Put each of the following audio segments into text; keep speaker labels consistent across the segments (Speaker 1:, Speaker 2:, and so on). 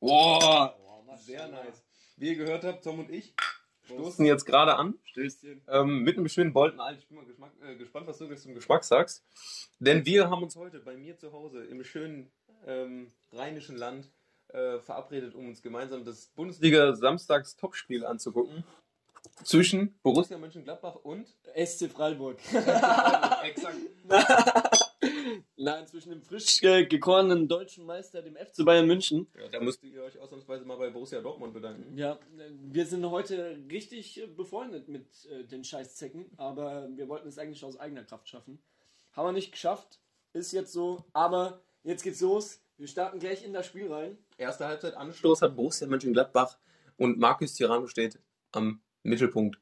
Speaker 1: Boah, sehr nice. Wie ihr gehört habt, Tom und ich stoßen jetzt gerade an.
Speaker 2: Stößchen.
Speaker 1: Ähm, mit einem schönen Bolton Alt. Ich bin mal Geschmack, äh, gespannt, was du jetzt zum Geschmack sagst. Denn wir haben uns heute bei mir zu Hause im schönen ähm, rheinischen Land äh, verabredet, um uns gemeinsam das Bundesliga-Samstags-Topspiel anzugucken. Zwischen Borussia Mönchengladbach und
Speaker 2: SC Freiburg.
Speaker 1: Exakt.
Speaker 2: Nein, zwischen dem frisch äh, gekorenen deutschen Meister, dem FC Bayern München.
Speaker 1: Ja, da müsst ihr euch ausnahmsweise mal bei Borussia Dortmund bedanken.
Speaker 2: Ja, äh, wir sind heute richtig äh, befreundet mit äh, den Scheißzecken, aber wir wollten es eigentlich aus eigener Kraft schaffen. Haben wir nicht geschafft, ist jetzt so, aber jetzt geht's los. Wir starten gleich in das Spiel rein.
Speaker 1: Erste Halbzeit Anstoß hat Borussia Mönchengladbach und Markus Tirano steht am Mittelpunkt.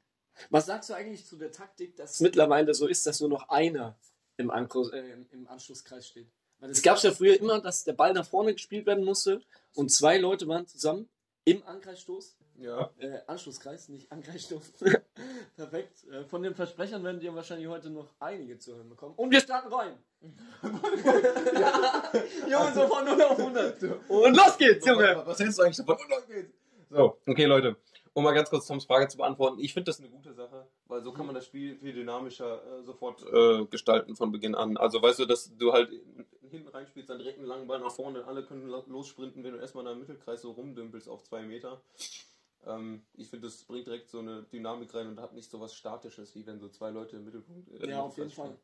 Speaker 2: Was sagst du eigentlich zu der Taktik, dass es mittlerweile so ist, dass nur noch einer im, Anschluss, äh, im Anschlusskreis steht? Weil es gab ja früher immer, dass der Ball nach vorne gespielt werden musste und zwei Leute waren zusammen im Ankreisstoß.
Speaker 1: Ja.
Speaker 2: Äh, Anschlusskreis, nicht Ankreisstoß. Perfekt. Äh, von den Versprechern werden dir wahrscheinlich heute noch einige zu hören bekommen. Und wir starten rein. Junge, so von 0 auf 100. Und los geht's, Junge.
Speaker 1: Was hältst du eigentlich davon? Und los geht's. So, okay, Leute. Um mal ganz kurz Toms Frage zu beantworten. Ich finde das eine gute Sache, weil so kann man das Spiel viel dynamischer äh, sofort äh, gestalten von Beginn an. Also weißt du, dass du halt hinten reinspielst, dann direkt einen langen Ball nach vorne, alle können lo- lossprinten, wenn du erstmal in einem Mittelkreis so rumdümpelst auf zwei Meter. Ähm, ich finde, das bringt direkt so eine Dynamik rein und hat nicht so was Statisches, wie wenn so zwei Leute im Mittelpunkt. äh,
Speaker 2: Ja, auf jeden
Speaker 1: spielen.
Speaker 2: Fall.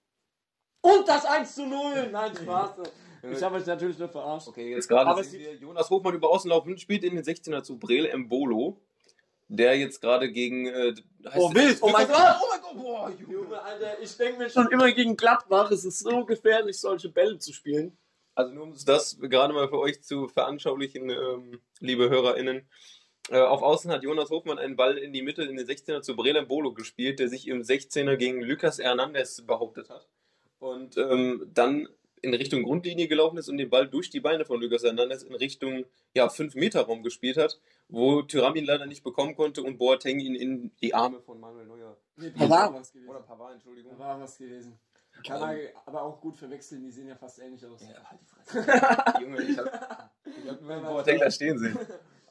Speaker 2: Und das 1 zu 0. Nein, Spaß. Ich habe euch natürlich nur verarscht.
Speaker 1: Okay, jetzt gerade
Speaker 2: Aber
Speaker 1: sehen
Speaker 2: es
Speaker 1: wir Jonas Hofmann über Außenlauf und spielt in den 16er zu Breel Mbolo, der jetzt gerade gegen. Äh, heißt
Speaker 2: Oh, wild. Oh mein
Speaker 1: Gott! Oh mein Gott! Boah, Junge.
Speaker 2: Junge, Alter, ich denke mir schon immer gegen Gladbach, es ist so gefährlich, solche Bälle zu spielen.
Speaker 1: Also nur um das gerade mal für euch zu veranschaulichen, ähm, liebe HörerInnen. Äh, auf Außen hat Jonas Hofmann einen Ball in die Mitte in den 16er zu Brele Mbolo gespielt, der sich im 16er gegen Lucas Hernandez behauptet hat. Und ähm, dann in Richtung Grundlinie gelaufen ist und den Ball durch die Beine von Lucas Hernandez in Richtung ja, 5-Meter-Raum gespielt hat, wo Tyram ihn leider nicht bekommen konnte und Boateng ihn in die Arme von Manuel Neuer.
Speaker 2: Nee, Pavard war es gewesen.
Speaker 1: Oder Pavard, Entschuldigung.
Speaker 2: Pavard war es gewesen. Kann man aber auch gut verwechseln, die sehen ja fast ähnlich aus.
Speaker 1: Ja, halt die Fresse. Junge, ich hab, ich hab Boateng da stehen sehen.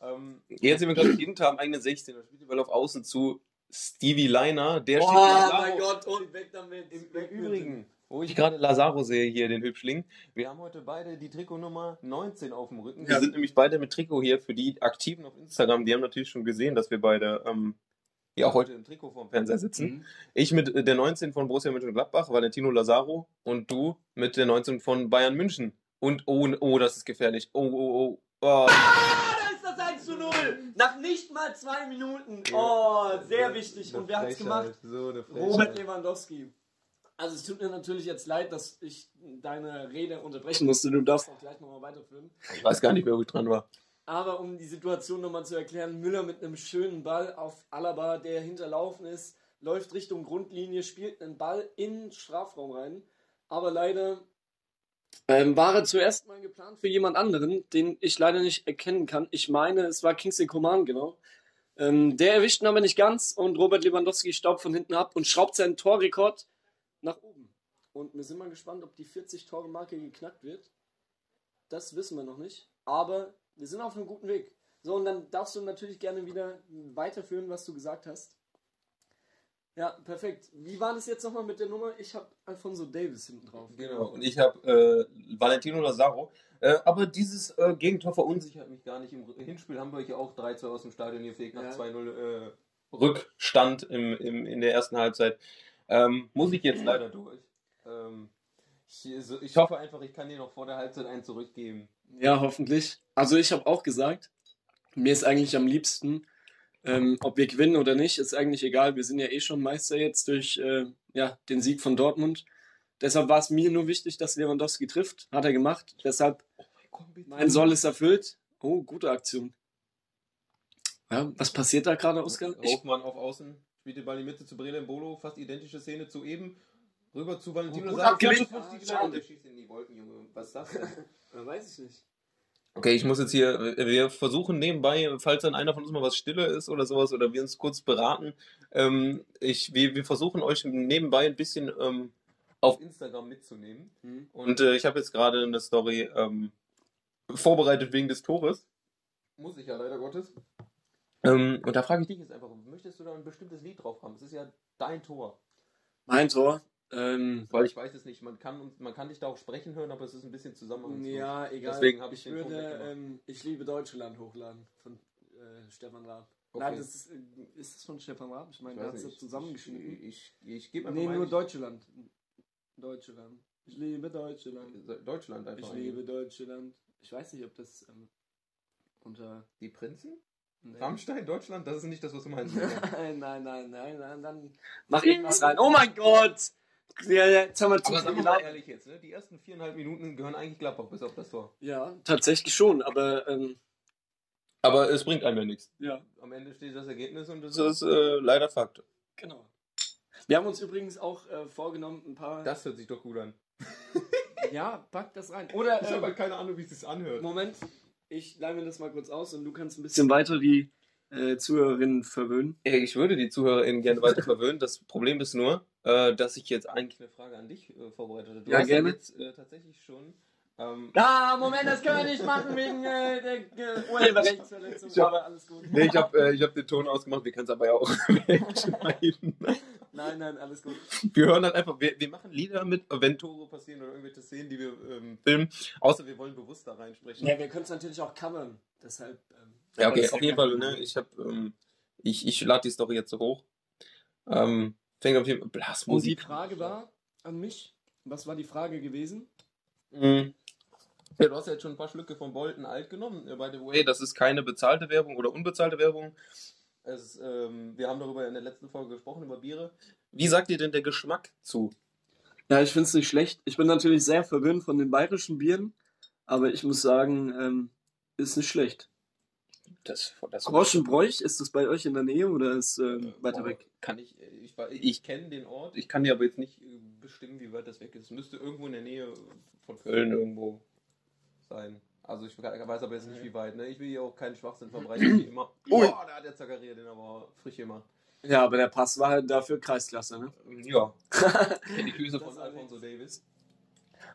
Speaker 1: Ähm, jetzt sind wir gerade hinter am eigenen 16. Da spielt die Ball auf Außen zu Stevie Liner. Der
Speaker 2: Oh
Speaker 1: steht Lazaro.
Speaker 2: mein Gott, und weg damit.
Speaker 1: Im, Im Übrigen, wo ich gerade Lazaro sehe, hier den Hübschling, wir haben heute beide die Trikotnummer 19 auf dem Rücken. Wir
Speaker 2: Ja.
Speaker 1: sind nämlich beide mit Trikot hier für die Aktiven auf Instagram. Die haben natürlich schon gesehen, dass wir beide ähm, ja auch heute im Trikot vorm Fernseher sitzen.
Speaker 2: Mhm.
Speaker 1: Ich mit äh, der 19 von Borussia Mönchengladbach, Valentino Lazaro und du mit der 19 von Bayern München. Und oh, oh, das ist gefährlich. Oh, oh, oh. oh.
Speaker 2: Ah, da ist das 1 zu 0. Nach nicht mal zwei Minuten. Oh, sehr wichtig. Und wer hat's gemacht?
Speaker 1: So eine
Speaker 2: Robert Lewandowski. Also es tut mir natürlich jetzt leid, dass ich deine Rede unterbrechen musste. Du darfst auch gleich nochmal weiterführen.
Speaker 1: Ich weiß gar nicht mehr, wo ich dran war.
Speaker 2: Aber um die Situation nochmal zu erklären, Müller mit einem schönen Ball auf Alaba, der hinterlaufen ist, läuft Richtung Grundlinie, spielt einen Ball in den Strafraum rein. Aber leider ähm, war er zuerst mal geplant für jemand anderen, den ich leider nicht erkennen kann. Ich meine, es war Kingsley Coman, genau. Ähm, der erwischt ihn aber nicht ganz und Robert Lewandowski staubt von hinten ab und schraubt seinen Torrekord nach oben. Und wir sind mal gespannt, ob die 40-Tore-Marke geknackt wird. Das wissen wir noch nicht. Aber wir sind auf einem guten Weg. So, und dann darfst du natürlich gerne wieder weiterführen, was du gesagt hast. Ja, perfekt. Wie war das jetzt nochmal mit der Nummer? Ich habe Alfonso Davis hinten drauf.
Speaker 1: Genau, und ich habe äh, Valentino Lazaro. Äh, aber dieses äh, Gegentor verunsichert mich gar nicht. Im Hinspiel haben wir ja auch 3-2 aus dem Stadion gefegt nach
Speaker 2: Ja.
Speaker 1: 2-0 äh, Rückstand im, im, in der ersten Halbzeit. Ähm, muss ich jetzt leider durch. Ähm, ich, so- ich hoffe einfach, ich kann dir noch vor der Halbzeit einen zurückgeben.
Speaker 2: Ja, hoffentlich. Also ich habe auch gesagt, mir ist eigentlich am liebsten, ähm, ob wir gewinnen oder nicht, ist eigentlich egal. Wir sind ja eh schon Meister jetzt durch äh, ja, den Sieg von Dortmund. Deshalb war es mir nur wichtig, dass Lewandowski trifft. Hat er gemacht. Deshalb mein Soll ist erfüllt. Oh, gute Aktion. Ja, was passiert da gerade, Oskar? Ich,
Speaker 1: Hofmann auf Außen, spielt den Ball in die Mitte zu Brele Bolo, fast identische Szene zu eben. Rüber zu Valentino
Speaker 2: Oh.
Speaker 1: Flanke,
Speaker 2: Ah,
Speaker 1: der schießt in die Wolken, Junge. Was ist das denn?
Speaker 2: weiß ich nicht.
Speaker 1: Okay, ich muss jetzt hier, wir versuchen nebenbei, falls dann einer von uns mal was stille ist oder sowas, oder wir uns kurz beraten, ähm, ich, wir, wir versuchen euch nebenbei ein bisschen ähm, auf Instagram mitzunehmen.
Speaker 2: Hm.
Speaker 1: Und äh, ich habe jetzt gerade eine Story ähm, vorbereitet wegen des Tores. Muss ich ja leider Gottes. Ähm, und da frage ich dich jetzt einfach, möchtest du da ein bestimmtes Lied drauf haben? Es ist ja dein Tor.
Speaker 2: Mein Tor. Ähm,
Speaker 1: Weil ich weiß es nicht, man kann, man kann dich da auch sprechen hören, aber es ist ein bisschen zusammenhangslos.
Speaker 2: ja, egal.
Speaker 1: Deswegen habe ich,
Speaker 2: ich
Speaker 1: den Ton
Speaker 2: würde ähm, Ich liebe Deutschland hochladen von äh, Stefan Raab.
Speaker 1: Okay.
Speaker 2: Nein, das ist, äh, ist das von Stefan Raab? Ich meine,
Speaker 1: Ich
Speaker 2: der hat es
Speaker 1: nicht.
Speaker 2: zusammengeschnitten.
Speaker 1: Ich, ich, ich gebe einfach
Speaker 2: Nee, nur Deutschland. Deutschland. Ich liebe Deutschland.
Speaker 1: Deutschland einfach.
Speaker 2: Ich liebe Deutschland. Ich weiß nicht, ob das ähm, unter.
Speaker 1: Die Prinzen?
Speaker 2: Nee.
Speaker 1: Rammstein, Deutschland? Das ist nicht das, was du meinst.
Speaker 2: Nein, nein, nein, nein, nein, dann mach irgendwas rein. Oh mein Gott! Ja, ja, jetzt haben wir zu
Speaker 1: aber
Speaker 2: viel
Speaker 1: sagen wir mal ehrlich jetzt, ne? die ersten viereinhalb Minuten gehören eigentlich Gladbach bis auf das Tor.
Speaker 2: Ja, tatsächlich schon, aber ähm,
Speaker 1: Aber es bringt einem ja nichts.
Speaker 2: ja,
Speaker 1: Am Ende steht das Ergebnis und das ist äh, leider Fakt.
Speaker 2: genau. Wir haben uns übrigens auch äh, vorgenommen, ein paar.
Speaker 1: Das hört sich doch gut an.
Speaker 2: ja, pack das rein. Oder
Speaker 1: Ich habe
Speaker 2: ähm,
Speaker 1: halt keine Ahnung, wie es sich anhört.
Speaker 2: Moment, ich leih mir das mal kurz aus und du kannst ein bisschen weiter die äh, Zuhörerinnen verwöhnen.
Speaker 1: Ich würde die ZuhörerInnen gerne weiter verwöhnen. Das Problem ist nur, äh, dass ich jetzt eigentlich eine Frage an dich äh, vorbereitet habe. Du
Speaker 2: Ja,
Speaker 1: hast
Speaker 2: gerne.
Speaker 1: jetzt äh, tatsächlich schon. Ähm,
Speaker 2: Ah, Moment, das können wir nicht machen wegen äh, der Urheberrechtsverletzung.
Speaker 1: Ich hab-
Speaker 2: aber alles gut.
Speaker 1: nee, ich habe äh, hab den Ton ausgemacht. Wir können es aber ja auch wegschneiden.
Speaker 2: Nein, nein, alles gut.
Speaker 1: Wir hören halt einfach, wir, wir machen Lieder mit, wenn Tore passieren oder irgendwelche Szenen, die wir ähm, filmen. Außer wir wollen bewusst da reinsprechen.
Speaker 2: Ja, wir können es natürlich auch covern. Deshalb. Ähm,
Speaker 1: Ja, okay, auf jeden
Speaker 2: kein
Speaker 1: Fall, ne? Ich hab, ähm, ich, ich lade die Story jetzt so hoch. Ähm, fängt auf jeden Fall
Speaker 2: Und die
Speaker 1: Blasmusik.
Speaker 2: Frage war an mich. Was war die Frage gewesen?
Speaker 1: Mhm. Ja, du hast ja jetzt schon ein paar Schlücke von Bolton alt genommen. By the way, das ist keine bezahlte Werbung oder unbezahlte Werbung. Es, ähm, wir haben darüber in der letzten Folge gesprochen, über Biere. Wie sagt dir denn der Geschmack zu?
Speaker 2: Ja, ich finde es nicht schlecht. Ich bin natürlich sehr verwöhnt von den bayerischen Bieren. Aber ich muss sagen, ähm, ist nicht schlecht.
Speaker 1: Das, das
Speaker 2: Groschenbräuch, ist das bei euch in der Nähe oder ist ähm, weiter
Speaker 1: Boah,
Speaker 2: weg?
Speaker 1: Kann ich, äh, ich, ich kenne den Ort, ich kann dir aber jetzt nicht äh, bestimmen, wie weit das weg ist. Es müsste irgendwo in der Nähe von Köln irgendwo sein. Also ich weiß aber jetzt nicht, wie weit. Ne? Ich will hier auch keinen Schwachsinn verbreiten, wie immer. Boah, da hat der Zakaria den aber frisch gemacht.
Speaker 2: Ja, aber der Pass war halt dafür Kreisklasse, ne?
Speaker 1: Ja. die Füße von Alfonso Davis.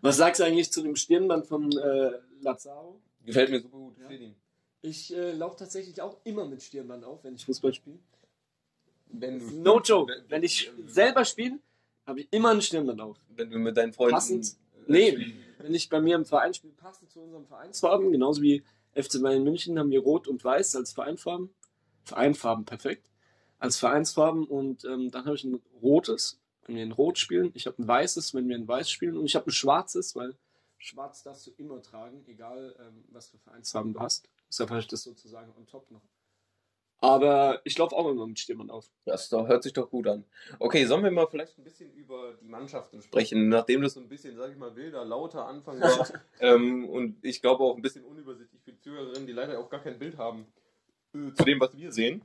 Speaker 2: Was sagst du eigentlich zu dem Stirnband von äh, Lazaro?
Speaker 1: Gefällt mir super gut.
Speaker 2: Ja.
Speaker 1: Ihm.
Speaker 2: Ich äh, laufe tatsächlich auch immer mit Stirnband auf, wenn ich Fußball spiele.
Speaker 1: Wenn du,
Speaker 2: No joke.
Speaker 1: Wenn,
Speaker 2: Wenn ich selber spiele, habe ich immer ein Stirnband auf.
Speaker 1: wenn du mit deinen Freunden.
Speaker 2: Passend.
Speaker 1: äh,
Speaker 2: Nee, wenn ich bei mir im Verein spiele, passend zu unserem Vereinsfarben, genauso wie FC Bayern München haben wir Rot und Weiß als Vereinfarben. Vereinfarben, perfekt. Als Vereinsfarben und ähm, dann habe ich ein rotes, wenn wir in Rot spielen. Ich habe ein weißes, wenn wir in Weiß spielen. Und ich habe ein schwarzes, weil schwarz darfst du immer tragen, egal ähm, was für Vereinsfarben du hast. Deshalb habe ich das sozusagen on top noch. Aber ich laufe auch immer mit Stirnband auf.
Speaker 1: Das doch, hört sich doch gut an. Okay, sollen wir mal vielleicht ein bisschen über die Mannschaften sprechen, nachdem das so ein bisschen, sag ich mal, wilder, lauter Anfang war ähm, und ich glaube auch ein bisschen unübersichtlich für die Zuhörerinnen, die leider auch gar kein Bild haben äh, zu dem, was wir sehen.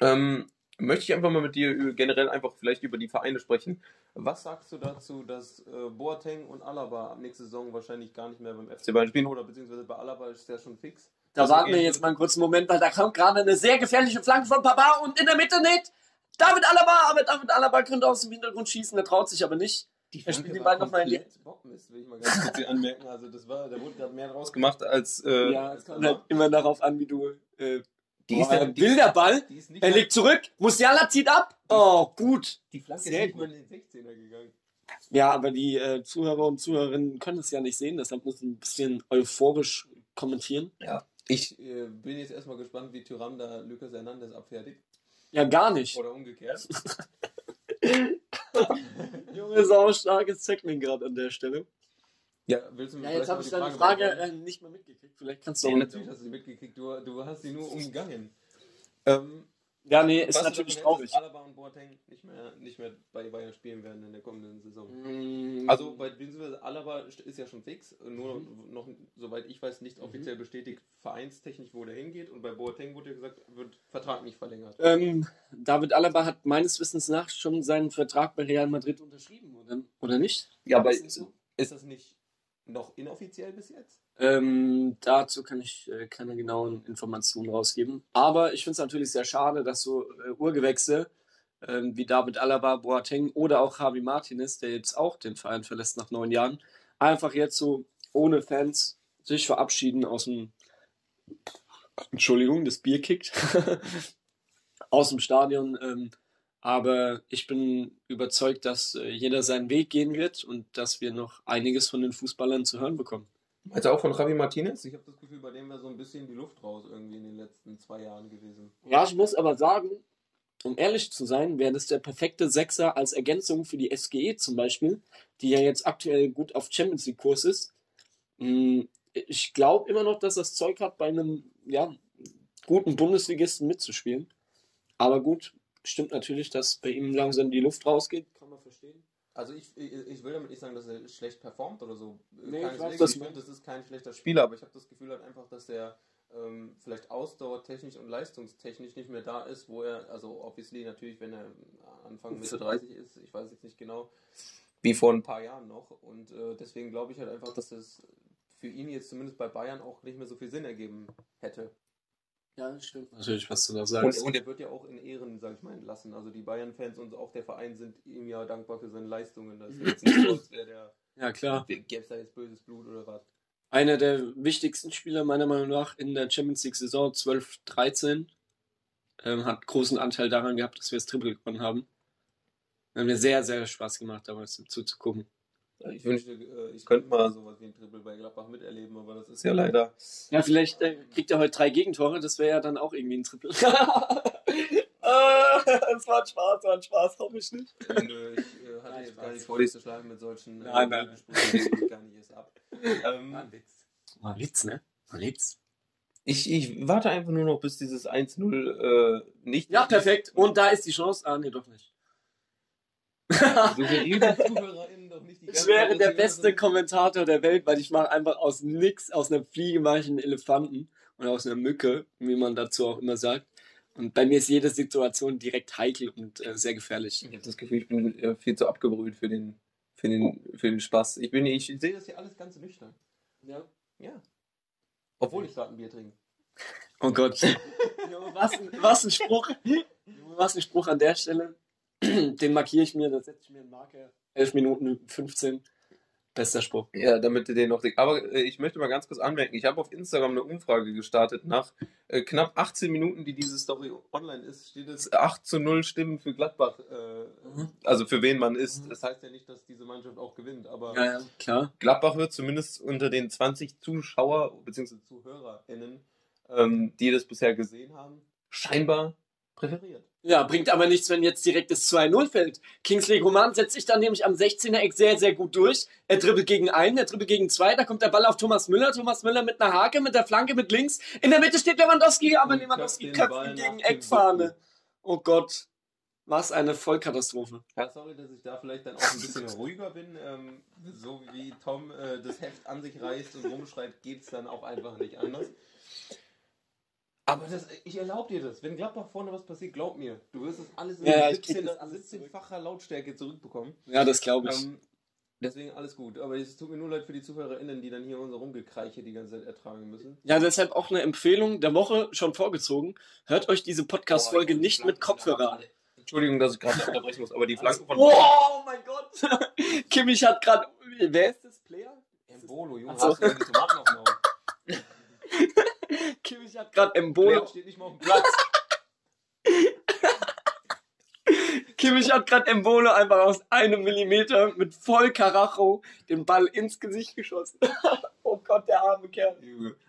Speaker 1: Ähm, möchte ich einfach mal mit dir generell einfach vielleicht über die Vereine sprechen. Was sagst du dazu, dass äh, Boateng und Alaba ab nächste Saison wahrscheinlich gar nicht mehr beim FC Bayern spielen oder beziehungsweise bei Alaba ist der schon fix?
Speaker 2: Da
Speaker 1: Also
Speaker 2: warten wir jetzt mal einen kurzen Moment, weil da kommt gerade eine sehr gefährliche Flanke von Papa und in der Mitte nicht David Alaba, aber David Alaba könnte aus dem Hintergrund schießen, der traut sich aber nicht.
Speaker 1: Die
Speaker 2: Er spielt den Ball noch mal in die-
Speaker 1: Bockmist, will ich mal ganz kurz anmerken. Also das war, da wurde gerade mehr draus gemacht als. Äh,
Speaker 2: ja, es kommt halt immer darauf an, wie du. Äh,
Speaker 1: die, ist ja, die,
Speaker 2: will der Ball, er legt zurück, Musiala zieht ab. Oh, gut.
Speaker 1: die Flanke ist nicht mal in den 16er gegangen.
Speaker 2: Ja, aber die äh, Zuhörer und Zuhörerinnen können es ja nicht sehen, deshalb muss ich ein bisschen euphorisch kommentieren.
Speaker 1: Ich äh, bin jetzt erstmal gespannt, wie Tyram da Lucas Hernandez abfertigt.
Speaker 2: Ja, gar nicht.
Speaker 1: Oder umgekehrt.
Speaker 2: Junge, sau starkes Tackling gerade an der Stelle.
Speaker 1: ja, willst du mir
Speaker 2: Ja, jetzt habe ich deine Frage
Speaker 1: beantworten?
Speaker 2: äh, nicht mehr mitgekriegt. Vielleicht kannst du
Speaker 1: Nee,
Speaker 2: auch
Speaker 1: natürlich hast du sie mitgekriegt. Du, du hast sie nur umgangen. Ähm,
Speaker 2: Ja, nee, ist natürlich traurig.
Speaker 1: Alaba und Boateng nicht mehr, nicht mehr bei Bayern spielen werden in der kommenden Saison.
Speaker 2: Mm,
Speaker 1: Also bei beziehungsweise Alaba ist ja schon fix, nur
Speaker 2: Mhm.
Speaker 1: noch, soweit ich weiß, nicht offiziell bestätigt, vereinstechnisch, wo der hingeht. Und bei Boateng wurde ja gesagt, wird Vertrag nicht verlängert.
Speaker 2: Ähm, David Alaba hat meines Wissens nach schon seinen Vertrag bei Real Madrid unterschrieben, oder, oder nicht?
Speaker 1: Ja, aber
Speaker 2: Ist so?
Speaker 1: ist das nicht noch inoffiziell bis jetzt?
Speaker 2: Ähm, dazu kann ich äh, keine genauen Informationen rausgeben. Aber ich finde es natürlich sehr schade, dass so äh, Urgewächse ähm, wie David Alaba, Boateng oder auch Javi Martinez, der jetzt auch den Verein verlässt nach neun Jahren, einfach jetzt so ohne Fans sich verabschieden aus dem Entschuldigung, das Bier kickt. Aus dem Stadion. Ähm, aber ich bin überzeugt, dass äh, jeder seinen Weg gehen wird und dass wir noch einiges von den Fußballern zu hören bekommen.
Speaker 1: Meinst du auch von Javi Martinez? Ich habe das Gefühl, bei dem wäre so ein bisschen die Luft raus irgendwie in den letzten zwei Jahren gewesen.
Speaker 2: Ja, ich muss aber sagen, um ehrlich zu sein, wäre das der perfekte Sechser als Ergänzung für die SGE zum Beispiel, die ja jetzt aktuell gut auf Champions League Kurs ist. Hm, ich glaube immer noch, dass das Zeug hat, bei einem ja, guten Bundesligisten mitzuspielen. Aber gut, stimmt natürlich, dass bei ihm langsam die Luft rausgeht. Kann man verstehen.
Speaker 1: Also ich, ich, ich will damit nicht sagen, dass er schlecht performt oder so.
Speaker 2: Nee, ich weiß,
Speaker 1: ich
Speaker 2: was
Speaker 1: finde, das ist kein schlechter Spieler, aber ich habe das Gefühl halt einfach, dass er ähm, vielleicht ausdauertechnisch und leistungstechnisch nicht mehr da ist, wo er, also obviously natürlich, wenn er Anfang Mitte 30 ist, ich weiß jetzt nicht genau, wie vor ein paar Jahren noch. Und äh, deswegen glaube ich halt einfach, dass es für ihn jetzt zumindest bei Bayern auch nicht mehr so viel Sinn ergeben hätte.
Speaker 2: Ja, das stimmt natürlich, was du da
Speaker 1: Und,
Speaker 2: sagst.
Speaker 1: und er wird ja auch in Ehren, sag ich mal, entlassen. Also die Bayern-Fans und auch der Verein sind ihm ja dankbar für seine Leistungen. Das ist jetzt nicht so, als wäre der,
Speaker 2: ja, klar.
Speaker 1: gäbe es da jetzt böses Blut oder was.
Speaker 2: Einer der wichtigsten Spieler meiner Meinung nach in der Champions League Saison 12-13 ähm, hat großen Anteil daran gehabt, dass wir das Triple gewonnen haben. Hat mir sehr, sehr Spaß gemacht, damals zuzugucken.
Speaker 1: Ich wünschte, äh, ich könnte mal sowas wie ein Triple bei Gladbach miterleben, aber das ist ja leider.
Speaker 2: Ja, vielleicht äh, kriegt er heute drei Gegentore, das wäre ja dann auch irgendwie ein Triple. Ah, das war ein Spaß, war ein Spaß, hoffe ich nicht.
Speaker 1: Nö, ich äh, hatte
Speaker 2: Nein,
Speaker 1: jetzt gar nicht vor, dich zu schlagen mit solchen äh,
Speaker 2: Nein, nein.
Speaker 1: Sprüchen, die gar nicht erst ab. Ähm,
Speaker 2: Witz. War ein Witz, ne? War ein Witz.
Speaker 1: ich, ich warte einfach nur noch, bis dieses 1-0 äh, nicht.
Speaker 2: Ja, perfekt. Und da ist die Chance. Ah, nee, doch nicht.
Speaker 1: Suggerieren die ZuhörerInnen doch nicht die
Speaker 2: Ich
Speaker 1: ganze
Speaker 2: wäre
Speaker 1: Zeit,
Speaker 2: der beste. Kommentator der Welt, weil ich mache einfach aus nix, aus einer Fliege mache ich einen Elefanten oder aus einer Mücke, wie man dazu auch immer sagt. Und bei mir ist jede Situation direkt heikel und äh, sehr gefährlich.
Speaker 1: Ich habe das Gefühl, ich bin äh, viel zu abgebrüht für den, für den, für den Spaß. Ich, bin, ich sehe das hier alles ganz nüchtern.
Speaker 2: Ja.
Speaker 1: Ja. Obwohl ich gerade ein Bier trinke.
Speaker 2: Oh Gott. Was, ein, was ein Spruch. Was ein Spruch an der Stelle. Den markiere ich mir, da setze ich mir einen Marker. 11 Minuten 15. Bester Spruch.
Speaker 1: Ja, damit du den noch. Aber äh, ich möchte mal ganz kurz anmerken, ich habe auf Instagram eine Umfrage gestartet. Nach äh, knapp 18 Minuten, die diese Story online ist, steht es 8 zu 0 Stimmen für Gladbach. Äh,
Speaker 2: Mhm.
Speaker 1: Also für wen man ist.
Speaker 2: Mhm.
Speaker 1: Das heißt ja nicht, dass diese Mannschaft auch gewinnt, aber
Speaker 2: Ja, ja.
Speaker 1: Gladbach wird zumindest unter den 20 Zuschauer bzw. ZuhörerInnen, ähm, die das bisher gesehen haben, scheinbar präferiert.
Speaker 2: Ja, bringt aber nichts, wenn jetzt direkt das 2-0 fällt. Kingsley Coman setzt sich dann nämlich am 16er Eck sehr, sehr gut durch. Er dribbelt gegen einen, er dribbelt gegen zwei, da kommt der Ball auf Thomas Müller. Thomas Müller mit einer Hake, mit der Flanke, mit links. In der Mitte steht Lewandowski, aber
Speaker 1: Und
Speaker 2: Lewandowski
Speaker 1: köpft
Speaker 2: ihn gegen Eckfahne. Oh Gott. Was eine Vollkatastrophe.
Speaker 1: Ja, sorry, dass ich da vielleicht dann auch ein bisschen ruhiger bin. Ähm, so wie Tom äh, das Heft an sich reißt und rumschreibt, geht es dann auch einfach nicht anders. Aber das, ich erlaube dir das. Wenn Gladbach vorne was passiert, glaub mir, du wirst das alles in
Speaker 2: Ja, ja, ich krieg
Speaker 1: 17,
Speaker 2: das alles
Speaker 1: 17-facher Lautstärke zurückbekommen.
Speaker 2: Ja, das glaube ich.
Speaker 1: Ähm, deswegen alles gut. Aber es tut mir nur leid für die ZuhörerInnen, die dann hier unser Rumgekreiche die ganze Zeit ertragen müssen.
Speaker 2: Ja, deshalb auch eine Empfehlung der Woche schon vorgezogen. Hört euch diese Podcast-Folge
Speaker 1: Boah,
Speaker 2: nicht mit Kopfhörer an.
Speaker 1: Entschuldigung, dass ich gerade unterbrechen muss, aber die Flanken von
Speaker 2: Oh mein Gott! Kimmich hat gerade. Wer ist das Player?
Speaker 1: Embolo, Junge,
Speaker 2: Ach so.
Speaker 1: hast du die Tomaten auf dem
Speaker 2: Kimmich hat gerade
Speaker 1: Player
Speaker 2: Embolo.
Speaker 1: steht nicht mal auf dem Platz.
Speaker 2: Kimmich hat gerade Embolo einfach aus einem Millimeter mit voll Karacho den Ball ins Gesicht geschossen. oh Gott, der arme Kerl.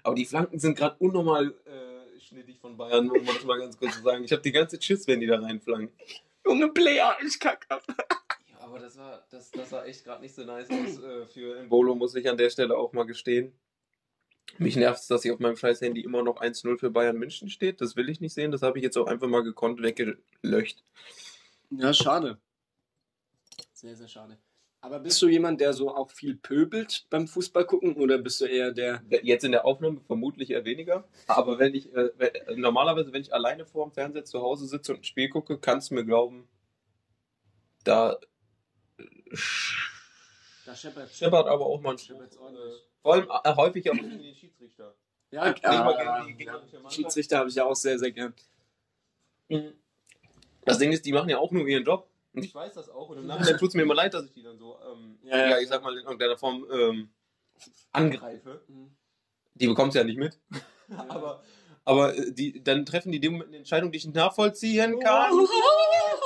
Speaker 1: Aber die Flanken sind gerade unnormal äh, schnittig von Bayern, um das mal ganz kurz zu sagen. Ich habe die ganze Schiss, wenn die da reinflanken.
Speaker 2: Junge Player, ich kack ab.
Speaker 1: Ja, aber das war, das, das sah echt gerade nicht so nice aus äh, für Embolo, muss ich an der Stelle auch mal gestehen. Mich nervt es, dass hier auf meinem scheiß Handy immer noch 1-0 für Bayern München steht. Das will ich nicht sehen. Das habe ich jetzt auch einfach mal gekonnt weggelöscht.
Speaker 2: Ja, schade. Sehr, sehr schade. Aber bist du jemand, der so auch viel pöbelt beim Fußball gucken oder bist du eher der.
Speaker 1: Jetzt in der Aufnahme vermutlich eher weniger. Aber wenn ich äh, wenn, normalerweise, wenn ich alleine vor dem Fernseher zu Hause sitze und ein Spiel gucke, kannst du mir glauben, da äh,
Speaker 2: Da scheppert.
Speaker 1: scheppert aber auch mal ein Spruch.
Speaker 2: Scheppert's ordentlich.
Speaker 1: Äh, Vor allem äh, häufig auch gegen den Schiedsrichter.
Speaker 2: Ja,
Speaker 1: gegen gegnerische
Speaker 2: ja.
Speaker 1: Mannschaft.
Speaker 2: Schiedsrichter habe ich ja auch sehr, sehr gern.
Speaker 1: Das Ding ist, die machen ja auch nur ihren Job. Ich weiß das auch. Und im Nachhinein tut es mir immer leid, dass ich die dann so, ähm,
Speaker 2: Ja,
Speaker 1: ja,
Speaker 2: ja.
Speaker 1: ich sag mal, in irgendeiner Form ähm, angreife.
Speaker 2: Mhm.
Speaker 1: Die bekommt es ja nicht mit.
Speaker 2: Ja.
Speaker 1: aber, Aber äh, die, dann treffen die dem eine Entscheidung, die ich nicht nachvollziehen kann. Oh,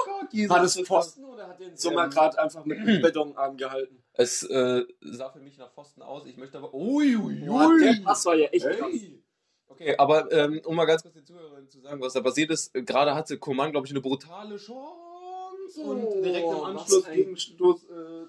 Speaker 2: Gott, Jesus. War das Pfosten oder hat den Sommer ähm, gerade einfach mit dem Betonarm gehalten?
Speaker 1: Es äh, sah für mich nach Pfosten aus. Ich möchte aber. Uiuiui. Ui,
Speaker 2: das war ja echt hey. krass.
Speaker 1: Okay, aber ähm, um mal ganz kurz den Zuhörern zu sagen, was da passiert ist, äh, gerade hatte Coman, glaube ich, eine brutale Chance und oh, direkt im Anschluss gegen Stoß äh,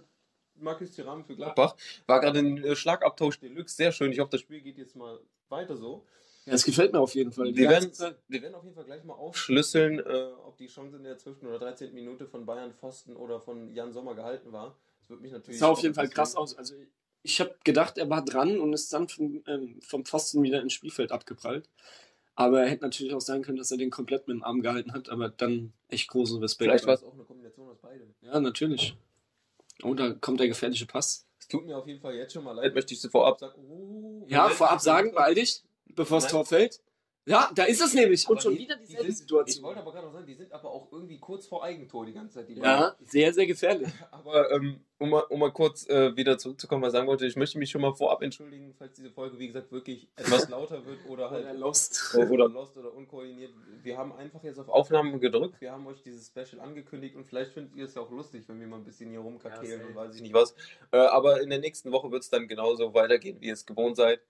Speaker 1: Markus Thuram für Gladbach. War gerade ein äh, Schlagabtausch Deluxe, sehr schön. Ich hoffe, das Spiel geht jetzt mal weiter so.
Speaker 2: Ja, es gefällt mir auf jeden Fall.
Speaker 1: Wir werden, wir werden auf jeden Fall gleich mal aufschlüsseln, äh, ob die Chance in der 12. oder 13. Minute von Bayern Pfosten oder von Jan Sommer gehalten war. Das
Speaker 2: wird mich natürlich. Das sah auf jeden Fall krass aus. Also ich habe gedacht, er war dran und ist dann vom, ähm, vom Pfosten wieder ins Spielfeld abgeprallt. Aber er hätte natürlich auch sein können, dass er den komplett mit dem Arm gehalten hat, aber dann echt großen Respekt.
Speaker 1: Vielleicht war es auch eine Kombination aus beidem.
Speaker 2: Ja, natürlich. Oh, da kommt der gefährliche Pass.
Speaker 1: Es tut mir auf jeden Fall jetzt schon mal leid, möchte ich sie vorab sagen.
Speaker 2: Oh, ja, vorab sagen, beeil dich, bevor das Tor fällt. Ja, da ist es nämlich. Aber und schon die, wieder dieselbe die
Speaker 1: sind, Situation. Ich wollte aber gerade noch sagen, die sind aber auch irgendwie kurz vor Eigentor die ganze Zeit. Die
Speaker 2: ja, sehr, sehr gefährlich.
Speaker 1: Aber ähm, um, mal, um mal kurz äh, wieder zurückzukommen, was ich sagen wollte, ich möchte mich schon mal vorab entschuldigen, falls diese Folge, wie gesagt, wirklich etwas lauter wird oder halt.
Speaker 2: oder lost.
Speaker 1: Oder lost oder unkoordiniert. Wir haben einfach jetzt auf Aufnahmen gedrückt. Wir haben euch dieses Special angekündigt und vielleicht findet ihr es ja auch lustig, wenn wir mal ein bisschen hier rumkakelen ja, und weiß ich nicht was. Äh, aber in der nächsten Woche wird es dann genauso weitergehen, wie ihr es gewohnt seid.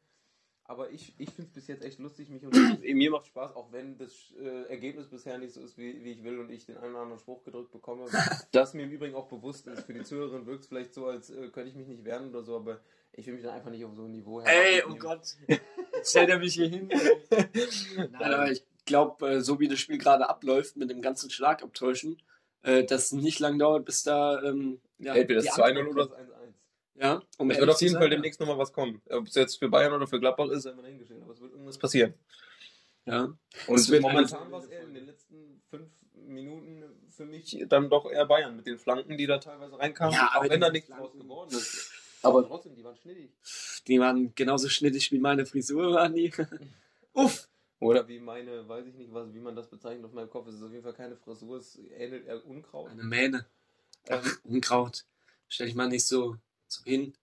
Speaker 1: Aber ich, ich finde es bis jetzt echt lustig, mich und mir macht Spaß, auch wenn das äh, Ergebnis bisher nicht so ist, wie, wie, ich will und ich den einen oder anderen Spruch gedrückt bekomme. das mir im Übrigen auch bewusst ist. Für die Zuhörerin wirkt es vielleicht so, als äh, könnte ich mich nicht wehren oder so, aber ich will mich dann einfach nicht auf so ein Niveau
Speaker 2: Ey, oh Gott. Stellt er mich hier hin. Nein, aber ich glaube, äh, so wie das Spiel gerade abläuft, mit dem ganzen Schlagabtäuschen, äh, dass es nicht lang dauert, bis da. Ähm,
Speaker 1: ja, Entweder das 2-0 oder das 1-1.
Speaker 2: Ja,
Speaker 1: um es wird auf jeden Fall demnächst nochmal was kommen. Ob es jetzt für Bayern oder für Gladbach ist, sei mal dahingestellt. Aber es wird irgendwas passieren.
Speaker 2: Ja.
Speaker 1: Und momentan war es eher in den letzten fünf Minuten für mich dann doch eher Bayern mit den Flanken, die da teilweise reinkamen. Ja, auch wenn da nichts draus geworden ist. Aber trotzdem, die waren schnittig.
Speaker 2: Die waren genauso schnittig wie meine Frisur, waren die.
Speaker 1: Uff! Oder wie meine, weiß ich nicht, was, wie man das bezeichnet auf meinem Kopf. Es ist auf jeden Fall keine Frisur, es ähnelt eher Unkraut.
Speaker 2: Eine Mähne. Ähm, Unkraut. Stell dich mal nicht so so hin.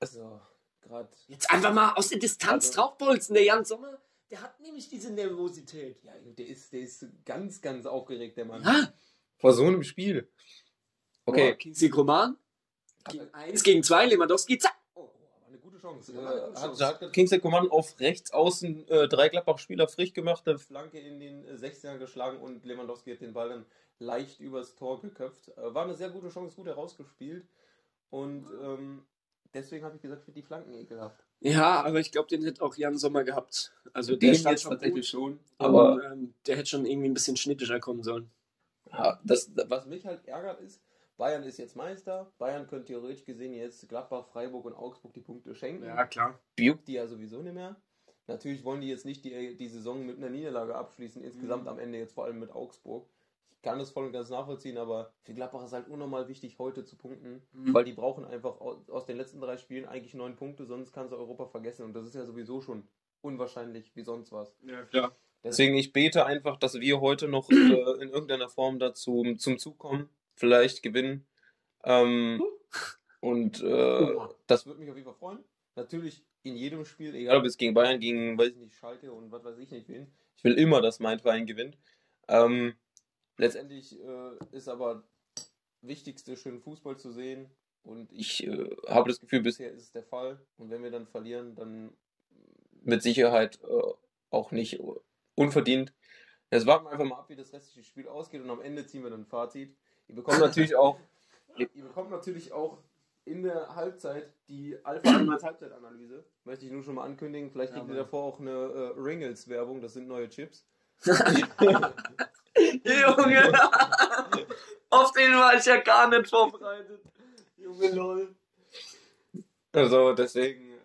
Speaker 1: Also, gerade.
Speaker 2: Jetzt einfach mal aus der Distanz also, draufbolzen. Der Jan Sommer, der hat nämlich diese Nervosität.
Speaker 1: Ja, der ist, der ist ganz, ganz aufgeregt, der Mann. Ja. Vor so einem Spiel.
Speaker 2: Okay. Oh, Kingsley Coman. Gegen 1 gegen 2, Lewandowski, zack.
Speaker 1: Oh, aber eine gute Chance. Hat, hat Kingsley Coman auf rechts außen äh, drei Gladbach-Spieler frisch gemacht, eine Flanke in den äh, 16er geschlagen und Lewandowski hat den Ball dann leicht übers Tor geköpft. Äh, war eine sehr gute Chance, gut herausgespielt. Und ähm, deswegen habe ich gesagt, für die Flanken ekelhaft.
Speaker 2: Ja, aber ich glaube, den hätte auch Jan Sommer gehabt. Also
Speaker 1: den der stand jetzt schon tatsächlich schon.
Speaker 2: Aber und, ähm, der hätte schon irgendwie ein bisschen schnittischer kommen sollen.
Speaker 1: Ja, das, was mich halt ärgert ist, Bayern ist jetzt Meister. Bayern könnte theoretisch gesehen jetzt Gladbach, Freiburg und Augsburg die Punkte schenken.
Speaker 2: Ja, klar.
Speaker 1: Juckt die ja sowieso nicht mehr. Natürlich wollen die jetzt nicht die, die Saison mit einer Niederlage abschließen, insgesamt mhm. am Ende jetzt vor allem mit Augsburg kann das voll und ganz nachvollziehen, aber für Gladbach ist halt unnormal wichtig, heute zu punkten, mhm. weil die brauchen einfach aus den letzten drei Spielen eigentlich neun Punkte, sonst kannst du Europa vergessen und das ist ja sowieso schon unwahrscheinlich wie sonst was.
Speaker 2: Ja, klar.
Speaker 1: Deswegen, ich bete einfach, dass wir heute noch äh, in irgendeiner Form dazu zum Zug kommen, vielleicht gewinnen. Ähm, und äh, das würde mich auf jeden Fall freuen. Natürlich in jedem Spiel, egal ob es gegen Bayern, gegen, weiß ich nicht, Schalke und was weiß ich nicht wen. Ich will immer, dass mein Verein gewinnt. Ähm, Letztendlich äh, ist aber Wichtigste, schön Fußball zu sehen. Und ich äh, habe das Gefühl, bisher ist es der Fall. Und wenn wir dann verlieren, dann mit Sicherheit äh, auch nicht unverdient. Jetzt warten wir einfach mal ab, wie das restliche Spiel ausgeht und am Ende ziehen wir dann ein Fazit. Ihr bekommt natürlich auch, ihr, ihr bekommt natürlich auch in der Halbzeit die Alpha 1 Halbzeitanalyse. Möchte ich nur schon mal ankündigen. Vielleicht ja, ihr davor auch eine äh, Ringles-Werbung, das sind neue Chips.
Speaker 2: Junge! Auf den war ich ja gar nicht vorbereitet. Junge, lol.
Speaker 1: Also, deswegen. Äh,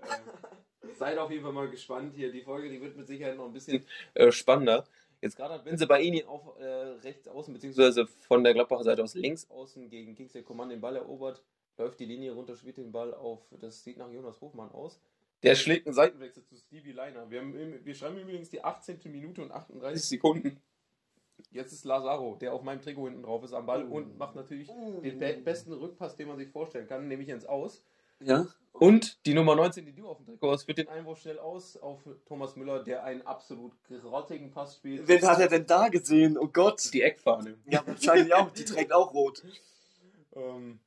Speaker 1: seid auf jeden Fall mal gespannt hier. Die Folge, die wird mit Sicherheit noch ein bisschen äh, spannender. Jetzt gerade hat Vince Baini auf äh, rechts außen, beziehungsweise von der Gladbacher Seite aus links außen gegen Kingsley Command den Ball erobert, läuft die Linie runter, spielt den Ball auf, das sieht nach Jonas Hofmann aus. Der schlägt einen Seitenwechsel zu Stevie Leiner. Wir, haben, wir schreiben übrigens die 18. Minute und 38 Sekunden. Jetzt ist Lazaro, der auf meinem Trikot hinten drauf ist, am Ball oh. und macht natürlich oh. den be besten Rückpass, den man sich vorstellen kann, nämlich ins Aus.
Speaker 2: Ja.
Speaker 1: Und die Nummer 19, die du auf dem Trikot hast, führt den Einwurf schnell aus auf Thomas Müller, der einen absolut grottigen Pass spielt.
Speaker 2: Wen hat er denn da gesehen? Oh Gott.
Speaker 1: Die Eckfahne.
Speaker 2: Ja, wahrscheinlich auch. Die trägt auch rot.
Speaker 1: Ähm,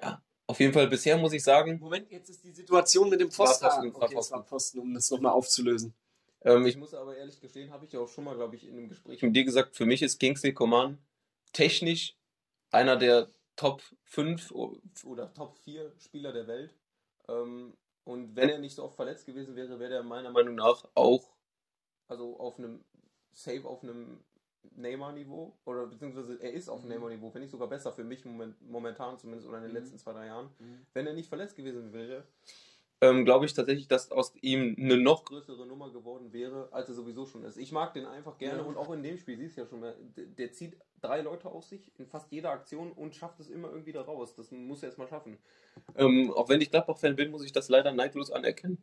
Speaker 1: ja, auf jeden Fall bisher muss ich sagen,
Speaker 2: Moment, jetzt ist die Situation mit dem Pfosten.
Speaker 1: War Pfosten,
Speaker 2: Ah, okay, es war
Speaker 1: Pfosten.
Speaker 2: Pfosten, um das nochmal aufzulösen.
Speaker 1: Ähm, ich muss aber ehrlich gestehen, habe ich ja auch schon mal, glaube ich, in einem Gespräch mit dir gesagt, für mich ist Kingsley Coman technisch einer der Top 5 oder Top 4 Spieler der Welt. Ähm, und wenn er nicht so oft verletzt gewesen wäre, wäre er meiner Meinung nach auch also auf einem Safe auf einem Neymar-Niveau oder beziehungsweise er ist auf einem
Speaker 2: Mhm.
Speaker 1: Neymar-Niveau, finde ich sogar besser für mich moment, momentan zumindest oder in den
Speaker 2: Mhm.
Speaker 1: letzten zwei, drei Jahren. Wenn er nicht verletzt gewesen wäre, ähm, glaube ich tatsächlich, dass aus ihm eine noch größere Nummer geworden wäre, als er sowieso schon ist. Ich mag den einfach gerne
Speaker 2: Ja.
Speaker 1: und auch in dem Spiel, siehst du ja schon, mal, der, der zieht drei Leute auf sich in fast jeder Aktion und schafft es immer irgendwie da raus. Das muss er erstmal schaffen. Ähm, auch wenn ich Gladbach-Fan bin, muss ich das leider neidlos anerkennen.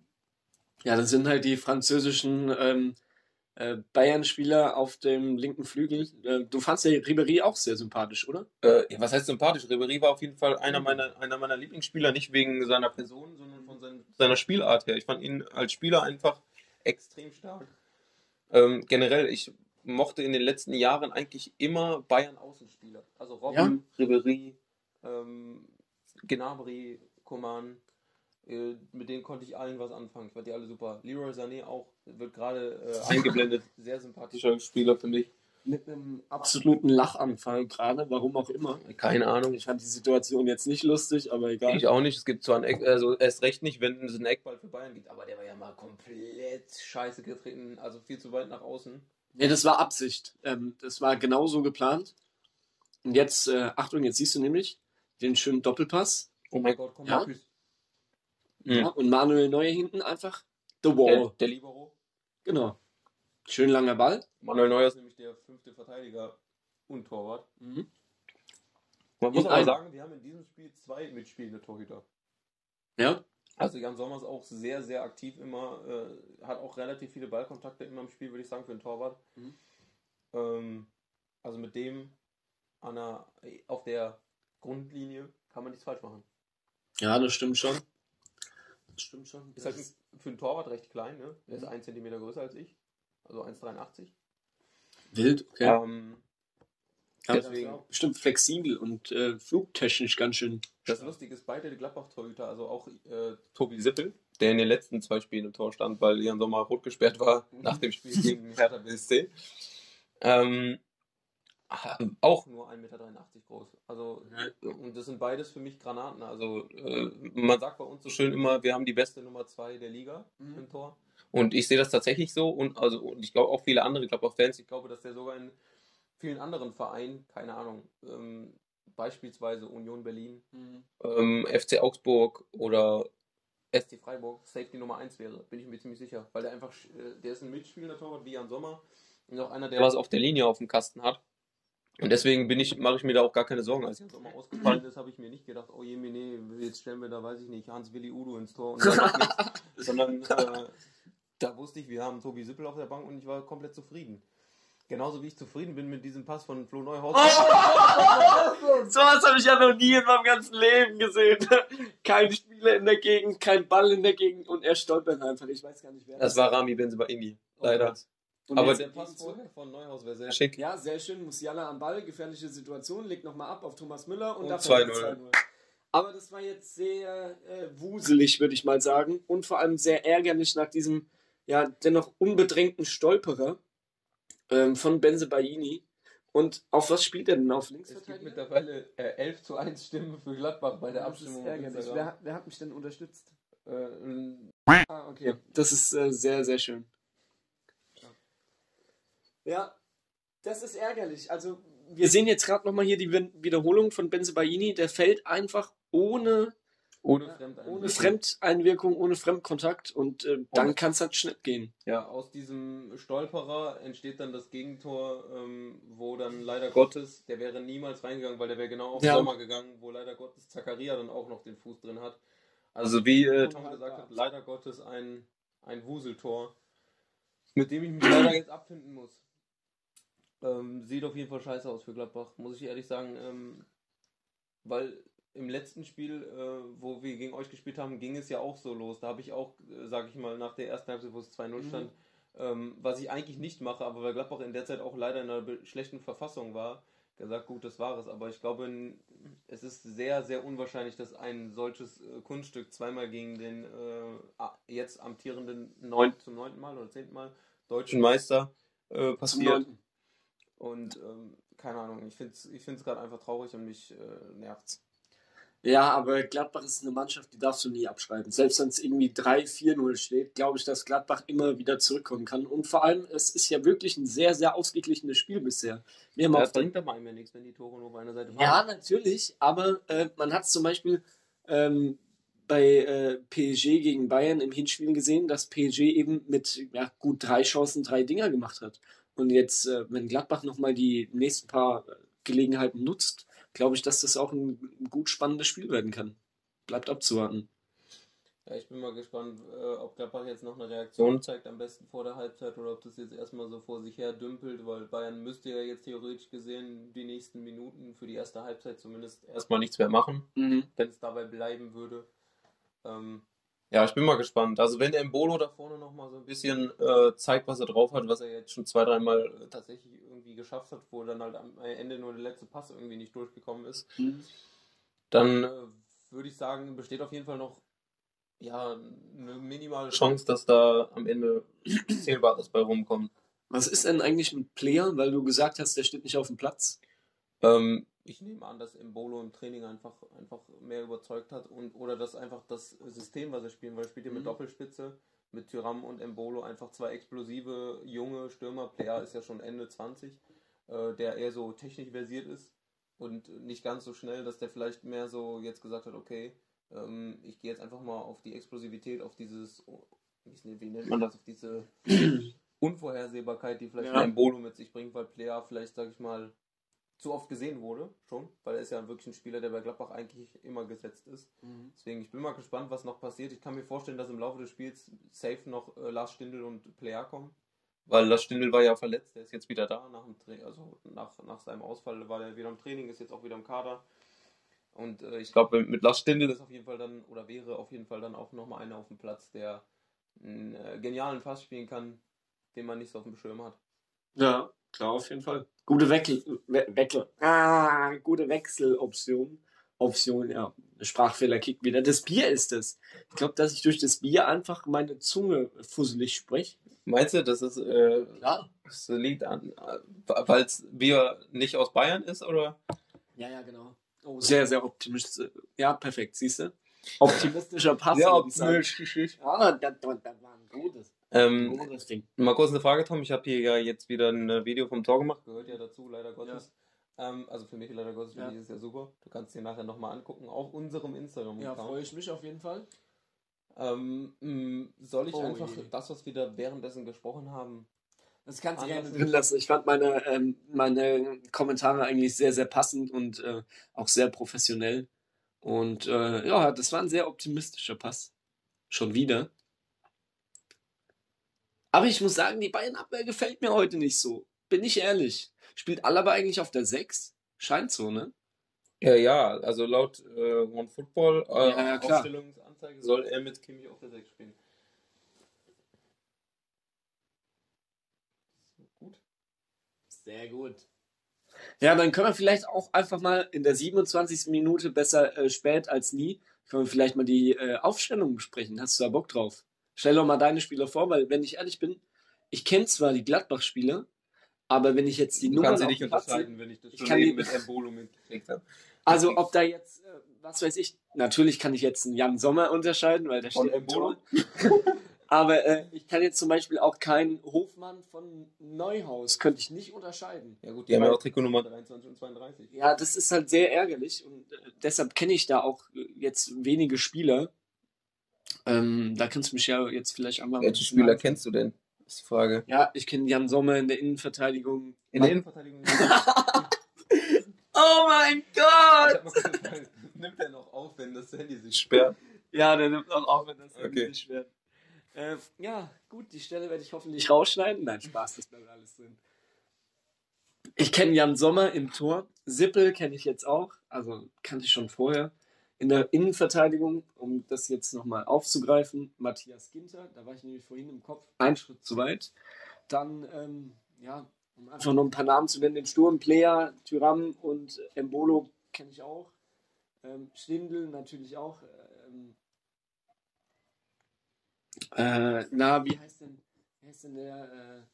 Speaker 2: Ja, das sind halt die französischen ähm, äh, Bayern-Spieler auf dem linken Flügel. Äh, du fandst ja Ribéry auch sehr sympathisch, oder?
Speaker 1: Äh, ja, was heißt sympathisch? Ribéry war auf jeden Fall einer meiner, einer meiner Lieblingsspieler, nicht wegen seiner Person, sondern seiner Spielart her. Ich fand ihn als Spieler einfach extrem stark. Ähm, generell, ich mochte in den letzten Jahren eigentlich immer Bayern Außenspieler. Also Robben, Ribéry, ähm, Gnabry, Coman. Äh, mit denen konnte ich allen was anfangen. Ich fand die alle super. Leroy Sané auch, wird gerade äh, eingeblendet. Sehr sympathischer Spieler für mich.
Speaker 2: Mit einem absoluten Lachanfall gerade, warum auch immer.
Speaker 1: Keine Ahnung.
Speaker 2: Ich fand die Situation jetzt nicht lustig, aber egal.
Speaker 1: Ich auch nicht. Es gibt zwar ein Eck, also erst recht nicht, wenn es einen Eckball für Bayern gibt, aber der war ja mal komplett scheiße getreten, also viel zu weit nach außen.
Speaker 2: Nee, das war Absicht. Ähm, das war genau so geplant. Und jetzt, äh, Achtung, jetzt siehst du nämlich den schönen Doppelpass.
Speaker 1: Oh mein Gott, komm
Speaker 2: Ja?
Speaker 1: mal.
Speaker 2: Ja, und Manuel Neuer hinten einfach The
Speaker 1: Der,
Speaker 2: Wall.
Speaker 1: der Libero.
Speaker 2: Genau. Schön langer Ball.
Speaker 1: Manuel Neuer ist nämlich der fünfte Verteidiger und Torwart.
Speaker 2: Mhm.
Speaker 1: Man muss aber sagen, wir haben in diesem Spiel zwei mitspielende Torhüter.
Speaker 2: Ja.
Speaker 1: Also Jan Sommers auch sehr, sehr aktiv immer, äh, hat auch relativ viele Ballkontakte immer im Spiel, würde ich sagen, für den Torwart.
Speaker 2: Mhm.
Speaker 1: Ähm, also mit dem an der, auf der Grundlinie kann man nichts falsch machen.
Speaker 2: Ja, das stimmt schon. Das stimmt schon.
Speaker 1: Ist halt für einen Torwart recht klein, ne? Der ist
Speaker 2: Mhm.
Speaker 1: 1 cm größer als ich. Also 1,83.
Speaker 2: wild, okay.
Speaker 1: Ähm,
Speaker 2: Ja,
Speaker 1: deswegen-
Speaker 2: das ist auch bestimmt flexibel und äh, flugtechnisch ganz schön.
Speaker 1: das Lustige ist, beide Gladbach-Torhüter, also auch äh, Tobi Sippel, der in den letzten zwei Spielen im Tor stand, weil Jan Sommer rot gesperrt war
Speaker 2: Mhm.
Speaker 1: nach dem Spiel gegen Hertha BSC. Ähm, auch nur 1,83 Meter groß. Also, und das sind beides für mich Granaten. Also, äh, man sagt bei uns so schön immer, wir haben die beste Nummer 2 der Liga
Speaker 2: Mhm.
Speaker 1: im Tor. Und ich sehe das tatsächlich so und also und ich glaube auch viele andere, ich glaube auch Fans, ich glaube, dass der sogar in vielen anderen Vereinen, keine Ahnung, ähm, beispielsweise Union Berlin, ähm, FC Augsburg oder SC Freiburg Safety Nummer 1 wäre, bin ich mir ziemlich sicher. Weil der einfach, äh, der ist ein mitspielender Torwart wie Jan Sommer und auch einer, der was auf der Linie auf dem Kasten hat. Und deswegen bin ich, mache ich mir da auch gar keine Sorgen. Als Jan Sommer ausgefallen ist, habe ich mir nicht gedacht, oh je, nee, jetzt stellen wir da, weiß ich nicht, Hans-Willi Udo ins Tor und dann. Sondern äh, da wusste ich, wir haben Tobi Sippel auf der Bank und ich war komplett zufrieden. Genauso wie ich zufrieden bin mit diesem Pass von Flo Neuhaus.
Speaker 2: So was habe ich ja noch nie in meinem ganzen Leben gesehen. Kein Spieler in der Gegend, kein Ball in der Gegend und er stolpert einfach. Ich weiß gar nicht, wer
Speaker 1: Das war Rami Benzebaini, leider.
Speaker 2: Und
Speaker 1: Aber der Pass von Neuhaus wäre sehr schick.
Speaker 2: Ja, sehr schön. Musiala am Ball, gefährliche Situation, legt nochmal ab auf Thomas Müller und,
Speaker 1: Und
Speaker 2: dafür
Speaker 1: 2-0.
Speaker 2: 2-0. Aber das war jetzt sehr äh, wuselig, würde ich mal sagen. Und vor allem sehr ärgerlich nach diesem, ja, dennoch unbedrängten Stolperer ähm, von Benze Baini. Und auf was spielt er denn? Auf
Speaker 1: Es gibt
Speaker 2: Linksverteidiger?
Speaker 1: mittlerweile äh, 11 zu 1 Stimmen für Gladbach bei der
Speaker 2: Das
Speaker 1: Abstimmung.
Speaker 2: Wer, wer hat mich denn unterstützt?
Speaker 1: Äh, ähm,
Speaker 2: Ah, okay. Das ist äh, sehr, sehr schön. Ja, das ist ärgerlich. Also, wir sehen jetzt gerade nochmal hier die Wiederholung von Benze Baini. Der fällt einfach ohne,
Speaker 1: ohne Fremdeinwirkung.
Speaker 2: ohne Fremdeinwirkung, ohne Fremdkontakt. Und äh, dann kann es halt schnell gehen.
Speaker 1: Ja, aus diesem Stolperer entsteht dann das Gegentor, ähm, wo dann leider Gottes, der wäre niemals reingegangen, weil der wäre genau auf
Speaker 2: Ja.
Speaker 1: Sommer gegangen, wo leider Gottes Zakaria dann auch noch den Fuß drin hat. Also wie äh, Tom gesagt hat, leider Gottes ein, ein Wuseltor, mit dem ich mich leider jetzt abfinden muss. Ähm, sieht auf jeden Fall scheiße aus für Gladbach, muss ich ehrlich sagen. Ähm, weil im letzten Spiel, äh, wo wir gegen euch gespielt haben, ging es ja auch so los. Da habe ich auch, äh, sage ich mal, nach der ersten Halbzeit, wo es 2-0 mhm. stand, ähm, was ich eigentlich nicht mache, aber weil Gladbach in der Zeit auch leider in einer schlechten Verfassung war, gesagt, gut, das war es. Aber ich glaube, es ist sehr, sehr unwahrscheinlich, dass ein solches äh, Kunststück zweimal gegen den äh, jetzt amtierenden neun, zum neunten Mal oder zehnten Mal deutschen Meister äh, passiert. Und ähm, keine Ahnung, ich finde es ich gerade einfach traurig und mich äh, nervt's.
Speaker 2: Ja, aber Gladbach ist eine Mannschaft, die darfst du nie abschreiben. Selbst wenn es irgendwie 3-4-0 steht, glaube ich, dass Gladbach immer wieder zurückkommen kann. Und vor allem, es ist ja wirklich ein sehr, sehr ausgeglichenes Spiel bisher. Wir haben ja,
Speaker 1: das bringt aber immer nichts, wenn die Tore nur auf einer Seite
Speaker 2: fahren. Ja, natürlich, aber äh, man hat es zum Beispiel ähm, bei äh, PSG gegen Bayern im Hinspiel gesehen, dass PSG eben mit ja, gut drei Chancen drei Dinger gemacht hat. Und jetzt, äh, wenn Gladbach nochmal die nächsten paar Gelegenheiten nutzt, glaube ich, dass das auch ein gut spannendes Spiel werden kann. Bleibt abzuwarten.
Speaker 1: Ja, ich bin mal gespannt, äh, ob Gladbach jetzt noch eine Reaktion zeigt, am besten vor der Halbzeit, oder ob das jetzt erstmal so vor sich her dümpelt, weil Bayern müsste ja jetzt theoretisch gesehen die nächsten Minuten für die erste Halbzeit zumindest erstmal nichts mehr machen, mhm. wenn es dabei bleiben würde. Ähm, ja, ich bin mal gespannt. Also wenn der Mbolo da vorne nochmal so ein bisschen äh, zeigt, was er drauf hat, was er jetzt schon zwei, dreimal äh, tatsächlich irgendwie geschafft hat, wo dann halt am Ende nur der letzte Pass irgendwie nicht durchgekommen ist, mhm. dann äh, würde ich sagen, besteht auf jeden Fall noch ja, eine minimale Chance, dass da am Ende Zählbares bei rumkommt.
Speaker 2: Was ist denn eigentlich mit Player, weil du gesagt hast, der steht nicht auf dem Platz?
Speaker 1: Ähm, ich nehme an, dass Embolo im Training einfach, einfach mehr überzeugt hat und oder dass einfach das System, was er spielt, weil er spielt ja mit mhm. Doppelspitze, mit Tyram und Embolo einfach zwei explosive junge Stürmer. Player ist ja schon Ende 20, äh, der eher so technisch versiert ist und nicht ganz so schnell, dass der vielleicht mehr so jetzt gesagt hat, okay, ähm, ich gehe jetzt einfach mal auf die Explosivität, auf dieses, oh, wie nennt man das, auf diese Unvorhersehbarkeit, die vielleicht ja. Embolo mit sich bringt, weil Player vielleicht, sag ich mal, zu oft gesehen wurde, schon, weil er ist ja wirklich ein Spieler, der bei Gladbach eigentlich immer gesetzt ist. Mhm. Deswegen, ich bin mal gespannt, was noch passiert. Ich kann mir vorstellen, dass im Laufe des Spiels safe noch äh, Lars Stindl und Player kommen. Weil Lars Stindl war ja verletzt, der ist jetzt wieder da, nach, dem also nach, nach seinem Ausfall war er wieder im Training, ist jetzt auch wieder im Kader. Und äh, ich glaube, mit Lars Stindl ist auf jeden Fall dann, oder wäre auf jeden Fall dann auch nochmal einer auf dem Platz, der einen äh, genialen Pass spielen kann, den man nicht so auf dem Schirm hat.
Speaker 2: Ja, klar, auf jeden Fall. Gute Wechsel, We Wechsel, ah, gute Wechseloption. Option, ja. Sprachfehler kickt wieder. Das Bier ist es. Ich glaube, dass ich durch das Bier einfach meine Zunge fusselig spreche.
Speaker 1: Meinst du, dass es äh, ja. das liegt an, weil es Bier nicht aus Bayern ist, oder?
Speaker 2: Ja, ja, genau. Oh, sehr, sehr optimistisch. Ja, perfekt, siehst du? Optimistischer Pass.
Speaker 1: Sehr optimistisch. Ja, das, das, das war ein gutes. Ähm, mal kurz eine Frage, Tom. Ich habe hier ja jetzt wieder ein äh, Video vom Tor gemacht, gehört ja dazu, leider Gottes. Ja. Ähm, also für mich leider Gottes, für ja. dich ist ja super. Du kannst dir nachher nochmal angucken, auf unserem Instagram.
Speaker 2: Ja, freue ich mich auf jeden Fall.
Speaker 1: Ähm, soll ich oh, einfach je. das, was wir da währenddessen gesprochen haben,
Speaker 2: das kannst du gerne drin lassen. Ich fand meine, ähm, meine Kommentare eigentlich sehr, sehr passend und äh, auch sehr professionell. Und äh, ja, das war ein sehr optimistischer Pass. Schon wieder. Aber ich muss sagen, die Bayern-Abwehr gefällt mir heute nicht so. Bin ich ehrlich. Spielt Alaba eigentlich auf der 6? Scheint so, ne?
Speaker 1: Ja, ja, also laut äh, OneFootball äh, ja, ja, Aufstellungsanzeige soll er mit Kimi auf der 6 spielen.
Speaker 2: Gut. Sehr gut. Ja, dann können wir vielleicht auch einfach mal in der 27. Minute besser äh, spät als nie, können wir vielleicht mal die äh, Aufstellung besprechen. Hast du da Bock drauf? Stell doch mal deine Spieler vor, weil wenn ich ehrlich bin, ich kenne zwar die Gladbach-Spieler, aber wenn ich jetzt die Nummer.
Speaker 1: Nummer. Kannst sie nicht unterscheiden, wenn ich das schon eben mit Embolo mitgekriegt habe.
Speaker 2: Also, ob da jetzt, äh, was weiß ich, natürlich kann ich jetzt einen Jan Sommer unterscheiden, weil der steht Tor. aber äh, ich kann jetzt zum Beispiel auch keinen Hofmann von Neuhaus, könnte ich nicht unterscheiden.
Speaker 1: Ja, gut, die haben ja auch Trikotnummer 23 und 32.
Speaker 2: Ja, das ist halt sehr ärgerlich und äh, deshalb kenne ich da auch äh, jetzt wenige Spieler. Ähm, da kannst du mich ja jetzt vielleicht einmal.
Speaker 1: Welche Spieler kennst du denn? Ist die Frage.
Speaker 2: Ja, ich kenne Jan Sommer in der Innenverteidigung.
Speaker 1: In der Innenverteidigung?
Speaker 2: oh mein Gott!
Speaker 1: Gesagt, nimmt er noch auf, wenn das Handy sich sperrt?
Speaker 2: Ja, der nimmt noch auf, wenn das Handy okay. sich sperrt. Äh, ja, gut, die Stelle werde ich hoffentlich rausschneiden. Nein, Spaß, das bleibt alles drin. Ich kenne Jan Sommer im Tor. Sippel kenne ich jetzt auch. Also kannte ich schon vorher. In der Innenverteidigung, um das jetzt nochmal aufzugreifen, Matthias Ginter, da war ich nämlich vorhin im Kopf, ein Schritt zu weit. Dann, ähm, ja, um einfach noch ein paar Namen zu nennen, den Sturm, Player, Tyram und Embolo kenne ich auch. Ähm, Stindl natürlich auch. Ähm, äh, na, wie heißt denn, wie heißt denn der?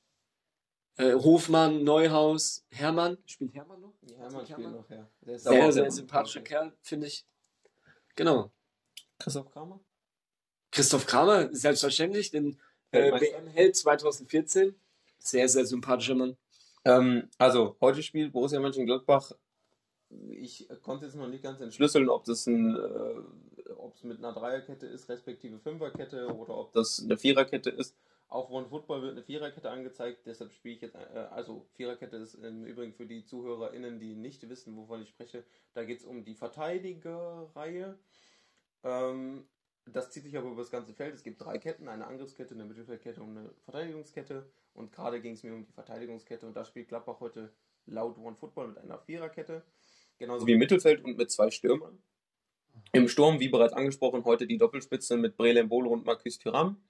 Speaker 2: Äh, äh, Hofmann, Neuhaus, Hermann. Spielt Hermann noch?
Speaker 1: Ja, Hermann spielt noch, ja. Der
Speaker 2: sehr, sehr sympathischer Kerl, finde ich. Genau.
Speaker 1: Christoph Kramer?
Speaker 2: Christoph Kramer, selbstverständlich, den äh, WM-Held 2014. Sehr, sehr sympathischer Mann.
Speaker 1: Ähm, also, heute spielt Borussia Mönchengladbach. Ich konnte jetzt noch nicht ganz entschlüsseln, ob das ein, äh, ob es mit einer Dreierkette ist, respektive Fünferkette, oder ob das eine Viererkette ist. Auf One Football wird eine Viererkette angezeigt, deshalb spiele ich jetzt, äh, also Viererkette ist im Übrigen für die ZuhörerInnen, die nicht wissen, wovon ich spreche, da geht es um die Verteidigerreihe. Ähm, das zieht sich aber über das ganze Feld. Es gibt drei Ketten, eine Angriffskette, eine Mittelfeldkette und eine Verteidigungskette. Und gerade ging es mir um die Verteidigungskette und da spielt Gladbach heute laut One Football mit einer Viererkette. Genauso wie im Mittelfeld und mit zwei Stürmern. Im Sturm, wie bereits angesprochen, heute die Doppelspitze mit Brelem Bolo und Marcus Thuram.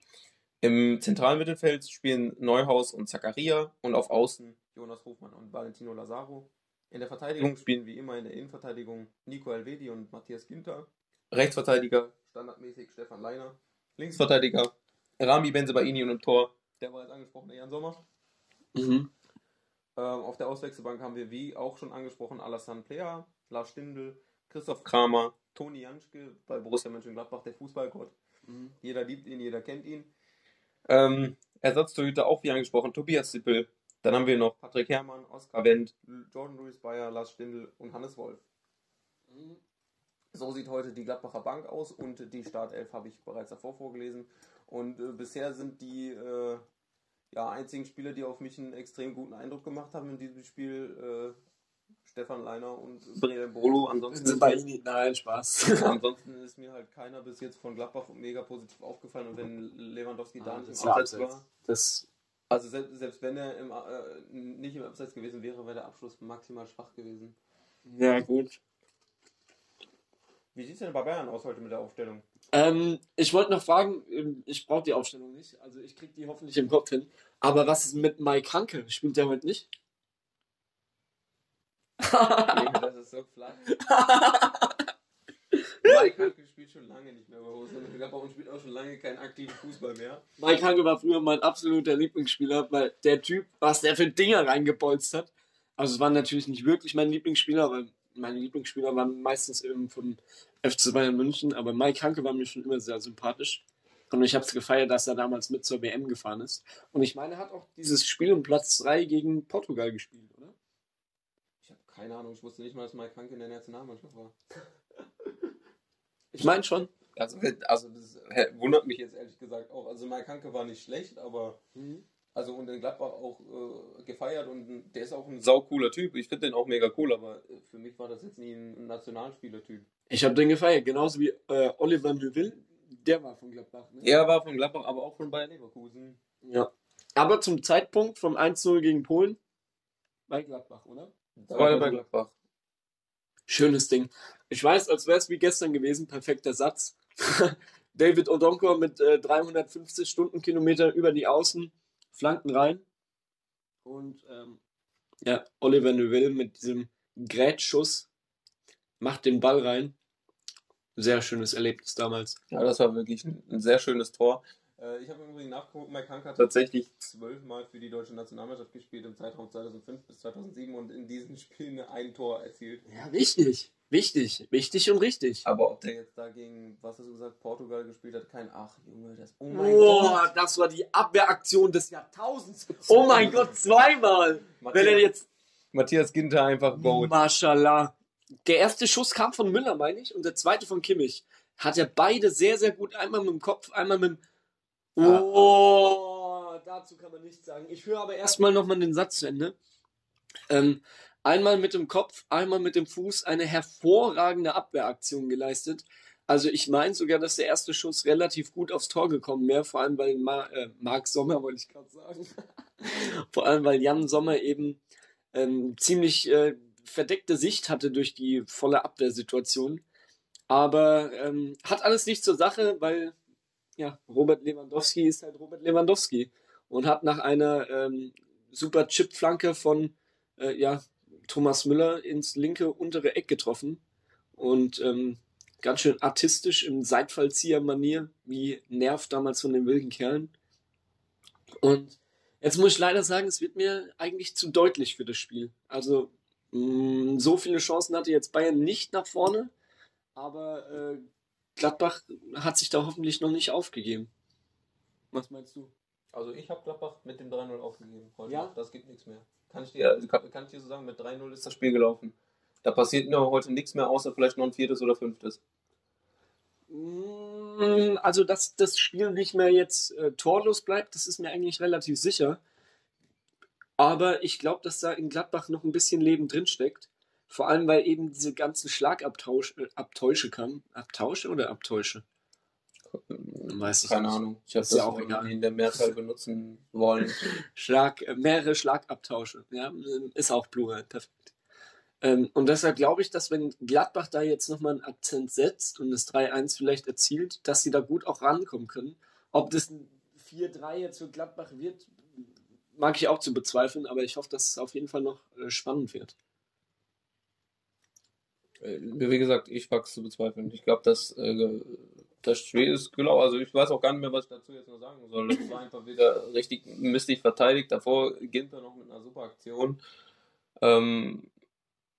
Speaker 1: Im zentralen Mittelfeld spielen Neuhaus und Zakaria und auf Außen Jonas Hofmann und Valentino Lazaro. In der Verteidigung spielen wie immer in der Innenverteidigung Nico Elvedi und Matthias Ginter. Rechtsverteidiger standardmäßig Stefan Leiner. Linksverteidiger Rami Benzebaini und im Tor der war jetzt angesprochene Jan Sommer. Mhm. Ähm, auf der Auswechselbank haben wir, wie auch schon angesprochen, Alassane Plea, Lars Stindl, Christoph Kramer, Toni Janschke bei Borussia Mönchengladbach, der Fußballgott. Mhm. Jeder liebt ihn, jeder kennt ihn. Ähm, Ersatztorhüter auch wie angesprochen, Tobias Sippel. Dann haben wir noch Patrick Herrmann, Oskar Wendt, Jordan Louis Bayer, Lars Stindl und Hannes Wolf. So sieht heute die Gladbacher Bank aus und die Startelf habe ich bereits davor vorgelesen. Und äh, bisher sind die äh, ja, einzigen Spieler, die auf mich einen extrem guten Eindruck gemacht haben in diesem Spiel, äh, Stefan Leiner und Brede Bolo. Ansonsten bei Ihnen, nein, Spaß. ansonsten ist mir halt keiner bis jetzt von Gladbach mega positiv aufgefallen und wenn Lewandowski ah, da nicht im Abseits war, das also selbst, selbst wenn er im, äh, nicht im Abseits gewesen wäre, wäre der Abschluss maximal schwach gewesen.
Speaker 2: Ja, gut.
Speaker 1: Wie sieht es denn bei Bayern aus heute mit der Aufstellung?
Speaker 2: Ähm, ich wollte noch fragen, ähm, ich brauche die Aufstellung nicht, also ich kriege die hoffentlich im Kopf hin. Aber was ist mit Mike Hanke? Spielt der heute nicht? das ist so flach.
Speaker 1: Mike Hanke spielt schon lange nicht mehr bei Borussia Mönchengladbach und spielt auch schon lange keinen aktiven Fußball mehr.
Speaker 2: Mike Hanke war früher mein absoluter Lieblingsspieler, weil der Typ, was der für Dinger reingebolzt hat. Also es war natürlich nicht wirklich mein Lieblingsspieler, weil meine Lieblingsspieler waren meistens eben von FC Bayern München, aber Mike Hanke war mir schon immer sehr sympathisch. Und ich habe es gefeiert, dass er damals mit zur WM gefahren ist. Und ich meine, er hat auch dieses Spiel um Platz 3 gegen Portugal gespielt, oder?
Speaker 1: Keine Ahnung, ich wusste nicht mal, dass Mike Hanke in der Nationalmannschaft war.
Speaker 2: ich meine schon.
Speaker 1: Also, also das wundert mich jetzt ehrlich gesagt auch. Also Mike Hanke war nicht schlecht, aber mhm. Also und in Gladbach auch äh, gefeiert und der ist auch ein saucooler Typ. Ich finde den auch mega cool, aber für mich war das jetzt nie ein Nationalspieler-Typ.
Speaker 2: Ich habe den gefeiert, genauso wie äh, Oliver Neuville. Der war von Gladbach.
Speaker 1: Ne? Er war von Gladbach, aber auch von Bayern Leverkusen.
Speaker 2: Ja. Aber zum Zeitpunkt vom 1-0 gegen Polen bei Gladbach, oder?
Speaker 1: Er bei Gladbach.
Speaker 2: Schönes Ding. Ich weiß, als wäre es wie gestern gewesen, perfekter Satz. David Odonko mit äh, 350 Stundenkilometern über die Außen Flanken rein. Und ähm, ja, Oliver Neuville mit diesem Grätschusss macht den Ball rein. Sehr schönes Erlebnis damals.
Speaker 1: Ja, das war wirklich ein sehr schönes Tor. Äh, ich habe übrigens nachgeguckt, Mike Hank hat tatsächlich zwölfmal für die deutsche Nationalmannschaft gespielt im Zeitraum 2005 bis 2007 und in diesen Spielen ein Tor erzielt.
Speaker 2: Ja, wichtig. Wichtig, wichtig und richtig.
Speaker 1: Aber ob der jetzt da gegen, was hast du gesagt, Portugal gespielt hat, kein Ach, Junge, das.
Speaker 2: Oh mein oh, Gott. das war die Abwehraktion des Jahrtausends. Oh mein Gott, zweimal. Matthias, Wenn er jetzt.
Speaker 1: Matthias Ginter einfach
Speaker 2: Goat. Mashallah. Der erste Schuss kam von Müller, meine ich, und der zweite von Kimmich. Hat er beide sehr, sehr gut. Einmal mit dem Kopf, einmal mit dem. Oh, dazu kann man nichts sagen. Ich höre aber erstmal nochmal den Satz zu Ende. Ähm, einmal mit dem Kopf, einmal mit dem Fuß eine hervorragende Abwehraktion geleistet. Also ich meine sogar, dass der erste Schuss relativ gut aufs Tor gekommen wäre, vor allem weil Mar äh, Marc Sommer, wollte ich gerade sagen, vor allem weil Jan Sommer eben ähm, ziemlich äh, verdeckte Sicht hatte durch die volle Abwehrsituation. Aber ähm, hat alles nicht zur Sache, weil ja, Robert Lewandowski ist halt Robert Lewandowski und hat nach einer ähm, super Chip-Flanke von äh, ja, Thomas Müller ins linke untere Eck getroffen und ähm, ganz schön artistisch im Seitfallzieher-Manier, wie Nerv damals von den wilden Kerlen. Und jetzt muss ich leider sagen, es wird mir eigentlich zu deutlich für das Spiel. Also mh, mm, so viele Chancen hatte jetzt Bayern nicht nach vorne, aber äh, Gladbach hat sich da hoffentlich noch nicht aufgegeben. Was meinst du?
Speaker 1: Also ich habe Gladbach mit dem 3-0 aufgegeben heute. Ja? Das gibt nichts mehr. Kann ich, dir, kann, kann ich dir so sagen, mit 3-0 ist das Spiel gelaufen. Da passiert mir heute nichts mehr, außer vielleicht noch ein viertes oder fünftes.
Speaker 2: Mm, also, dass das Spiel nicht mehr jetzt äh, torlos bleibt, das ist mir eigentlich relativ sicher. Aber ich glaube, dass da in Gladbach noch ein bisschen Leben drinsteckt. Vor allem, weil eben diese ganzen Schlagabtäusche äh, kamen. Abtausche oder Abtäusche?
Speaker 1: Weiß ich Keine nicht. Ahnung. Ich habe das ja auch in der Mehrzahl benutzen wollen.
Speaker 2: Schlag, äh, mehrere Schlagabtausche. Ja, ist auch Plural. Perfekt. Ähm, und deshalb glaube ich, dass wenn Gladbach da jetzt nochmal einen Akzent setzt und das 3-1 vielleicht erzielt, dass sie da gut auch rankommen können. Ob das ein 4-3 jetzt für Gladbach wird, mag ich auch zu bezweifeln, aber ich hoffe, dass es auf jeden Fall noch äh, spannend wird.
Speaker 1: Äh, wie gesagt, ich es zu bezweifeln. Ich glaube, dass äh, das Spiel ist genau, also ich weiß auch gar nicht mehr, was ich dazu jetzt noch sagen soll. Das war einfach wieder richtig mistig verteidigt. Davor Ginter noch mit einer super Aktion. Ähm,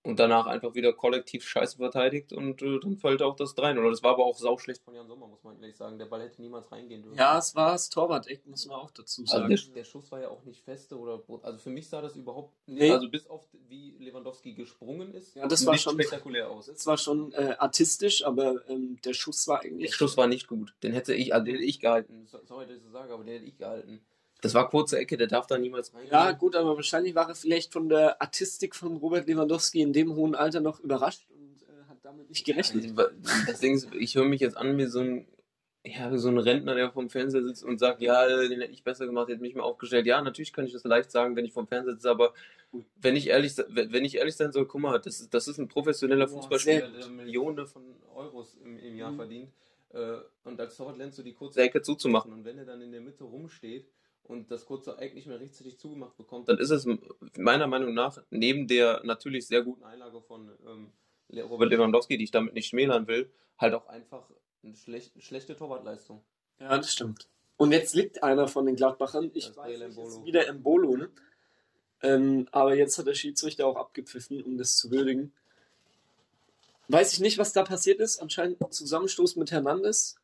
Speaker 1: und danach einfach wieder kollektiv scheiße verteidigt und äh, dann fällt auch das 3 oder Das war aber auch sauschlecht von Jan Sommer, muss man ehrlich sagen. Der Ball hätte niemals reingehen dürfen.
Speaker 2: Ja, es war das Torwart-Eck, muss man auch dazu
Speaker 1: also sagen. Also der, der, Schuss war ja auch nicht feste oder. Also für mich sah das überhaupt nicht. Nee. Also bis auf wie Lewandowski gesprungen ist,
Speaker 2: ja, das war schon spektakulär aus. Es war schon äh, artistisch, aber ähm, der Schuss war eigentlich.
Speaker 1: Der Schuss war nicht gut. Den hätte ich, also den hätte ich gehalten. Sorry, dass ich so sage, aber den hätte ich gehalten. Das war kurze Ecke, der darf da niemals rein.
Speaker 2: Ja, gut, aber wahrscheinlich war er vielleicht von der Artistik von Robert Lewandowski in dem hohen Alter noch überrascht und äh, hat damit nicht gerechnet.
Speaker 1: Das Ding ist, ich höre mich jetzt an wie so ein, ja, so ein Rentner, der vom Fernseher sitzt und sagt, ja, den hätte ich besser gemacht, hätte mich mal aufgestellt. Ja, natürlich kann ich das leicht sagen, wenn ich vom Fernseher sitze, aber wenn ich ehrlich, wenn ich ehrlich sein soll, guck mal, das ist, das ist ein professioneller Fußballspieler, der Millionen von Euros im, im Jahr mhm. verdient. Äh, und als Torwart lernst du die kurze Ecke zuzumachen. Und wenn er dann in der Mitte rumsteht, und das kurze Eck nicht mehr rechtzeitig zugemacht bekommt, dann ist es meiner Meinung nach neben der natürlich sehr guten Einlage von ähm, Robert Lewandowski, die ich damit nicht schmälern will, halt auch einfach eine schlecht, schlechte Torwartleistung.
Speaker 2: Ja, das stimmt. Und jetzt liegt einer von den Gladbachern, ich weiß nicht, ist wieder Embolo, ne? Ähm, aber jetzt hat der Schiedsrichter auch abgepfiffen, um das zu würdigen. Weiß ich nicht, was da passiert ist. Anscheinend Zusammenstoß mit Hernandez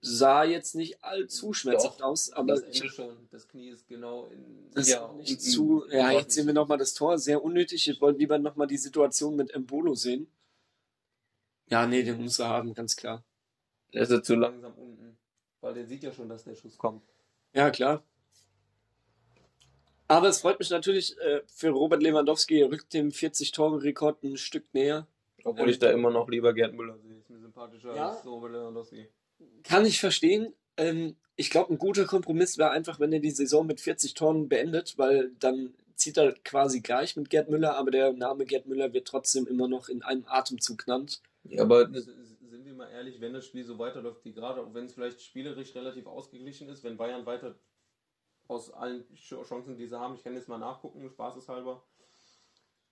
Speaker 2: sah jetzt nicht allzu schmerzhaft Doch, aus, aber
Speaker 1: das ich, schon. Das Knie ist genau in
Speaker 2: das ja, nicht zu. Ja, jetzt sehen wir nochmal das Tor, sehr unnötig. Ich wollte lieber nochmal die Situation mit Embolo sehen. Ja, nee, den muss er haben, ganz klar.
Speaker 1: Er ist ja zu langsam unten, weil der sieht ja schon, dass der Schuss kommt.
Speaker 2: Ja, klar. Aber es freut mich natürlich äh, für Robert Lewandowski, er rückt dem 40-Tore-Rekord ein Stück näher.
Speaker 1: Obwohl ähm, ich da immer noch lieber Gerd Müller sehe. Ist mir sympathischer ja? als Robert Lewandowski.
Speaker 2: Kann ich verstehen. Ähm, ich glaube, ein guter Kompromiss wäre einfach, wenn er die Saison mit 40 Toren beendet, weil dann zieht er quasi gleich mit Gerd Müller, aber der Name Gerd Müller wird trotzdem immer noch in einem Atemzug genannt.
Speaker 1: Ja, aber sind wir mal ehrlich, wenn das Spiel so weiterläuft wie gerade, auch wenn es vielleicht spielerisch relativ ausgeglichen ist, wenn Bayern weiter aus allen Chancen, die sie haben, ich kann jetzt mal nachgucken, spaßeshalber.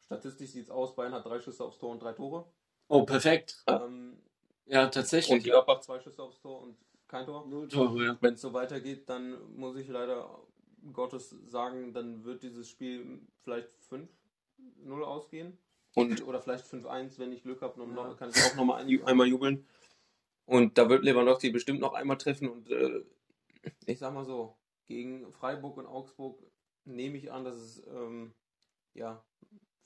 Speaker 1: Statistisch sieht es aus, Bayern hat drei Schüsse aufs Tor und drei Tore.
Speaker 2: Oh, perfekt. Ähm, ja, tatsächlich.
Speaker 1: Und Gladbach zwei Schüsse aufs Tor und kein Tor. Null Tore, ja. Wenn es so weitergeht, dann muss ich leider Gottes sagen, dann wird dieses Spiel vielleicht 5-0 ausgehen. Und, oder vielleicht 5-1, wenn ich Glück habe, ja. kann ich auch nochmal ein, einmal jubeln. Und da wird Lewandowski bestimmt noch einmal treffen. Und äh, ich sag mal so, gegen Freiburg und Augsburg nehme ich an, dass es ähm, ja,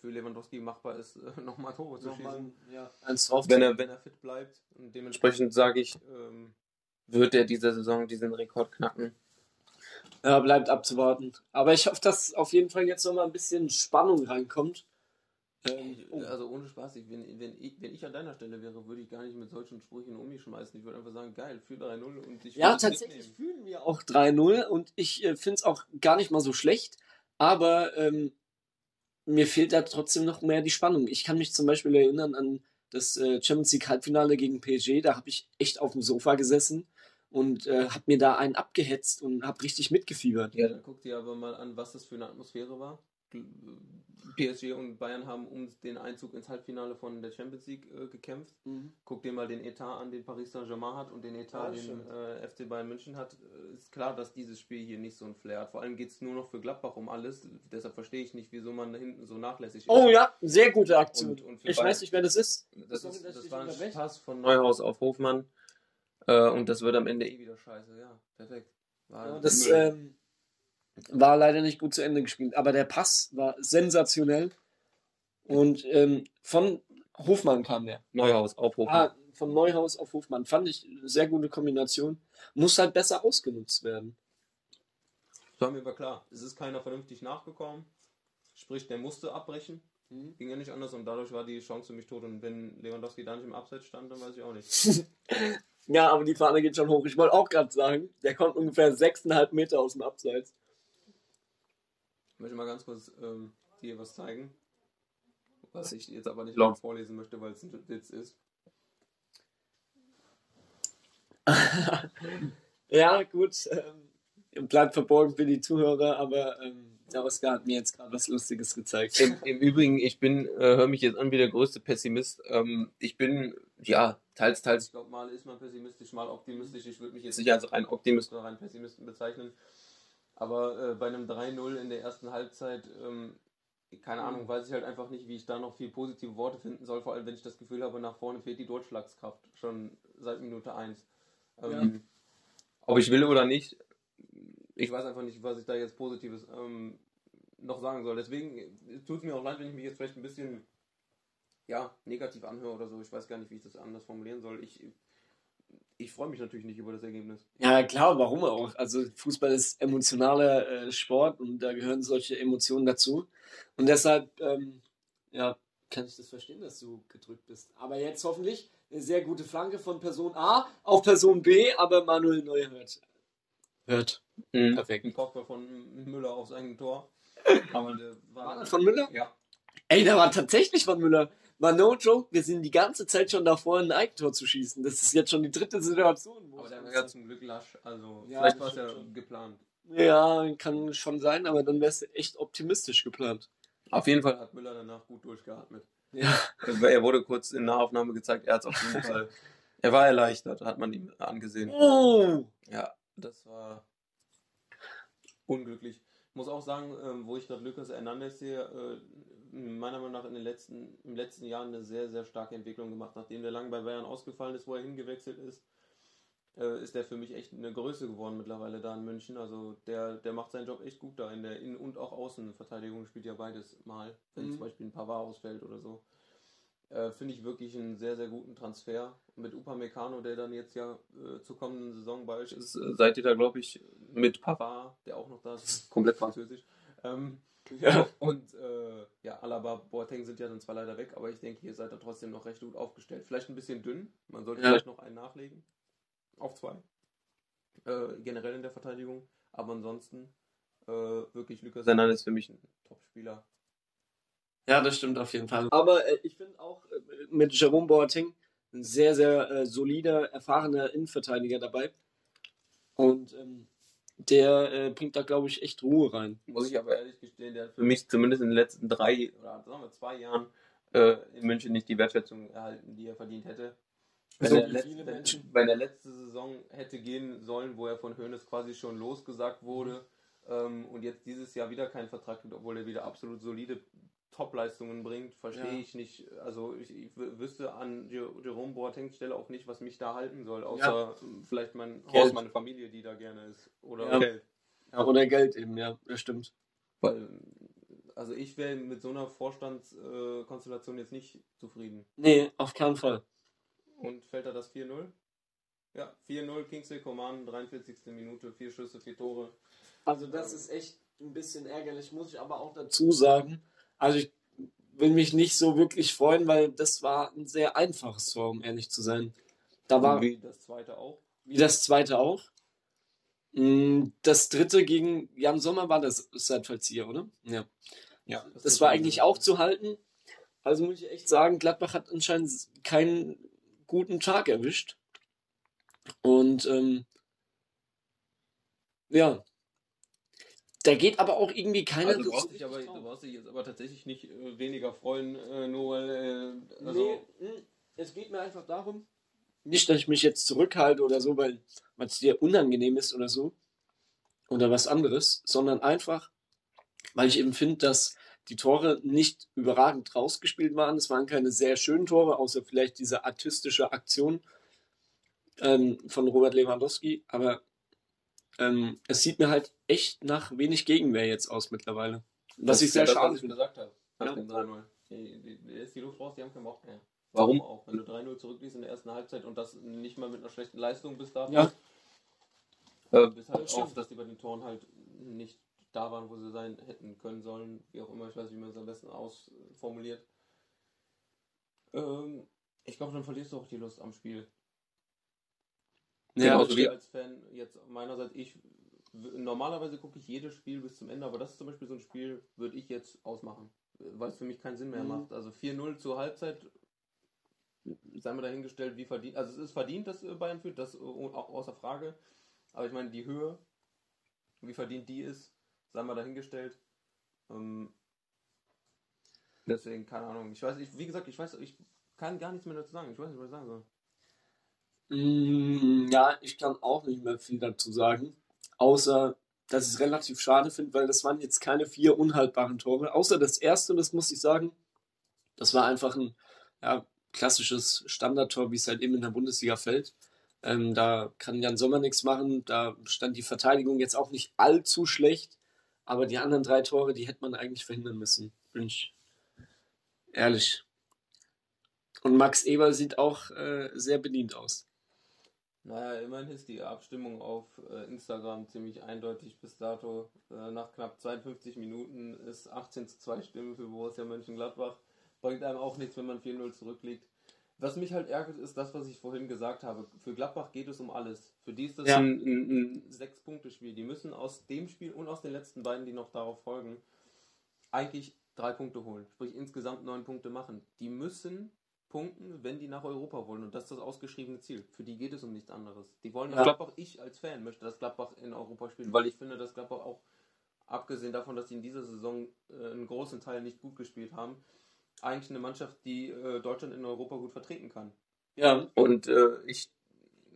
Speaker 1: für Lewandowski machbar ist, äh, nochmal Tore zu nochmal, schießen. Ja, eins drauf wenn, er, wenn er fit bleibt. Und dementsprechend sage ich, ähm, wird er diese Saison diesen Rekord knacken.
Speaker 2: Ja, bleibt abzuwarten. Aber ich hoffe, dass auf jeden Fall jetzt nochmal ein bisschen Spannung reinkommt.
Speaker 1: Ähm, oh. Also ohne Spaß, ich, wenn, wenn, ich, wenn ich an deiner Stelle wäre, würde ich gar nicht mit solchen Sprüchen um mich schmeißen. Ich würde einfach sagen, geil, für 3-0 und ich
Speaker 2: Ja, tatsächlich mitnehmen. fühlen wir auch 3-0 und ich äh, finde es auch gar nicht mal so schlecht. Aber ähm, mir fehlt da trotzdem noch mehr die Spannung. Ich kann mich zum Beispiel erinnern an das äh, Champions League Halbfinale gegen PSG, da habe ich echt auf dem Sofa gesessen und äh, habe mir da einen abgehetzt und habe richtig mitgefiebert.
Speaker 1: Ja, dann guck dir aber mal an, was das für eine Atmosphäre war. PSG und Bayern haben um den Einzug ins Halbfinale von der Champions League äh, gekämpft.
Speaker 2: Mhm.
Speaker 1: Guck dir mal den Etat an, den Paris Saint-Germain hat und den Etat,
Speaker 2: Ja,
Speaker 1: den äh, FC Bayern München hat. Äh, Ist klar, dass dieses Spiel hier nicht so ein Flair hat. Vor allem geht es nur noch für Gladbach um alles. Deshalb verstehe ich nicht, wieso man da hinten so nachlässig ist.
Speaker 2: Oh ja, sehr gute Aktion.
Speaker 1: Und- und
Speaker 2: ich
Speaker 1: Bayern-
Speaker 2: weiß nicht, wer das ist.
Speaker 1: Das,
Speaker 2: Sorry,
Speaker 1: ist, das war ein. Pass von Neuhaus auf Hofmann. Äh, und das wird am Ende eh wieder scheiße. Ja, perfekt. War
Speaker 2: Ja, das
Speaker 1: Müll.
Speaker 2: ähm, war leider nicht gut zu Ende gespielt, aber der Pass war sensationell. Und ähm, von Hofmann kam der.
Speaker 1: Neuhaus auf Hofmann.
Speaker 2: Ah, von Neuhaus auf Hofmann. Fand ich eine sehr gute Kombination. Muss halt besser ausgenutzt werden.
Speaker 1: Das war mir aber klar. Es ist keiner vernünftig nachgekommen. Sprich, der musste abbrechen. Ging ja nicht anders und dadurch war die Chance für mich tot. Und wenn Lewandowski da nicht im Abseits stand, dann weiß ich auch nicht.
Speaker 2: Ja, aber die Fahne geht schon hoch. Ich wollte auch gerade sagen, der kommt ungefähr 6,5 Meter aus dem Abseits.
Speaker 1: Ich möchte mal ganz kurz ähm, dir was zeigen. Was ich jetzt aber nicht laut vorlesen möchte, weil es ein Witz ist.
Speaker 2: Ja, gut. Ähm, bleibt verborgen für die Zuhörer, aber ähm, der Oscar hat mir jetzt gerade was Lustiges gezeigt.
Speaker 1: Im, Im Übrigen, ich bin, äh, höre mich jetzt an wie der größte Pessimist. Ähm, ich bin, ja, teils, teils. Ich glaube, mal ist man pessimistisch, mal optimistisch. Ich würde mich jetzt nicht als rein Optimist oder rein Pessimisten bezeichnen. Aber äh, bei einem 3-0 in der ersten Halbzeit, ähm, keine Ahnung, weiß ich halt einfach nicht, wie ich da noch viel positive Worte finden soll. Vor allem, wenn ich das Gefühl habe, nach vorne fehlt die Durchschlagskraft schon seit Minute 1. Ähm, Ob ich will oder nicht, ich weiß einfach nicht, was ich da jetzt Positives ähm, noch sagen soll. Deswegen tut es mir auch leid, wenn ich mich jetzt vielleicht ein bisschen ja, negativ anhöre oder so. Ich weiß gar nicht, wie ich das anders formulieren soll. Ich, ich freue mich natürlich nicht über das Ergebnis.
Speaker 2: Ja, klar, warum auch? Also Fußball ist emotionaler äh, Sport und da gehören solche Emotionen dazu. Und deshalb, ähm, ja, kann ich das verstehen, dass du gedrückt bist. Aber jetzt hoffentlich eine sehr gute Flanke von Person A auf Person B, aber Manuel Neuer hört. Hört. Perfekt.
Speaker 1: Ein Kopfball von Müller aufs eigene Tor. Aber der
Speaker 2: War das von Müller?
Speaker 1: Ja.
Speaker 2: Ey, da war tatsächlich von Müller. War no joke, wir sind die ganze Zeit schon davor, ein Eigentor zu schießen. Das ist jetzt schon die dritte Situation. wo
Speaker 1: Aber der war ja zum Glück lasch. Also
Speaker 2: Ja,
Speaker 1: vielleicht war es ja
Speaker 2: schon.
Speaker 1: geplant.
Speaker 2: Ja, kann schon sein, aber dann wär's echt optimistisch geplant.
Speaker 1: Auf jeden Fall hat Müller danach gut durchgeatmet.
Speaker 2: Ja.
Speaker 1: Er wurde kurz in Nahaufnahme gezeigt, er hat es auf jeden Fall. Er war erleichtert, hat man ihm angesehen.
Speaker 2: Oh!
Speaker 1: Ja, das war unglücklich. Ich muss auch sagen, ähm, wo ich gerade Lucas Hernandez sehe, äh, meiner Meinung nach in den letzten, im letzten Jahr eine sehr, sehr starke Entwicklung gemacht. Nachdem der lange bei Bayern ausgefallen ist, wo er hingewechselt ist, äh, ist der für mich echt eine Größe geworden mittlerweile da in München. Also der, der macht seinen Job echt gut da in der Innen- und auch Außenverteidigung, spielt ja beides mal, wenn
Speaker 2: Mhm.
Speaker 1: zum Beispiel ein Pavard ausfällt oder so. Äh, Finde ich wirklich einen sehr, sehr guten Transfer. Mit Upamecano, der dann jetzt ja äh, zur kommenden Saison bei euch ist, äh, seid ihr da, glaube ich, mit Pavard, der auch noch da ist, komplett französisch. Ähm,
Speaker 2: Ja.
Speaker 1: Und äh, ja, Alaba, Boateng sind ja dann zwar leider weg, aber ich denke, ihr seid da trotzdem noch recht gut aufgestellt. Vielleicht ein bisschen dünn, man sollte
Speaker 2: Ja.
Speaker 1: vielleicht noch einen nachlegen. Auf zwei. Äh, generell in der Verteidigung. Aber ansonsten äh, wirklich Lucas Hernandez ist für mich ein Top-Spieler.
Speaker 2: Ja, das stimmt auf jeden Fall. Aber äh, ich finde auch äh, mit Jerome Boateng ein sehr, sehr äh, solider, erfahrener Innenverteidiger dabei. Und ähm, der äh, bringt da, glaube ich, echt Ruhe rein.
Speaker 1: Muss ich aber ehrlich gestehen, der hat für mich zumindest in den letzten drei oder sagen wir zwei Jahren äh, in München nicht die Wertschätzung erhalten, die er verdient hätte. Wenn,
Speaker 2: So
Speaker 1: er
Speaker 2: wie
Speaker 1: letzt,
Speaker 2: viele
Speaker 1: wenn,
Speaker 2: Menschen.
Speaker 1: wenn er letzte Saison hätte gehen sollen, wo er von Hoeneß quasi schon losgesagt wurde ähm, und jetzt dieses Jahr wieder keinen Vertrag gibt, obwohl er wieder absolut solide Top-Leistungen bringt, verstehe
Speaker 2: Ja.
Speaker 1: ich nicht. Also ich, ich wü- wüsste an Jer- Jerome Boatengs Stelle auch nicht, was mich da halten soll, außer ähm, vielleicht mein
Speaker 2: Geld.
Speaker 1: Haus, meine Familie, die da gerne ist. Oder
Speaker 2: Ja.
Speaker 1: Geld.
Speaker 2: Ja, oder Geld eben, ja, das stimmt.
Speaker 1: Weil, also ich wäre mit so einer Vorstandskonstellation äh, Konstellation jetzt nicht zufrieden.
Speaker 2: Nee, auf keinen Fall.
Speaker 1: Und fällt da das 4-0? Ja, 4-0, Kingsley Coman, 43. Minute, vier Schüsse, vier Tore.
Speaker 2: Also das ist echt ein bisschen ärgerlich, muss ich aber auch dazu sagen. Also ich will mich nicht so wirklich freuen, weil das war ein sehr einfaches Tor, um ehrlich zu sein. Da war
Speaker 1: Wie das zweite auch.
Speaker 2: wie das zweite auch. Mm, Das dritte gegen Jan Sommer war das Seitfallzieher, oder? Ja.
Speaker 1: Ja,
Speaker 2: Das war eigentlich auch zu halten. Also muss ich echt sagen, Gladbach hat anscheinend keinen guten Tag erwischt. Und ähm, ja. Da geht aber auch irgendwie keiner
Speaker 1: Also du
Speaker 2: so
Speaker 1: brauchst, dich aber, du brauchst dich jetzt aber tatsächlich nicht äh, weniger freuen, äh, nur weil. Äh, also,
Speaker 2: nee, mh, es geht mir einfach darum, nicht, dass ich mich jetzt zurückhalte oder so, weil es dir unangenehm ist oder so, oder was anderes, sondern einfach, weil ich eben finde, dass die Tore nicht überragend rausgespielt waren. Es waren keine sehr schönen Tore, außer vielleicht diese artistische Aktion ähm, von Robert Lewandowski, aber ähm, es sieht mir halt echt nach wenig Gegenwehr jetzt aus mittlerweile. Was
Speaker 1: das
Speaker 2: ich
Speaker 1: ist
Speaker 2: sehr
Speaker 1: ja das,
Speaker 2: schade
Speaker 1: was ich
Speaker 2: finde.
Speaker 1: gesagt habe.
Speaker 2: Ja.
Speaker 1: Nach dem 3-0. Die, ist die Luft raus, die haben keinen Bock mehr. Warum auch? Wenn du 3-0 zurückliegst in der ersten Halbzeit und das nicht mal mit einer schlechten Leistung bis dato,
Speaker 2: Ja.
Speaker 1: äh, bis halt auf, dass die bei den Toren halt nicht da waren, wo sie sein hätten können sollen, wie auch immer, ich weiß nicht, wie man es am besten ausformuliert. Ähm, ich glaube, dann verlierst du auch die Lust am Spiel.
Speaker 2: Ja,
Speaker 1: Genauso wie als Fan jetzt meinerseits, ich normalerweise gucke ich jedes Spiel bis zum Ende, aber das ist zum Beispiel so ein Spiel, würde ich jetzt ausmachen, weil es für mich keinen Sinn mehr
Speaker 2: Mhm.
Speaker 1: macht. Also 4-0 zur Halbzeit, sei mal dahingestellt, wie verdient, also es ist verdient, dass äh, Bayern führt, das äh, auch außer Frage, aber ich meine, die Höhe, wie verdient die ist, sei mal dahingestellt. Ähm, deswegen, keine Ahnung, ich weiß, ich, wie gesagt, ich weiß, ich kann gar nichts mehr dazu sagen, ich weiß nicht, was ich sagen soll.
Speaker 2: Mm, Ja, ich kann auch nicht mehr viel dazu sagen. Außer, dass ich es relativ schade finde, weil das waren jetzt keine vier unhaltbaren Tore. Außer das erste, das muss ich sagen. Das war einfach ein ja, klassisches Standardtor, wie es halt eben in der Bundesliga fällt. Ähm, da kann Jan Sommer nichts machen. Da stand die Verteidigung jetzt auch nicht allzu schlecht. Aber die anderen drei Tore, die hätte man eigentlich verhindern müssen. Bin ich ehrlich. Und Max Eber sieht auch äh, sehr bedient aus.
Speaker 1: Naja, immerhin ist die Abstimmung auf äh, Instagram ziemlich eindeutig bis dato. Äh, nach knapp 52 Minuten ist 18 zu 2 Stimmen für Borussia Mönchengladbach. Bringt einem auch nichts, wenn man 4-0 zurückliegt. Was mich halt ärgert, ist das, was ich vorhin gesagt habe. Für Gladbach geht es um alles. Für die ist das
Speaker 2: Ja.
Speaker 1: ein, ein, ein Sechs-Punkte-Spiel. Die müssen aus dem Spiel und aus den letzten beiden, die noch darauf folgen, eigentlich drei Punkte holen. Sprich insgesamt neun Punkte machen. Die müssen punkten, wenn die nach Europa wollen. Und das ist das ausgeschriebene Ziel. Für die geht es um nichts anderes. Die wollen, dass
Speaker 2: Ja.
Speaker 1: Gladbach, ich als Fan möchte, dass Gladbach in Europa spielt, weil ich finde, dass Gladbach auch, abgesehen davon, dass sie in dieser Saison äh, einen großen Teil nicht gut gespielt haben, eigentlich eine Mannschaft, die äh, Deutschland in Europa gut vertreten kann.
Speaker 2: Ja,
Speaker 1: Und äh, ich,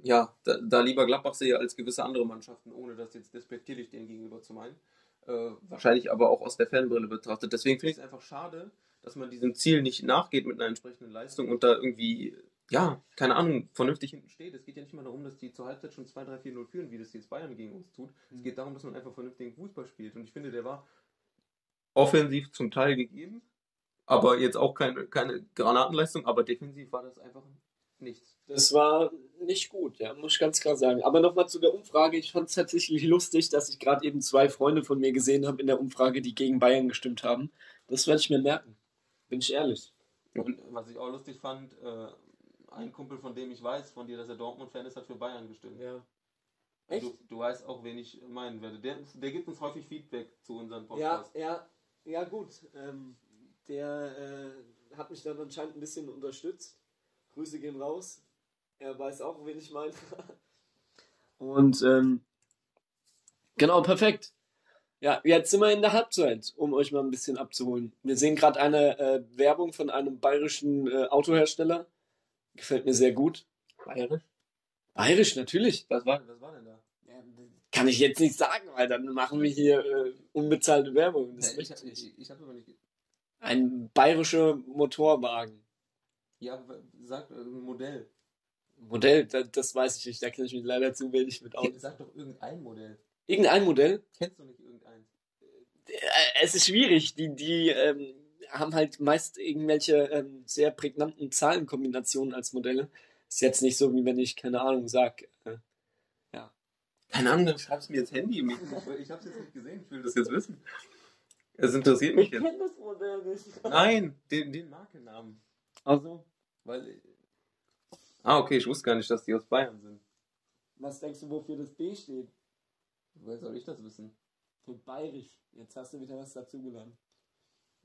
Speaker 1: ja, da, da lieber Gladbach sehe als gewisse andere Mannschaften, ohne das jetzt despektierlich denen gegenüber zu meinen. Äh, wahrscheinlich aber auch aus der Fanbrille betrachtet. Deswegen finde ich es einfach schade, dass man diesem Ziel nicht nachgeht mit einer entsprechenden Leistung und da irgendwie, ja, keine Ahnung, vernünftig hinten steht. Es geht ja nicht mal darum, dass die zur Halbzeit schon 2, 3, 4, 0 führen, wie das jetzt Bayern gegen uns tut. Es geht darum, dass man einfach vernünftigen Fußball spielt. Und ich finde, der war offensiv zum Teil gegeben, aber jetzt auch keine, keine Granatenleistung, aber defensiv war das einfach nichts.
Speaker 2: das war nicht gut, ja, muss ich ganz klar sagen. Aber nochmal zu der Umfrage. Ich fand es tatsächlich lustig, dass ich gerade eben zwei Freunde von mir gesehen habe in der Umfrage, die gegen Bayern gestimmt haben. Das werde ich mir merken. Bin ich ehrlich.
Speaker 1: Und was ich auch lustig fand, äh, ein Kumpel, von dem ich weiß, von dir, dass er Dortmund-Fan ist, hat für Bayern gestimmt.
Speaker 2: Ja.
Speaker 1: Du, du weißt auch, wen ich meinen werde. Der, der gibt uns häufig Feedback zu unseren
Speaker 2: Ja,
Speaker 1: Podcasts.
Speaker 2: ja, ja, gut. Ähm, der äh, hat mich dann anscheinend ein bisschen unterstützt. Grüße gehen raus. Er weiß auch, wen ich meine. Und ähm, genau, perfekt. Ja, jetzt sind wir in der Halbzeit, um euch mal ein bisschen abzuholen. Wir sehen gerade eine äh, Werbung von einem bayerischen äh, Autohersteller. Gefällt mir sehr gut.
Speaker 1: Bayerisch?
Speaker 2: Bayerisch, natürlich.
Speaker 1: Was war, was war denn da?
Speaker 2: Kann ich jetzt nicht sagen, weil dann machen wir hier äh, unbezahlte Werbung. Das
Speaker 1: Nee, ich,
Speaker 2: ich
Speaker 1: ich, habe aber nicht.
Speaker 2: Ein bayerischer Motorwagen.
Speaker 1: Ja, sag äh, ein Modell.
Speaker 2: Modell, das, das weiß ich nicht. Da kenne ich mich leider zu wenig mit aus.
Speaker 1: Sag doch irgendein Modell.
Speaker 2: Irgendein Modell?
Speaker 1: Kennst du nicht
Speaker 2: Es ist schwierig. Die, die ähm, haben halt meist irgendwelche ähm, sehr prägnanten Zahlenkombinationen als Modelle. Ist jetzt nicht so, wie wenn ich, keine Ahnung, sag. Äh,
Speaker 1: Keine Ahnung, dann schreibst du mir jetzt Handy. im Mikro. Ich habe es jetzt nicht gesehen, ich will das jetzt wissen. Es interessiert mich jetzt.
Speaker 2: das Modell nicht.
Speaker 1: Nein, den, den Markennamen.
Speaker 2: Also,
Speaker 1: Weil. Ah, okay, ich wusste gar nicht, dass die aus Bayern sind.
Speaker 2: was denkst du, wofür das B steht?
Speaker 1: Woher soll ich das wissen?
Speaker 2: Für bayerisch. Jetzt hast du wieder was dazugelernt.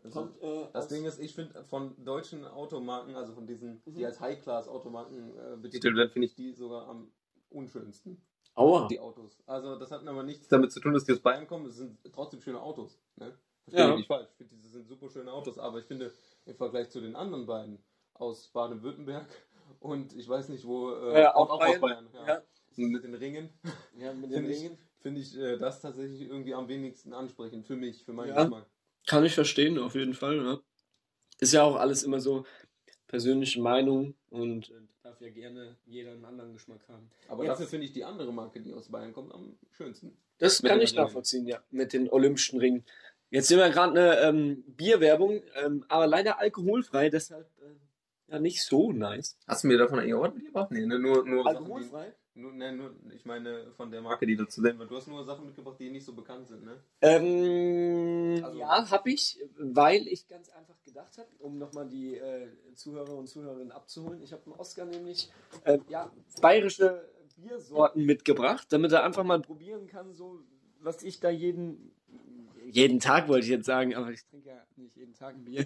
Speaker 1: Also,
Speaker 2: Kommt, äh,
Speaker 1: das Ding ist, ich finde von deutschen Automarken, also von diesen,
Speaker 2: Mhm.
Speaker 1: die als High-Class-Automarken äh, betitelt werden, finde ich die sogar am unschönsten.
Speaker 2: Aua.
Speaker 1: Die Autos. Also das hat aber nichts damit zu tun, dass die aus Bayern kommen. Es sind trotzdem schöne Autos. Ne? Verstehe
Speaker 2: Ja.
Speaker 1: mich nicht falsch. Ich finde, diese sind super schöne Autos. Aber ich finde, im Vergleich zu den anderen beiden aus Baden-Württemberg und ich weiß nicht wo, äh,
Speaker 2: Äh,
Speaker 1: auch,
Speaker 2: auch
Speaker 1: auch aus
Speaker 2: Bayern.
Speaker 1: Bayern. Ja.
Speaker 2: Ja.
Speaker 1: Mit den Ringen
Speaker 2: Ja, mit den
Speaker 1: ich,
Speaker 2: Ringen.
Speaker 1: Finde ich äh, das tatsächlich irgendwie am wenigsten ansprechend für mich, für meinen
Speaker 2: Ja.
Speaker 1: Geschmack.
Speaker 2: Kann ich verstehen, auf jeden Fall. Ja. Ist ja auch alles immer so persönliche Meinung und darf ja gerne jeder einen anderen Geschmack haben.
Speaker 1: Aber
Speaker 2: Jetzt-
Speaker 1: dafür finde ich die andere Marke, die aus Bayern kommt, am schönsten.
Speaker 2: Das
Speaker 1: Mit
Speaker 2: kann ich nachvollziehen, ja. Mit den Olympischen Ringen. Jetzt sehen wir gerade eine ähm, Bierwerbung, ähm, aber leider alkoholfrei, deshalb äh, ja nicht so nice.
Speaker 1: Hast du mir davon eigentlich auch was mitgebracht? Nee, ne, nur, nur
Speaker 2: Alkoholfrei?
Speaker 1: Nur, ne, nur, ich meine von der Marke, die da zu sehen war. Du hast nur Sachen mitgebracht, die nicht so bekannt sind, ne?
Speaker 2: Ähm,
Speaker 1: Also-
Speaker 2: ja, habe ich, weil ich ganz einfach gedacht habe, um nochmal die äh, Zuhörer und Zuhörerinnen abzuholen. Ich habe dem Oscar nämlich äh, ja, bayerische Biersorten mitgebracht, damit er einfach mal probieren kann, so was ich da jeden jeden Tag wollte ich jetzt sagen, aber ich trinke ja nicht jeden Tag ein Bier,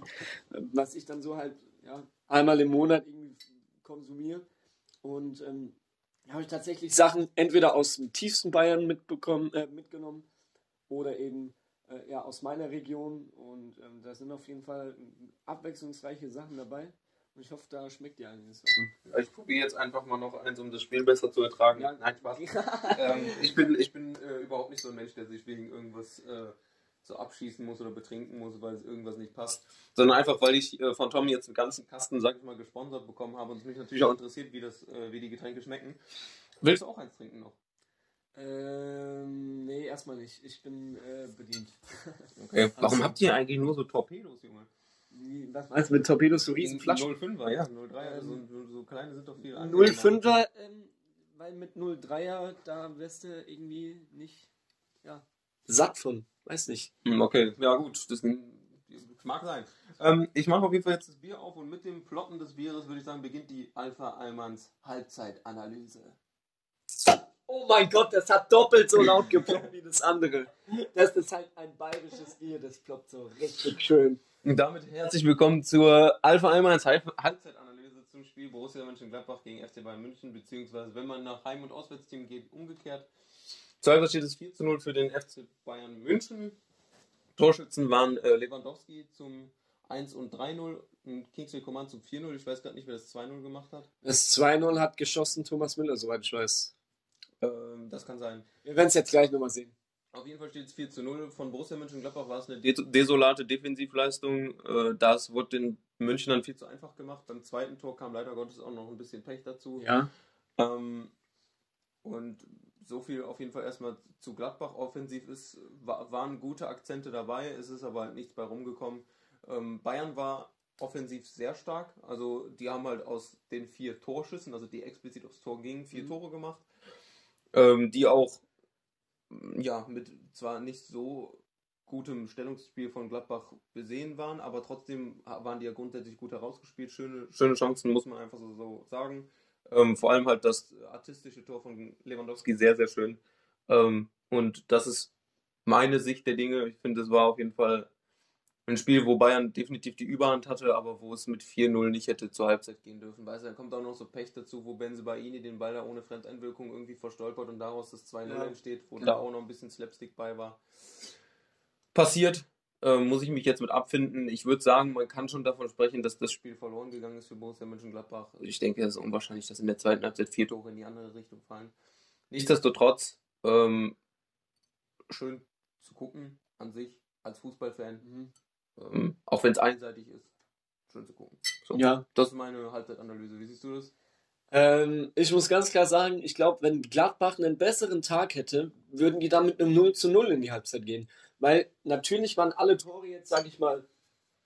Speaker 2: was ich dann so halt ja, einmal im Monat irgendwie konsumiere. Und ähm, habe ich tatsächlich Sachen entweder aus dem tiefsten Bayern mitbekommen, äh, mitgenommen oder eben äh, ja, aus meiner Region. Und ähm, da sind auf jeden Fall abwechslungsreiche Sachen dabei. Und ich hoffe, da schmeckt dir einiges.
Speaker 1: Ich probiere jetzt einfach mal noch eins, um das Spiel besser zu ertragen.
Speaker 2: Ja.
Speaker 1: Nein, Spaß. ähm, ich bin, ich bin äh, überhaupt nicht so ein Mensch, der sich wegen irgendwas äh, so abschießen muss oder betrinken muss, weil es irgendwas nicht passt. Sondern einfach, weil ich äh, von Tommy jetzt einen ganzen Kasten, sag ich mal, gesponsert bekommen habe und es mich natürlich auch interessiert, wie, das, äh, wie die Getränke schmecken. Willst du auch eins trinken noch?
Speaker 2: ähm, nee, erstmal nicht. Ich bin äh, bedient.
Speaker 1: Okay. Warum
Speaker 2: Also-
Speaker 1: habt ihr eigentlich nur so Torpedos, Junge?
Speaker 2: Was meinst du mit Torpedos, so Riesenflaschen?
Speaker 1: 05er, ja, 03er, also so, so kleine sind doch viel
Speaker 2: 05er, ähm, weil mit 03er, da wirst du irgendwie nicht ja, satt von. Weiß nicht.
Speaker 1: Hm, Okay, ja gut, das mag sein. Ähm, ich mache auf jeden Fall jetzt das Bier auf und mit dem Ploppen des Bieres würde ich sagen, beginnt die Alpha Almans Halbzeitanalyse.
Speaker 2: Oh mein Gott, das hat doppelt so laut geploppt wie das andere. Das ist halt ein bayerisches Bier, das ploppt so richtig schön.
Speaker 1: Und damit herzlich willkommen zur Alpha Almans Halb- Halbzeitanalyse zum Spiel Borussia Mönchengladbach gegen FC Bayern München, beziehungsweise wenn man nach Heim- und Auswärtsteam geht, umgekehrt. Hause steht es 4 zu 0 für den FC Bayern München. Torschützen waren äh, Lewandowski zum 1 und 3-0 und Kingsley Coman zum 4-0. Ich weiß gerade nicht, wer das 2-0 gemacht hat.
Speaker 2: Das 2-0 hat geschossen Thomas Müller, soweit ich weiß.
Speaker 1: Ähm, das kann sein.
Speaker 2: Wir werden es jetzt gleich nochmal sehen.
Speaker 1: Auf jeden Fall steht es 4 zu 0. Von Borussia Mönchengladbach war es eine des- desolate Defensivleistung. Äh, das wurde den Münchnern viel zu einfach gemacht. Beim zweiten Tor kam leider Gottes auch noch ein bisschen Pech dazu.
Speaker 2: Ja.
Speaker 1: Ähm, und so viel auf jeden Fall erstmal zu Gladbach. Offensiv ist, wa- waren gute Akzente dabei, es ist aber halt nichts bei rumgekommen. Ähm, Bayern war offensiv sehr stark. Also die haben halt aus den vier Torschüssen, also die explizit aufs Tor gingen, vier
Speaker 2: Mhm.
Speaker 1: Tore gemacht. Ähm, die auch ja mit zwar nicht so gutem Stellungsspiel von Gladbach besehen waren, aber trotzdem waren die ja grundsätzlich gut herausgespielt. Schöne, schöne Chancen, muss man einfach so, so sagen. Ähm, vor allem halt das artistische Tor von Lewandowski sehr, sehr schön. Ähm, und das ist meine Sicht der Dinge. Ich finde, es war auf jeden Fall ein Spiel, wo Bayern definitiv die Überhand hatte, aber wo es mit 4-0 nicht hätte zur Halbzeit gehen dürfen. Weißt du, dann kommt auch noch so Pech dazu, wo Benzebaini den Ball da ohne Fremdeinwirkung irgendwie verstolpert und daraus das 2-0
Speaker 2: Ja,
Speaker 1: entsteht, wo
Speaker 2: genau.
Speaker 1: da auch noch ein bisschen Slapstick bei war. Passiert, ähm, muss ich mich jetzt mit abfinden. Ich würde sagen, man kann schon davon sprechen, dass das Spiel verloren gegangen ist für Borussia Mönchengladbach. Ich denke, es ist unwahrscheinlich, dass in der zweiten Halbzeit vier Tore in die andere Richtung fallen. Nichtsdestotrotz, ähm, schön zu gucken an sich als Fußballfan.
Speaker 2: Mhm.
Speaker 1: Ähm, auch wenn es einseitig ist. Schön zu gucken. So,
Speaker 2: Ja.
Speaker 1: Das ist meine Halbzeitanalyse. Wie siehst du das?
Speaker 2: Ähm, ich muss ganz klar sagen, ich glaube, wenn Gladbach einen besseren Tag hätte, würden die dann mit einem 0 zu 0 in die Halbzeit gehen. Weil natürlich waren alle Tore jetzt, sage ich mal,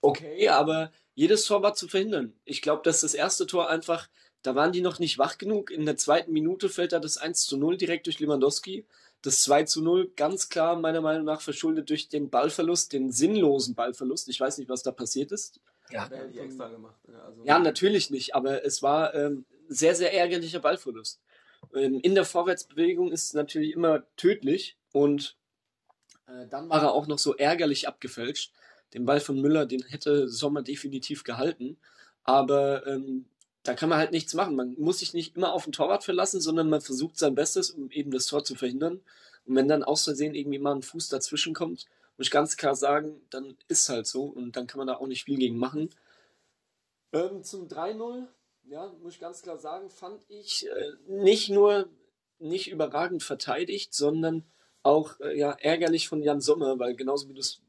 Speaker 2: okay, aber jedes Tor war zu verhindern. Ich glaube, dass das erste Tor einfach, da waren die noch nicht wach genug. In der zweiten Minute fällt da das 1 zu 0 direkt durch Lewandowski. Das 2 zu 0 ganz klar meiner Meinung nach verschuldet durch den Ballverlust, den sinnlosen Ballverlust. Ich weiß nicht, was da passiert ist.
Speaker 1: Ja,
Speaker 2: hat er
Speaker 1: die extra gemacht. Ja, also,
Speaker 2: Ja, natürlich nicht, aber es war ähm, sehr, sehr ärgerlicher Ballverlust. Ähm, in der Vorwärtsbewegung ist es natürlich immer tödlich und äh, dann war er auch noch so ärgerlich abgefälscht. den Ball von Müller, den hätte Sommer definitiv gehalten. Aber ähm, da kann man halt nichts machen. Man muss sich nicht immer auf den Torwart verlassen, sondern man versucht sein Bestes, um eben das Tor zu verhindern. Und wenn dann aus Versehen irgendwie mal ein Fuß dazwischen kommt, muss ich ganz klar sagen, dann ist halt so und dann kann man da auch nicht viel gegen machen. Ähm, zum 3-0, ja, muss ich ganz klar sagen, fand ich äh, nicht nur nicht überragend verteidigt, sondern auch äh, ja, ärgerlich von Jan Sommer, weil genauso wie du es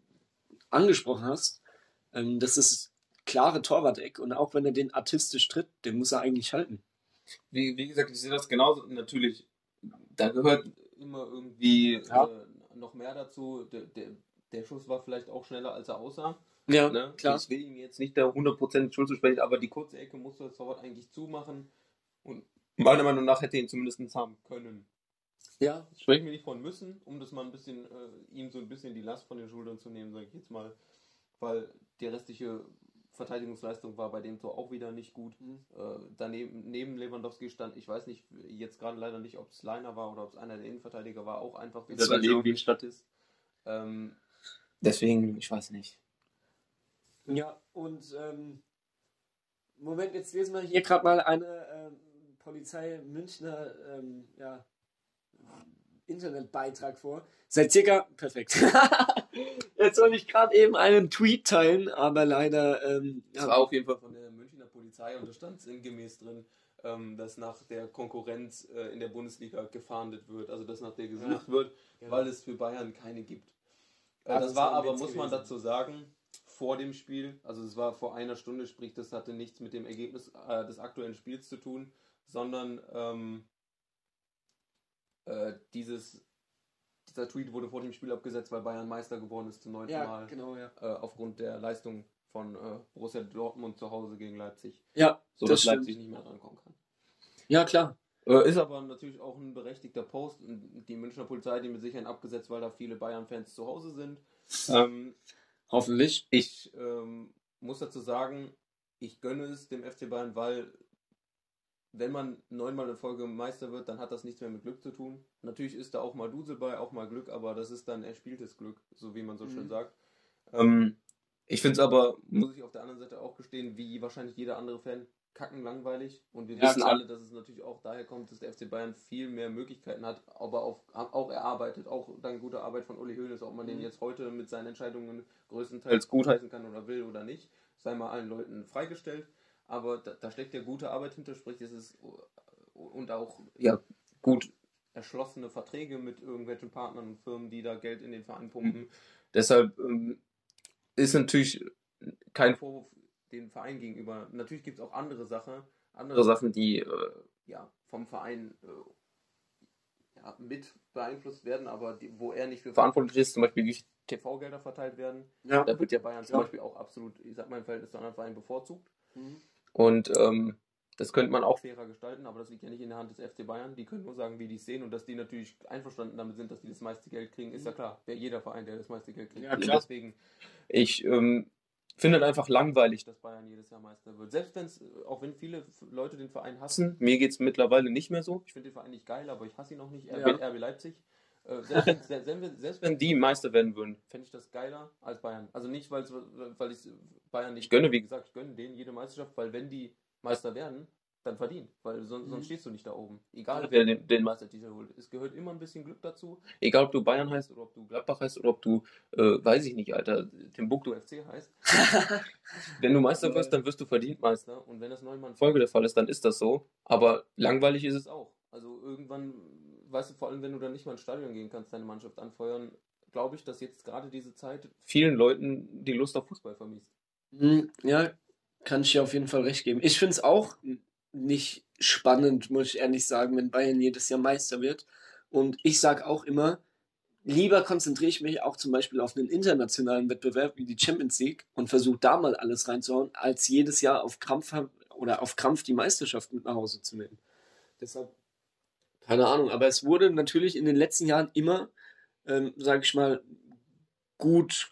Speaker 2: angesprochen hast, ähm, das ist klare Torwart-Eck und auch wenn er den artistisch tritt, den muss er eigentlich halten.
Speaker 1: Wie, wie gesagt, ich sehe das genauso. Natürlich, da gehört immer irgendwie ja. äh, noch mehr dazu. Der, der, der Schuss war vielleicht auch schneller, als er aussah. Ja, ne? klar. Ich will ihm jetzt nicht der 100% Schuld zu sprechen, aber die kurze Ecke musste das Torwart eigentlich zumachen. Und meiner Meinung nach hätte er ihn zumindest haben können. Ja. Sprechen wir nicht von müssen, um das mal ein bisschen, äh, ihm so ein bisschen die Last von den Schultern zu nehmen, sage ich jetzt mal. Weil die restliche Verteidigungsleistung war bei dem Tor auch wieder nicht gut. Mhm. Äh, daneben neben Lewandowski stand, ich weiß nicht, jetzt gerade leider nicht, ob es Leiner war oder ob es einer der Innenverteidiger war, auch einfach wieder daneben wie ein Statist. Ähm, deswegen, ich weiß nicht.
Speaker 2: Ja, und ähm, Moment, jetzt lesen wir hier gerade mal eine ähm, Polizei Münchner ähm, ja, Internetbeitrag vor. Seit circa. Perfekt. Jetzt soll ich gerade eben einen Tweet teilen, aber leider. Ähm,
Speaker 1: das war auf jeden Fall von der Münchner Polizei und da stand sinngemäß drin, ähm, dass nach der Konkurrenz äh, in der Bundesliga gefahndet wird, also dass nach der gesucht ja. wird, ja. weil es für Bayern keine gibt. Äh, das, das war aber, muss man dazu sagen, vor dem Spiel, also es war vor einer Stunde, sprich, das hatte nichts mit dem Ergebnis äh, des aktuellen Spiels zu tun, sondern ähm, äh, dieses, dieser Tweet wurde vor dem Spiel abgesetzt, weil Bayern Meister geworden ist zum neunten ja, Mal. Genau, ja. Äh, aufgrund der Leistung von äh, Borussia Dortmund zu Hause gegen Leipzig. Ja, so dass Leipzig nicht mehr drankommen kann.
Speaker 2: Ja, klar.
Speaker 1: Äh, ist aber natürlich auch ein berechtigter Post. Die Münchner Polizei, die mit Sicherheit abgesetzt, weil da viele Bayern-Fans zu Hause sind. Ähm,
Speaker 2: Hoffentlich.
Speaker 1: Ich ähm, muss dazu sagen, ich gönne es dem FC Bayern, weil wenn man neunmal in Folge Meister wird, dann hat das nichts mehr mit Glück zu tun. Natürlich ist da auch mal Dusel bei, auch mal Glück, aber das ist dann erspieltes Glück, so wie man so mhm. schön sagt. Ähm, ich finde es aber, muss ich auf der anderen Seite auch gestehen, wie wahrscheinlich jeder andere Fan, kacken langweilig. Und wir ja, wissen klar. alle, dass es natürlich auch daher kommt, dass der FC Bayern viel mehr Möglichkeiten hat, aber auf, auch erarbeitet, auch dank guter Arbeit von Uli Hoeneß, ob man mhm. den jetzt heute mit seinen Entscheidungen größtenteils gutheißen kann oder will oder nicht, sei mal allen Leuten freigestellt aber da, da, steckt ja gute Arbeit hinter, sprich es ist und auch ja, gut erschlossene Verträge mit irgendwelchen Partnern und Firmen, die da Geld in den Verein pumpen. Mhm. Deshalb ähm, ist natürlich kein Vorwurf dem Verein gegenüber. Natürlich gibt es auch andere Sachen, andere Sachen, die äh, ja, vom Verein äh, ja, mit beeinflusst werden, aber die, wo er nicht für verantwortlich ist, zum Beispiel wie TV-Gelder verteilt werden. Ja. Da wird ja Bayern zum ja. Beispiel auch absolut, ich sag mal im Verhältnis zu anderen Vereinen bevorzugt. Mhm. Und ähm, das könnte man auch fairer gestalten, aber das liegt ja nicht in der Hand des FC Bayern. Die können nur sagen, wie die es sehen und dass die natürlich einverstanden damit sind, dass die das meiste Geld kriegen, ist ja klar. Wäre jeder Verein, der das meiste Geld kriegt. Ja, klar. Deswegen, ich ähm, finde es einfach langweilig, dass Bayern jedes Jahr Meister wird. Selbst wenn es, auch wenn viele Leute den Verein hassen, mir geht es mittlerweile nicht mehr so. Ich finde den Verein nicht geil, aber ich hasse ihn auch nicht. RB, ja. RB Leipzig. Äh, selbst, wenn, selbst, wenn, selbst, wenn, die Meister werden würden, fände ich das geiler als Bayern. Also nicht, weil ich Bayern nicht gönne, wie gesagt, ich gönne denen jede Meisterschaft, weil wenn die Meister werden, dann verdient, weil sonst, sonst mhm. stehst du nicht da oben. Egal wer den, den Meistertitel holt. Es gehört immer ein bisschen Glück dazu. Egal ob du Bayern heißt oder ob du Gladbach heißt oder ob du, äh, weiß ich nicht, Alter, Timbuktu FC heißt. wenn du Meister wirst, dann wirst du verdient Meister. Und wenn das neunmal in Folge der Fall ist, dann ist das so. Aber langweilig ist es auch. Also irgendwann, weißt du, vor allem wenn du dann nicht mal ins Stadion gehen kannst, deine Mannschaft anfeuern, glaube ich, dass jetzt gerade diese Zeit vielen Leuten die Lust auf Fußball vermisst.
Speaker 2: Mhm, ja, kann ich dir auf jeden Fall recht geben. Ich finde es auch nicht spannend, muss ich ehrlich sagen, wenn Bayern jedes Jahr Meister wird. Und ich sage auch immer, lieber konzentriere ich mich auch zum Beispiel auf einen internationalen Wettbewerb wie die Champions League und versuche da mal alles reinzuhauen, als jedes Jahr auf Krampf oder auf Krampf die Meisterschaft mit nach Hause zu nehmen. Deshalb, keine Ahnung, aber es wurde natürlich in den letzten Jahren immer, ähm, sage ich mal, gut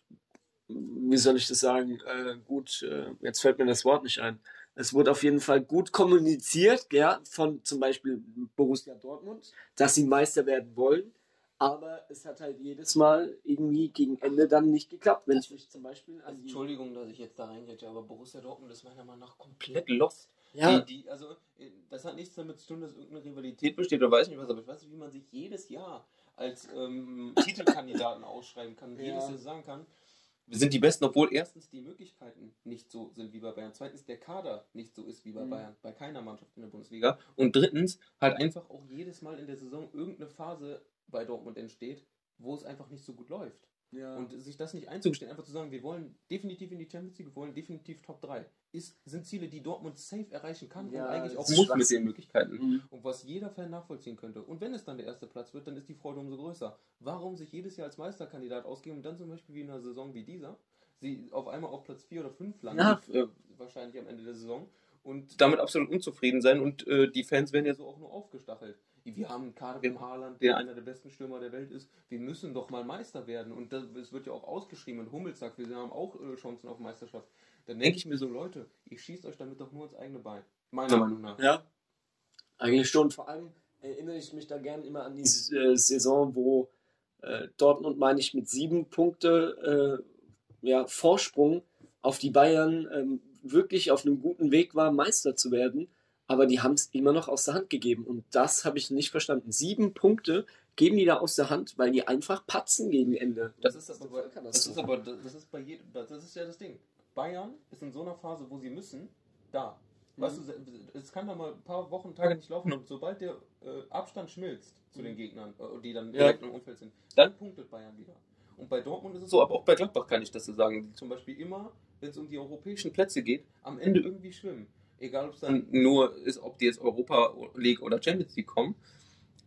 Speaker 2: wie soll ich das sagen, äh, gut, äh, jetzt fällt mir das Wort nicht ein. Es wurde auf jeden Fall gut kommuniziert, ja, von zum Beispiel Borussia Dortmund, dass sie Meister werden wollen. Aber es hat halt jedes Mal irgendwie gegen Ende dann nicht geklappt. Wenn ich mich zum Beispiel an die.
Speaker 1: Entschuldigung, dass ich jetzt da reingehe, aber Borussia Dortmund ist meiner Meinung nach komplett lost.
Speaker 2: Ja,
Speaker 1: Die, die, also, äh, das hat nichts damit zu tun, dass irgendeine Rivalität besteht oder weiß nicht was, aber ich weiß nicht, wie man sich jedes Jahr als ähm, Titelkandidaten ausschreiben kann,
Speaker 2: Ja.
Speaker 1: jedes Jahr sagen kann, wir sind die Besten, obwohl erstens die Möglichkeiten nicht so sind wie bei Bayern, zweitens der Kader nicht so ist wie bei
Speaker 2: Mhm.
Speaker 1: Bayern, bei keiner Mannschaft in der Bundesliga und drittens halt einfach auch jedes Mal in der Saison irgendeine Phase bei Dortmund entsteht, wo es einfach nicht so gut läuft.
Speaker 2: ja.
Speaker 1: Und sich das nicht einzugestehen, einfach zu sagen, wir wollen definitiv in die Champions League, wir wollen definitiv Top 3, ist, sind Ziele, die Dortmund safe erreichen kann
Speaker 2: Ja,
Speaker 1: und eigentlich
Speaker 2: das
Speaker 1: auch muss mit den Möglichkeiten.
Speaker 2: Mhm.
Speaker 1: Und was jeder Fan nachvollziehen könnte. Und wenn es dann der erste Platz wird, dann ist die Freude umso größer. Warum sich jedes Jahr als Meisterkandidat ausgeben und dann zum Beispiel wie in einer Saison wie dieser, sie auf einmal auf Platz 4 oder 5 landen,
Speaker 2: Ja.
Speaker 1: äh, wahrscheinlich am Ende der Saison, und damit absolut unzufrieden sein und äh, die Fans werden ja so auch nur aufgestachelt. Wir haben einen Kader, haben Haaland, der einer der besten Stürmer der Welt ist. Wir müssen doch mal Meister werden. Und das, es wird ja auch ausgeschrieben und Hummels sagt, wir haben auch äh, Chancen auf Meisterschaft. Dann denke ich mir so, Leute, ihr schießt euch damit doch nur ins eigene Bein. Meiner Meinung nach.
Speaker 2: Ja. Eigentlich schon. Vor allem erinnere ich mich da gern immer an die äh, Saison, wo äh, Dortmund, meine ich, mit sieben Punkte äh, ja, Vorsprung auf die Bayern ähm, wirklich auf einem guten Weg war, Meister zu werden. Aber die haben es immer noch aus der Hand gegeben. Und das habe ich nicht verstanden. Sieben Punkte geben die da aus der Hand, weil die einfach patzen gegen Ende.
Speaker 1: Das ist aber,
Speaker 2: eine
Speaker 1: bei, das ist aber das ist bei jedem, das ist ja das Ding. Bayern ist in so einer Phase, wo sie müssen, da. Weißt du, es kann da mal ein paar Wochen, Tage nicht laufen und sobald der äh, Abstand schmilzt zu den Gegnern, äh, die dann
Speaker 2: Ja.
Speaker 1: direkt im Umfeld sind, dann punktet Bayern wieder. Und bei Dortmund ist es so, aber auch bei Gladbach kann ich das so sagen, die zum Beispiel immer, wenn es um die europäischen Plätze geht, am Ende irgendwie schwimmen. Egal, ob es dann nur ist, ob die jetzt Europa League oder Champions League kommen,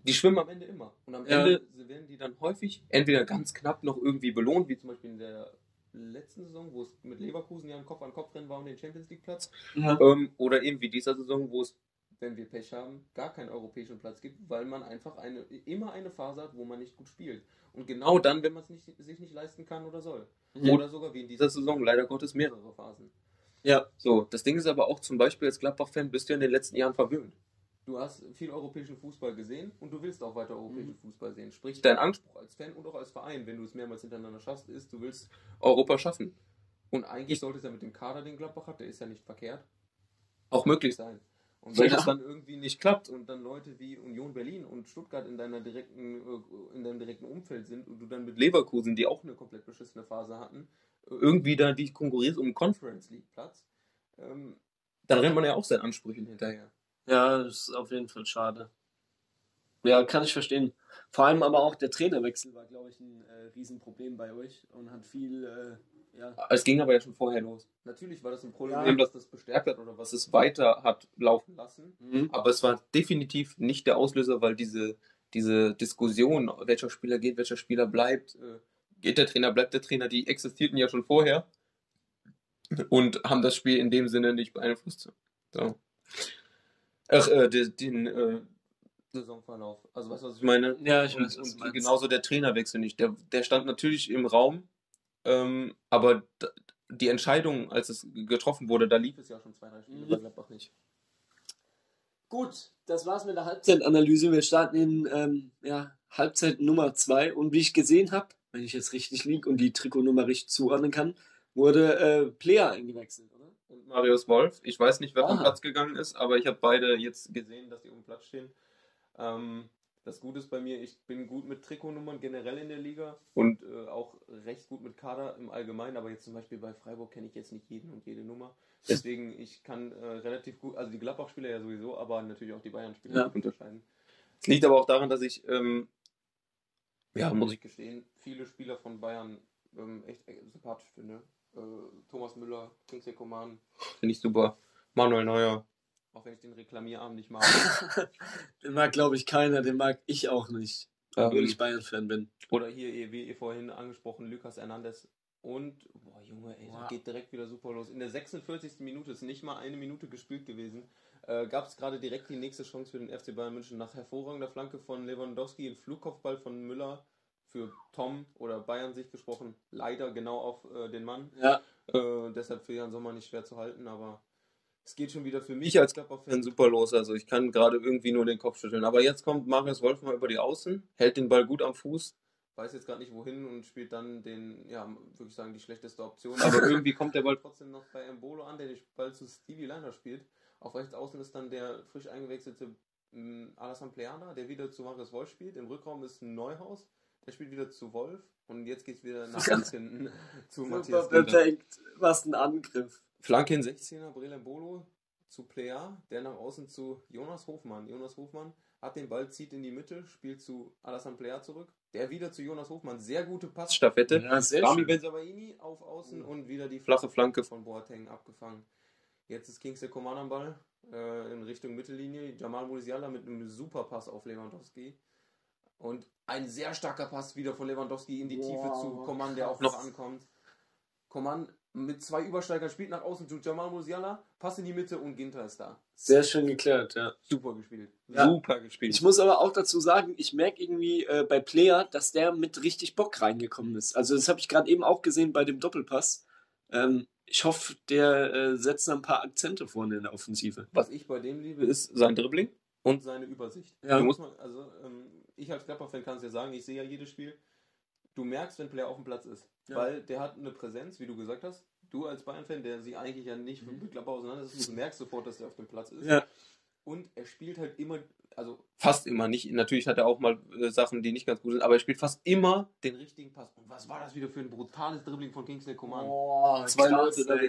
Speaker 1: die schwimmen am Ende immer. Und am
Speaker 2: Ja.
Speaker 1: Ende werden die dann häufig entweder ganz knapp noch irgendwie belohnt, wie zum Beispiel in der letzten Saison, wo es mit Leverkusen ja ein Kopf an Kopf rennen war um den Champions League Platz,
Speaker 2: Ja.
Speaker 1: ähm, oder eben wie dieser Saison, wo es, wenn wir Pech haben, gar keinen europäischen Platz gibt, weil man einfach eine, immer eine Phase hat, wo man nicht gut spielt. Und genau dann, wenn man es nicht, sich nicht leisten kann oder soll.
Speaker 2: Mhm.
Speaker 1: Oder sogar wie in dieser Saison, leider Gottes mehrere Phasen.
Speaker 2: Ja.
Speaker 1: So, das Ding ist aber auch zum Beispiel als Gladbach-Fan bist du ja in den letzten Jahren verwöhnt. Du hast viel europäischen Fußball gesehen und du willst auch weiter europäischen Fußball sehen. Sprich, dein Anspruch als Fan und auch als Verein, wenn du es mehrmals hintereinander schaffst, ist, du willst Europa schaffen. Und eigentlich sollte es ja mit dem Kader, den Gladbach hat, der ist ja nicht verkehrt, auch möglich sein. Und wenn
Speaker 2: Ja.
Speaker 1: das dann irgendwie nicht klappt und dann Leute wie Union Berlin und Stuttgart in deiner direkten, äh, in deinem direkten Umfeld sind und du dann mit Leverkusen, die auch eine komplett beschissene Phase hatten, irgendwie da dich konkurrierst um einen Conference League Platz, ähm, dann rennt man ja auch seinen Ansprüchen hinterher.
Speaker 2: Ja, das ist auf jeden Fall schade. Ja, kann ich verstehen. Vor allem aber auch der Trainerwechsel war, glaube ich, ein äh, Riesenproblem bei euch und hat viel, äh, ja.
Speaker 1: Es ging aber ja schon vorher los. Natürlich war das ein Problem,
Speaker 2: Ja.
Speaker 1: das das bestärkt hat oder was es weiter hat laufen lassen.
Speaker 2: Mhm.
Speaker 1: Aber es war definitiv nicht der Auslöser, weil diese, diese Diskussion, welcher Spieler geht, welcher Spieler bleibt, äh, geht der Trainer, bleibt der Trainer, die existierten ja schon vorher und haben das Spiel in dem Sinne nicht beeinflusst. So. Ach, äh, den, den äh, Saisonverlauf. Also weißt du, was ich meine?
Speaker 2: Ja, ich
Speaker 1: und,
Speaker 2: weiß,
Speaker 1: und
Speaker 2: meinst.
Speaker 1: genauso der Trainerwechsel nicht. Der, der stand natürlich im Raum, ähm, aber die Entscheidung, als es getroffen wurde, da lief es ja schon zwei, drei Spiele
Speaker 2: Mhm.
Speaker 1: bei Gladbach nicht.
Speaker 2: Gut, das war's mit der Halbzeitanalyse. Wir starten in ähm, ja, Halbzeit Nummer 2 und wie ich gesehen habe, wenn ich jetzt richtig liege und die Trikotnummer richtig zuordnen kann, wurde äh, Player eingewechselt?
Speaker 1: Und Marius Wolf. Ich weiß nicht, wer vom
Speaker 2: Ah.
Speaker 1: Platz gegangen ist, aber ich habe beide jetzt gesehen, dass die auf dem Platz stehen. Ähm, das Gute ist bei mir, ich bin gut mit Trikotnummern generell in der Liga und äh, auch recht gut mit Kader im Allgemeinen, aber jetzt zum Beispiel bei Freiburg kenne ich jetzt nicht jeden und jede Nummer. Deswegen, ich kann äh, relativ gut, also die Gladbach-Spieler ja sowieso, aber natürlich auch die Bayern-Spieler
Speaker 2: Ja.
Speaker 1: gut unterscheiden. Es liegt aber auch daran, dass ich, ähm, ja, muss ich gestehen, viele Spieler von Bayern ähm, echt äh, sympathisch finde. Äh, Thomas Müller, Kingsley Coman, finde ich super. Manuel Neuer, auch wenn ich den Reklamierarm nicht mag.
Speaker 2: Den mag, glaube ich, keiner, den mag ich auch nicht, obwohl
Speaker 1: ähm,
Speaker 2: ich Bayern-Fan bin.
Speaker 1: oder hier, eh, wie ihr vorhin angesprochen, Lucas Hernandez. Und, boah, Junge, ey,
Speaker 2: Boah.
Speaker 1: das geht direkt wieder super los. In der 46. Minute, ist nicht mal eine Minute gespielt gewesen, äh, gab es gerade direkt die nächste Chance für den FC Bayern München nach hervorragender Flanke von Lewandowski, ein Flugkopfball von Müller für Tom oder Bayern sich gesprochen, leider genau auf äh, den Mann.
Speaker 2: Ja,
Speaker 1: Äh, deshalb für Jan Sommer nicht schwer zu halten, aber es geht schon wieder für mich als Gladbach-Fan super los. Also ich kann gerade irgendwie nur den Kopf schütteln. Aber jetzt kommt Marius Wolf mal über die Außen, hält den Ball gut am Fuß, weiß jetzt gerade nicht wohin und spielt dann den, ja, würde ich sagen, die schlechteste Option. Aber irgendwie kommt der Ball trotzdem noch bei Embolo an, der den Ball zu Stevie Liner spielt. Auf rechts außen ist dann der frisch eingewechselte ähm, Alassane Pleana, der wieder zu Marius Wolf spielt. Im Rückraum ist ein Neuhaus, der spielt wieder zu Wolf. Und jetzt geht es wieder nach ganz hinten zu Matthias
Speaker 2: Super, perfekt. Was ein Angriff.
Speaker 1: Flanke in 16er, Brelem Bolo zu Plea, der nach außen zu Jonas Hofmann. Jonas Hofmann hat den Ball, zieht in die Mitte, spielt zu Alassane Plea zurück. Der wieder zu Jonas Hofmann. Sehr gute Passstaffette.
Speaker 2: Ja,
Speaker 1: Rami. Benzabaini auf Außen und wieder die flache Flanke von Boateng abgefangen. Jetzt ist Kingsley Coman am Ball äh, in Richtung Mittellinie. Jamal Musiala mit einem super Pass auf Lewandowski. Und ein sehr starker Pass wieder von Lewandowski in die Tiefe
Speaker 2: Wow,
Speaker 1: zu Coman, der auch
Speaker 2: krass.
Speaker 1: noch ankommt. Coman mit zwei Übersteigern spielt nach außen zu Jamal Musiala, Pass in die Mitte und Ginter ist da.
Speaker 2: Sehr schön geklärt, ja.
Speaker 1: Super gespielt.
Speaker 2: Ja.
Speaker 1: Super gespielt.
Speaker 2: Ich muss aber auch dazu sagen, ich merke irgendwie äh, bei Player, dass der mit richtig Bock reingekommen ist. Also das habe ich gerade eben auch gesehen bei dem Doppelpass. Ähm, ich hoffe, der äh, setzt da ein paar Akzente vorne in der Offensive.
Speaker 1: Was ich bei dem liebe, ist sein Dribbling und seine Übersicht.
Speaker 2: Ja.
Speaker 1: Du musst mal, also ähm, ich als Gladbach-Fan kann es ja sagen, ich sehe ja jedes Spiel. Du merkst, wenn ein Player auf dem Platz ist,
Speaker 2: Ja.
Speaker 1: weil der hat eine Präsenz, wie du gesagt hast. Du als Bayern-Fan, der sich eigentlich ja nicht
Speaker 2: Mhm.
Speaker 1: mit Gladbach auseinandersetzt, du merkst sofort, dass er auf dem Platz ist.
Speaker 2: Ja.
Speaker 1: Und er spielt halt immer, also fast immer nicht. Natürlich hat er auch mal äh, Sachen, die nicht ganz gut sind, aber er spielt fast immer den richtigen Pass. Und was war das wieder für ein brutales Dribbling von Kingsley Coman?
Speaker 2: Oh,
Speaker 1: Zwei
Speaker 2: krass,
Speaker 1: Leute da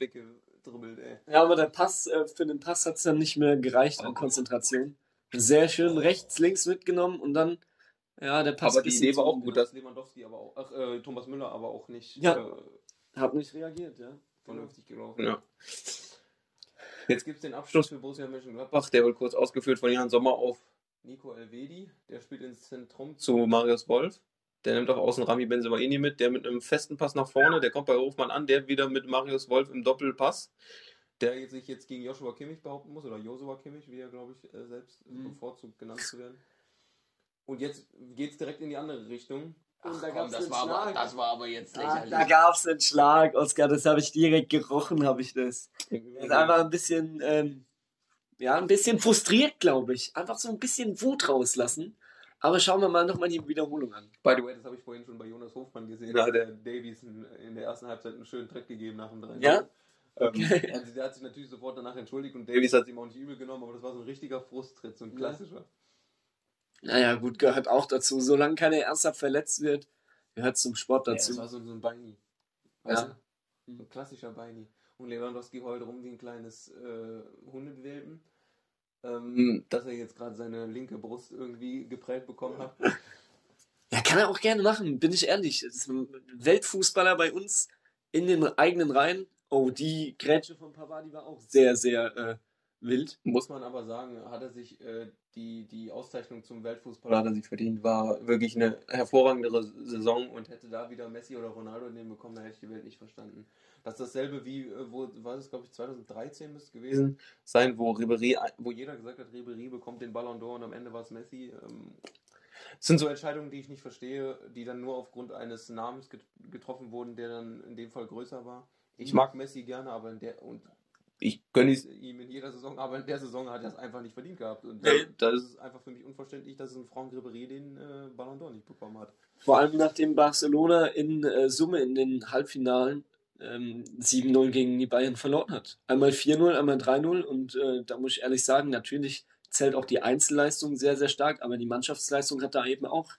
Speaker 1: weggedribbelt, ey.
Speaker 2: Ja, aber der Pass, äh, für den Pass hat es dann nicht mehr gereicht an Konzentration. Sehr schön rechts, links mitgenommen und dann, ja, der Pass
Speaker 1: aber die Idee war auch gut, dass Lewandowski aber auch, ach, äh, Thomas Müller aber auch nicht
Speaker 2: Ja.
Speaker 1: äh,
Speaker 2: Hat nicht reagiert, ja.
Speaker 1: vernünftig gelaufen. Ja. Jetzt gibt es den Abschluss für Borussia Mönchengladbach, der wird kurz ausgeführt von Jan Sommer auf Nico Elvedi, der spielt ins Zentrum zu Marius Wolf. Der nimmt auch außen Rami Benzemaini mit, der mit einem festen Pass nach vorne, der kommt bei Hofmann an, der wieder mit Marius Wolf im Doppelpass, der sich jetzt gegen Joshua Kimmich behaupten muss, oder Joshua Kimmich, wie er, glaube ich, äh, selbst
Speaker 2: Mhm.
Speaker 1: bevorzugt genannt zu werden. Und jetzt geht es direkt in die andere Richtung.
Speaker 2: Und da
Speaker 1: Ach
Speaker 2: gab's
Speaker 1: das, war aber,
Speaker 2: Schlag.
Speaker 1: das war aber jetzt
Speaker 2: Ah,
Speaker 1: lächerlich.
Speaker 2: da gab es einen Schlag, Oskar, das habe ich direkt gerochen, habe ich das. Er ist einfach ein bisschen, ähm, ja, ein bisschen frustriert, glaube ich. Einfach so ein bisschen Wut rauslassen. Aber schauen wir mal nochmal die Wiederholung an.
Speaker 1: By the way, das habe ich vorhin schon bei Jonas Hofmann gesehen. Da hat der Davies in in der ersten Halbzeit einen schönen Trick gegeben nach dem 3
Speaker 2: Ja?
Speaker 1: Ähm, also der hat sich natürlich sofort danach entschuldigt und Davies hat es ihm auch nicht übel genommen, aber das war so ein richtiger Frusttritt, so ein
Speaker 2: Ja.
Speaker 1: klassischer.
Speaker 2: Naja, gut, gehört auch dazu. Solange keiner ernsthaft verletzt wird, gehört zum Sport
Speaker 1: Ja, das
Speaker 2: dazu.
Speaker 1: war so, so ein Beini.
Speaker 2: Ja.
Speaker 1: Du? Ein klassischer Beini. Und Lewandowski heult rum wie ein kleines äh, Hundewelpen. Ähm, dass er jetzt gerade seine linke Brust irgendwie geprägt bekommen hat.
Speaker 2: Ja, kann er auch gerne machen, bin ich ehrlich. Das ist ein Weltfußballer bei uns in den eigenen Reihen. Oh, die Grätsche von Pavard, die war auch sehr, sehr äh, wild.
Speaker 1: Muss man aber sagen, hat er sich äh, die, die Auszeichnung zum Weltfußballer hat er sich verdient, war wirklich eine hervorragendere Saison und hätte da wieder Messi oder Ronaldo nehmen bekommen, da hätte ich die Welt nicht verstanden. Das ist dasselbe wie, äh, wo war das, glaube ich, 2013 müsste es gewesen sein, wo Ribéry, wo jeder gesagt hat, Ribéry bekommt den Ballon d'Or und am Ende war es Messi. Ähm, das sind so Entscheidungen, die ich nicht verstehe, die dann nur aufgrund eines Namens get getroffen wurden, der dann in dem Fall größer war. Ich mag Messi gerne, aber in der und ich gönne es ihm in jeder Saison, aber in der Saison hat er es einfach nicht verdient gehabt. Und
Speaker 2: Nee.
Speaker 1: da ist es einfach für mich unverständlich, dass ein Franck Ribéry den äh, Ballon d'Or nicht bekommen hat.
Speaker 2: Vor allem nachdem Barcelona in äh, Summe in den Halbfinalen ähm, 7-0 gegen die Bayern verloren hat. Einmal 4-0, einmal 3-0 und äh, da muss ich ehrlich sagen, natürlich zählt auch die Einzelleistung sehr, sehr stark, aber die Mannschaftsleistung hat da eben auch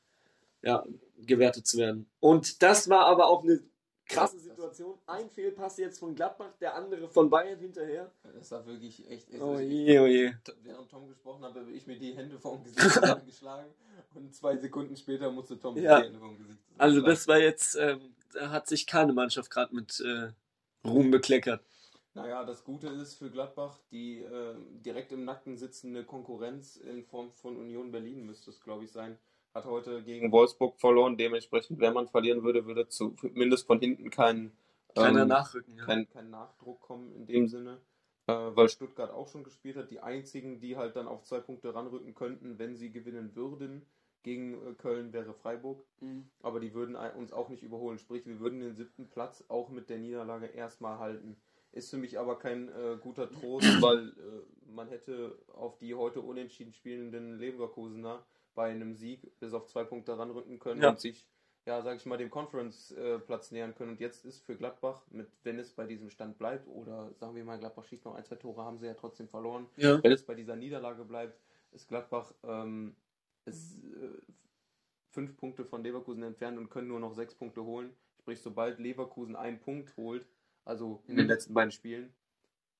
Speaker 2: ja, gewertet zu werden. Und das war aber auch eine krasse Situation. Ein Fehlpass jetzt von Gladbach, der andere von Bayern hinterher.
Speaker 1: Das war wirklich echt.
Speaker 2: Oh
Speaker 1: ist-
Speaker 2: je, oh je.
Speaker 1: Während Tom gesprochen hat, habe ich mir die Hände vom Gesicht zusammengeschlagen und zwei Sekunden später musste Tom
Speaker 2: Ja.
Speaker 1: die Hände vom Gesicht
Speaker 2: Also das war jetzt, ähm, da hat sich keine Mannschaft gerade mit äh, Ruhm bekleckert.
Speaker 1: Naja, das Gute ist für Gladbach, die äh, direkt im Nacken sitzende Konkurrenz in Form von Union Berlin müsste es, glaube ich, sein. Hat heute gegen Wolfsburg verloren. Dementsprechend, wenn man verlieren würde, würde zumindest von hinten kein, ähm,
Speaker 2: nachrücken. Ja.
Speaker 1: kein, kein Nachdruck kommen in dem Sinne. Äh, weil Stuttgart auch schon gespielt hat. Die einzigen, die halt dann auf zwei Punkte ranrücken könnten, wenn sie gewinnen würden gegen äh, Köln, wäre Freiburg.
Speaker 2: Mhm.
Speaker 1: Aber die würden uns auch nicht überholen. Sprich, wir würden den siebten Platz auch mit der Niederlage erstmal halten. ist für mich aber kein äh, guter Trost, weil äh, man hätte auf die heute unentschieden spielenden Leverkusener bei einem Sieg bis auf zwei Punkte ranrücken können
Speaker 2: Ja.
Speaker 1: und sich, ja, sag ich mal, dem Conference-Platz nähern können. Und jetzt ist für Gladbach, mit, wenn es bei diesem Stand bleibt, oder sagen wir mal, Gladbach schießt noch ein, zwei Tore, haben sie ja trotzdem verloren.
Speaker 2: Ja.
Speaker 1: Wenn es bei dieser Niederlage bleibt, ist Gladbach ähm, ist, äh, fünf Punkte von Leverkusen entfernt und können nur noch sechs Punkte holen. Sprich, sobald Leverkusen einen Punkt holt, also in den letzten beiden Spielen,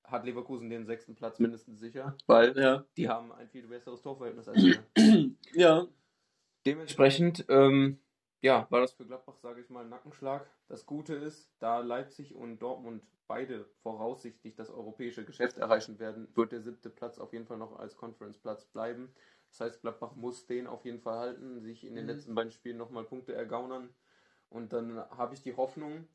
Speaker 1: hat Leverkusen den sechsten Platz mindestens sicher, weil
Speaker 2: Ja.
Speaker 1: die haben ein viel besseres Torverhältnis als wir.
Speaker 2: Ja.
Speaker 1: Dementsprechend, ähm, ja, war das für Gladbach, sage ich mal, ein Nackenschlag. Das Gute ist, da Leipzig und Dortmund beide voraussichtlich das europäische Geschäft erreichen werden, wird der siebte Platz auf jeden Fall noch als Conference-Platz bleiben. Das heißt, Gladbach muss den auf jeden Fall halten, sich in den
Speaker 2: Mhm.
Speaker 1: letzten beiden Spielen nochmal Punkte ergaunern. Und dann habe ich die Hoffnung,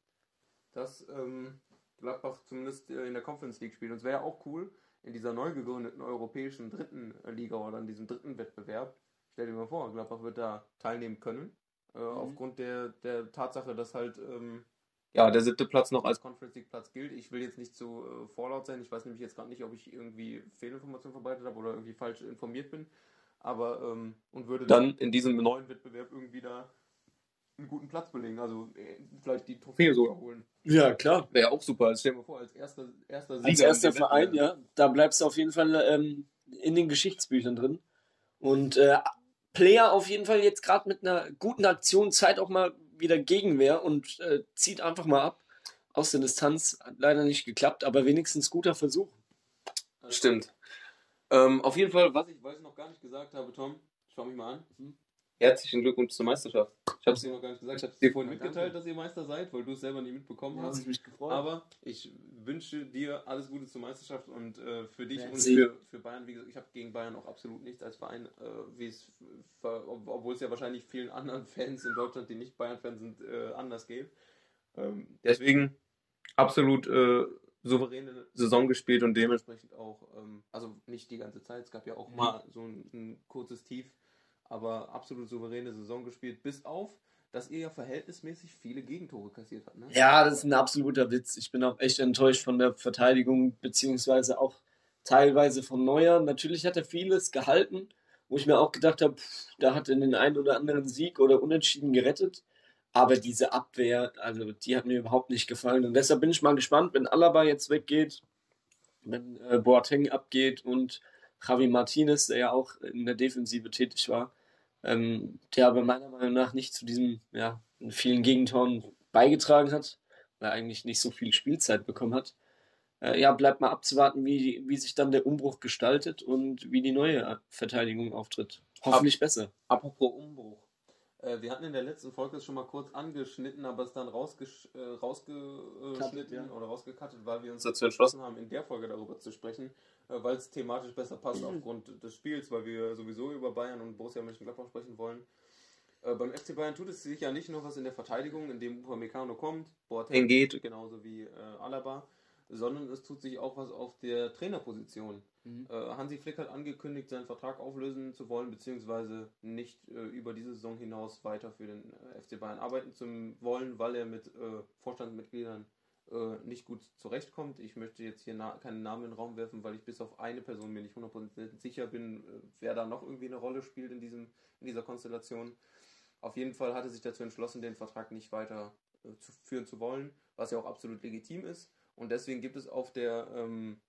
Speaker 1: dass ähm, Gladbach zumindest äh, in der Conference League spielt. Und es wäre ja auch cool, in dieser neu gegründeten europäischen dritten Liga oder in diesem dritten Wettbewerb, stell dir mal vor, Gladbach wird da teilnehmen können. Äh, Aufgrund der, der Tatsache, dass halt ähm, ja, der siebte Platz noch als Conference League Platz gilt. Ich will jetzt nicht zu äh, vorlaut sein. Ich weiß nämlich jetzt gerade nicht, ob ich irgendwie Fehlinformationen verbreitet habe oder irgendwie falsch informiert bin. Aber ähm, und würde dann in diesem neuen Wettbewerb irgendwie da einen guten Platz belegen. Also äh, vielleicht die Trophäe sogar holen.
Speaker 2: Ja, klar.
Speaker 1: Wäre ja auch super. Also stell dir mal vor, als erster, erster Sieger.
Speaker 2: Als erster Verein, ja. Da bleibst du auf jeden Fall ähm, in den Geschichtsbüchern drin. Und äh, Player auf jeden Fall jetzt gerade mit einer guten Aktion zeigt auch mal wieder Gegenwehr und äh, zieht einfach mal ab aus der Distanz. Hat leider nicht geklappt, aber wenigstens guter Versuch.
Speaker 1: Stimmt. Ähm, auf jeden Fall, was ich, was ich noch gar nicht gesagt habe, Tom, schau mich mal an.
Speaker 2: Mhm.
Speaker 1: Herzlichen Glückwunsch zur Meisterschaft. Ich habe es dir noch gar nicht gesagt. Ich habe es dir vorhin
Speaker 2: Danke.
Speaker 1: mitgeteilt, dass ihr Meister seid, weil du es selber nicht mitbekommen
Speaker 2: Ja,
Speaker 1: hast.
Speaker 2: ich mich gefreut.
Speaker 1: Aber ich wünsche dir alles Gute zur Meisterschaft und äh, für dich
Speaker 2: Merci.
Speaker 1: und für, für Bayern. Wie gesagt, ich habe gegen Bayern auch absolut nichts als Verein, äh, obwohl es ja wahrscheinlich vielen anderen Fans in Deutschland, die nicht Bayern-Fans sind, äh, anders geht. Ähm, deswegen absolut äh, souveräne Saison gespielt und dementsprechend auch, ähm, also nicht die ganze Zeit, es gab ja auch mal so ein, ein kurzes Tief, aber absolut souveräne Saison gespielt, bis auf, dass ihr ja verhältnismäßig viele Gegentore kassiert habt. Ne?
Speaker 2: Ja, das ist ein absoluter Witz. Ich bin auch echt enttäuscht von der Verteidigung, beziehungsweise auch teilweise von Neuer. Natürlich hat er vieles gehalten, wo ich mir auch gedacht habe, da hat er den einen oder anderen Sieg oder Unentschieden gerettet. Aber diese Abwehr, also die hat mir überhaupt nicht gefallen. Und deshalb bin ich mal gespannt, wenn Alaba jetzt weggeht, wenn äh, Boateng abgeht und Javi Martinez, der ja auch in der Defensive tätig war, ähm, der aber meiner Meinung nach nicht zu diesen ja, vielen Gegentoren beigetragen hat, weil er eigentlich nicht so viel Spielzeit bekommen hat. Äh, ja, bleibt mal abzuwarten, wie, wie sich dann der Umbruch gestaltet und wie die neue Verteidigung auftritt. Hoffentlich besser.
Speaker 1: Apropos Umbruch. Äh, wir hatten in der letzten Folge es schon mal kurz angeschnitten, aber es dann rausgesch äh, rausgeschnitten
Speaker 2: ja.
Speaker 1: oder rausgekattet, weil wir uns dazu entschlossen haben, in der Folge darüber zu sprechen, äh, weil es thematisch besser passt aufgrund des Spiels, weil wir sowieso über Bayern und Borussia Mönchengladbach sprechen wollen. Äh, beim FC Bayern tut es sich ja nicht nur was in der Verteidigung, in dem Upamecano kommt, Boateng geht, genauso wie äh, Alaba, sondern es tut sich auch was auf der Trainerposition. Äh, Hansi Flick hat angekündigt, seinen Vertrag auflösen zu wollen, beziehungsweise nicht äh, über diese Saison hinaus weiter für den äh, FC Bayern arbeiten zu wollen, weil er mit äh, Vorstandsmitgliedern äh, nicht gut zurechtkommt. Ich möchte jetzt hier na keinen Namen in den Raum werfen, weil ich bis auf eine Person mir nicht 100% sicher bin, wer da noch irgendwie eine Rolle spielt in, diesem, in dieser Konstellation. Auf jeden Fall hat er sich dazu entschlossen, den Vertrag nicht weiter zu führen zu wollen, was ja auch absolut legitim ist. Und deswegen gibt es auf der ähm,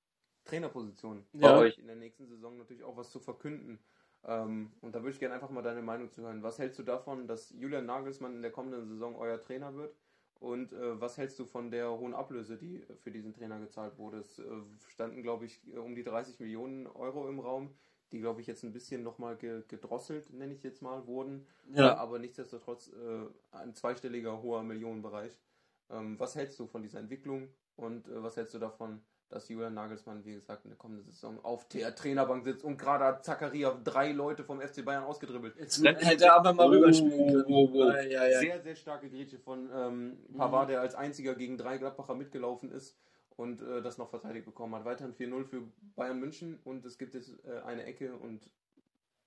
Speaker 1: Trainerposition bei
Speaker 2: Ja.
Speaker 1: euch in der nächsten Saison natürlich auch was zu verkünden. Ähm, und da würde ich gerne einfach mal deine Meinung zu hören. Was hältst du davon, dass Julian Nagelsmann in der kommenden Saison euer Trainer wird? Und äh, was hältst du von der hohen Ablöse, die für diesen Trainer gezahlt wurde? Es äh, standen, glaube ich, um die 30 Millionen Euro im Raum, die, glaube ich, jetzt ein bisschen nochmal ge gedrosselt, nenne ich jetzt mal, wurden. Äh,
Speaker 2: Ja.
Speaker 1: aber nichtsdestotrotz äh, ein zweistelliger hoher Millionenbereich. Ähm, was hältst du von dieser Entwicklung und äh, was hältst du davon, dass Julian Nagelsmann, wie gesagt, in der kommenden Saison auf der Trainerbank sitzt und gerade hat Zakaria drei Leute vom FC Bayern ausgedribbelt.
Speaker 2: Jetzt hätte er aber mal rüberspielen können.
Speaker 1: Oh, oh, oh.
Speaker 2: Ja, ja, ja.
Speaker 1: Sehr, sehr starke Grätsche von ähm, Pavard, der als einziger gegen drei Gladbacher mitgelaufen ist und äh, das noch verteidigt bekommen hat. Weiterhin 4-0 für Bayern München und es gibt jetzt äh, eine Ecke und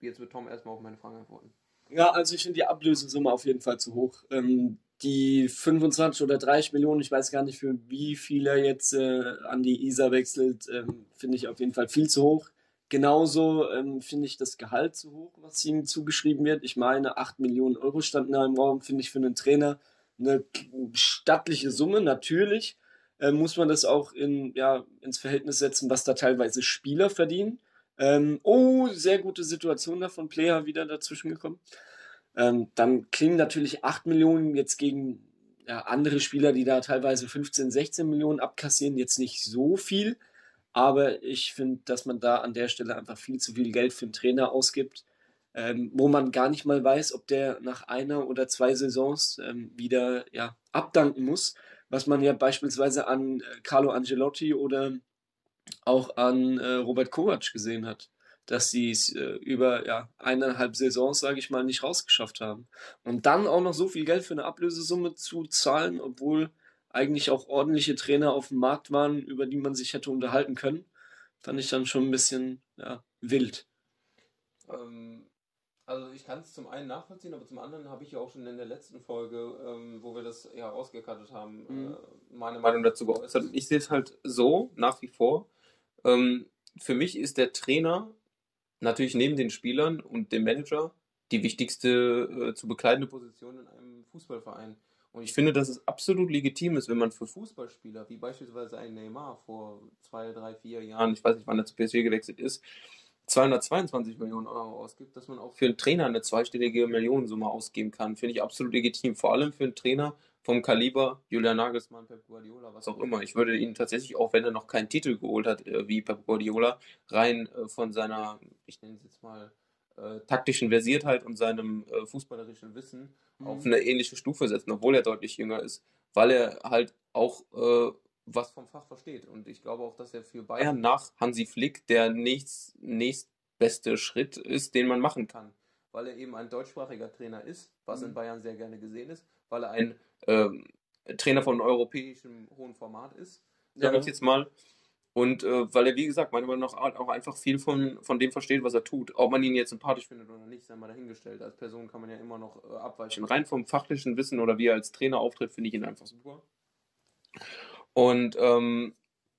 Speaker 1: jetzt wird Tom erstmal auf meine Frage antworten.
Speaker 2: Ja, also ich finde die Ablösesumme auf jeden Fall zu hoch. Ähm, die 25 oder 30 Millionen, ich weiß gar nicht, für wie viel er jetzt äh, an die ISA wechselt, ähm, finde ich auf jeden Fall viel zu hoch. Genauso ähm, finde ich das Gehalt zu hoch, was ihm zugeschrieben wird. Ich meine, 8 Millionen Euro standen da im Raum, finde ich für einen Trainer eine stattliche Summe. Natürlich äh, muss man das auch in, ja, ins Verhältnis setzen, was da teilweise Spieler verdienen. Ähm, oh, sehr gute Situation da von Player wieder dazwischen gekommen. Ähm, dann klingen natürlich 8 Millionen jetzt gegen ja, andere Spieler, die da teilweise 15, 16 Millionen abkassieren, jetzt nicht so viel. Aber ich finde, dass man da an der Stelle einfach viel zu viel Geld für einen Trainer ausgibt, ähm, wo man gar nicht mal weiß, ob der nach einer oder zwei Saisons ähm, wieder ja, abdanken muss, was man ja beispielsweise an äh, Carlo Angelotti oder auch an äh, Robert Kovac gesehen hat, dass sie es äh, über ja, eineinhalb Saisons, sage ich mal, nicht rausgeschafft haben. Und dann auch noch so viel Geld für eine Ablösesumme zu zahlen, obwohl eigentlich auch ordentliche Trainer auf dem Markt waren, über die man sich hätte unterhalten können, fand ich dann schon ein bisschen ja, wild.
Speaker 1: Ähm, also ich kann es zum einen nachvollziehen, aber zum anderen habe ich ja auch schon in der letzten Folge, ähm, wo wir das ja rausgekattet haben, mhm. äh, meine Meinung dazu geäußert. Ich sehe es halt so, nach wie vor. Ähm, für mich ist der Trainer natürlich neben den Spielern und dem Manager die wichtigste äh, zu bekleidende Position in einem Fußballverein. Und ich finde, dass es absolut legitim ist, wenn man für Fußballspieler, wie beispielsweise ein Neymar vor zwei, drei, vier Jahren, ich weiß nicht, wann er zu PSG gewechselt ist, 222 Millionen Euro ausgibt, dass man auch für einen Trainer eine zweistellige Millionensumme ausgeben kann. Finde ich absolut legitim. Vor allem für einen Trainer vom Kaliber Julian Nagelsmann, Pep Guardiola, was auch immer. Ich würde ihn tatsächlich, auch wenn er noch keinen Titel geholt hat, äh, wie Pep Guardiola, rein äh, von seiner, ich nenne es jetzt mal, äh, taktischen Versiertheit und seinem fußballerischen Wissen mhm. auf eine ähnliche Stufe setzen, obwohl er deutlich jünger ist, weil er halt auch was vom Fach versteht. Und ich glaube auch, dass er für Bayern nach Hansi Flick der nächst, nächstbeste Schritt ist, den man machen kann. Weil er eben ein deutschsprachiger Trainer ist, was mhm. in Bayern sehr gerne gesehen ist, weil er ein ähm, Trainer von europäischem hohen Format ist, sage ja. ich jetzt mal. Und äh, weil er, wie gesagt, meiner Meinung nach auch einfach viel von, von dem versteht, was er tut. Ob man ihn jetzt sympathisch findet oder nicht, sei mal dahingestellt. Als Person kann man ja immer noch äh, abweichen. Rein vom fachlichen Wissen oder wie er als Trainer auftritt, finde ich ihn einfach super. Und ähm,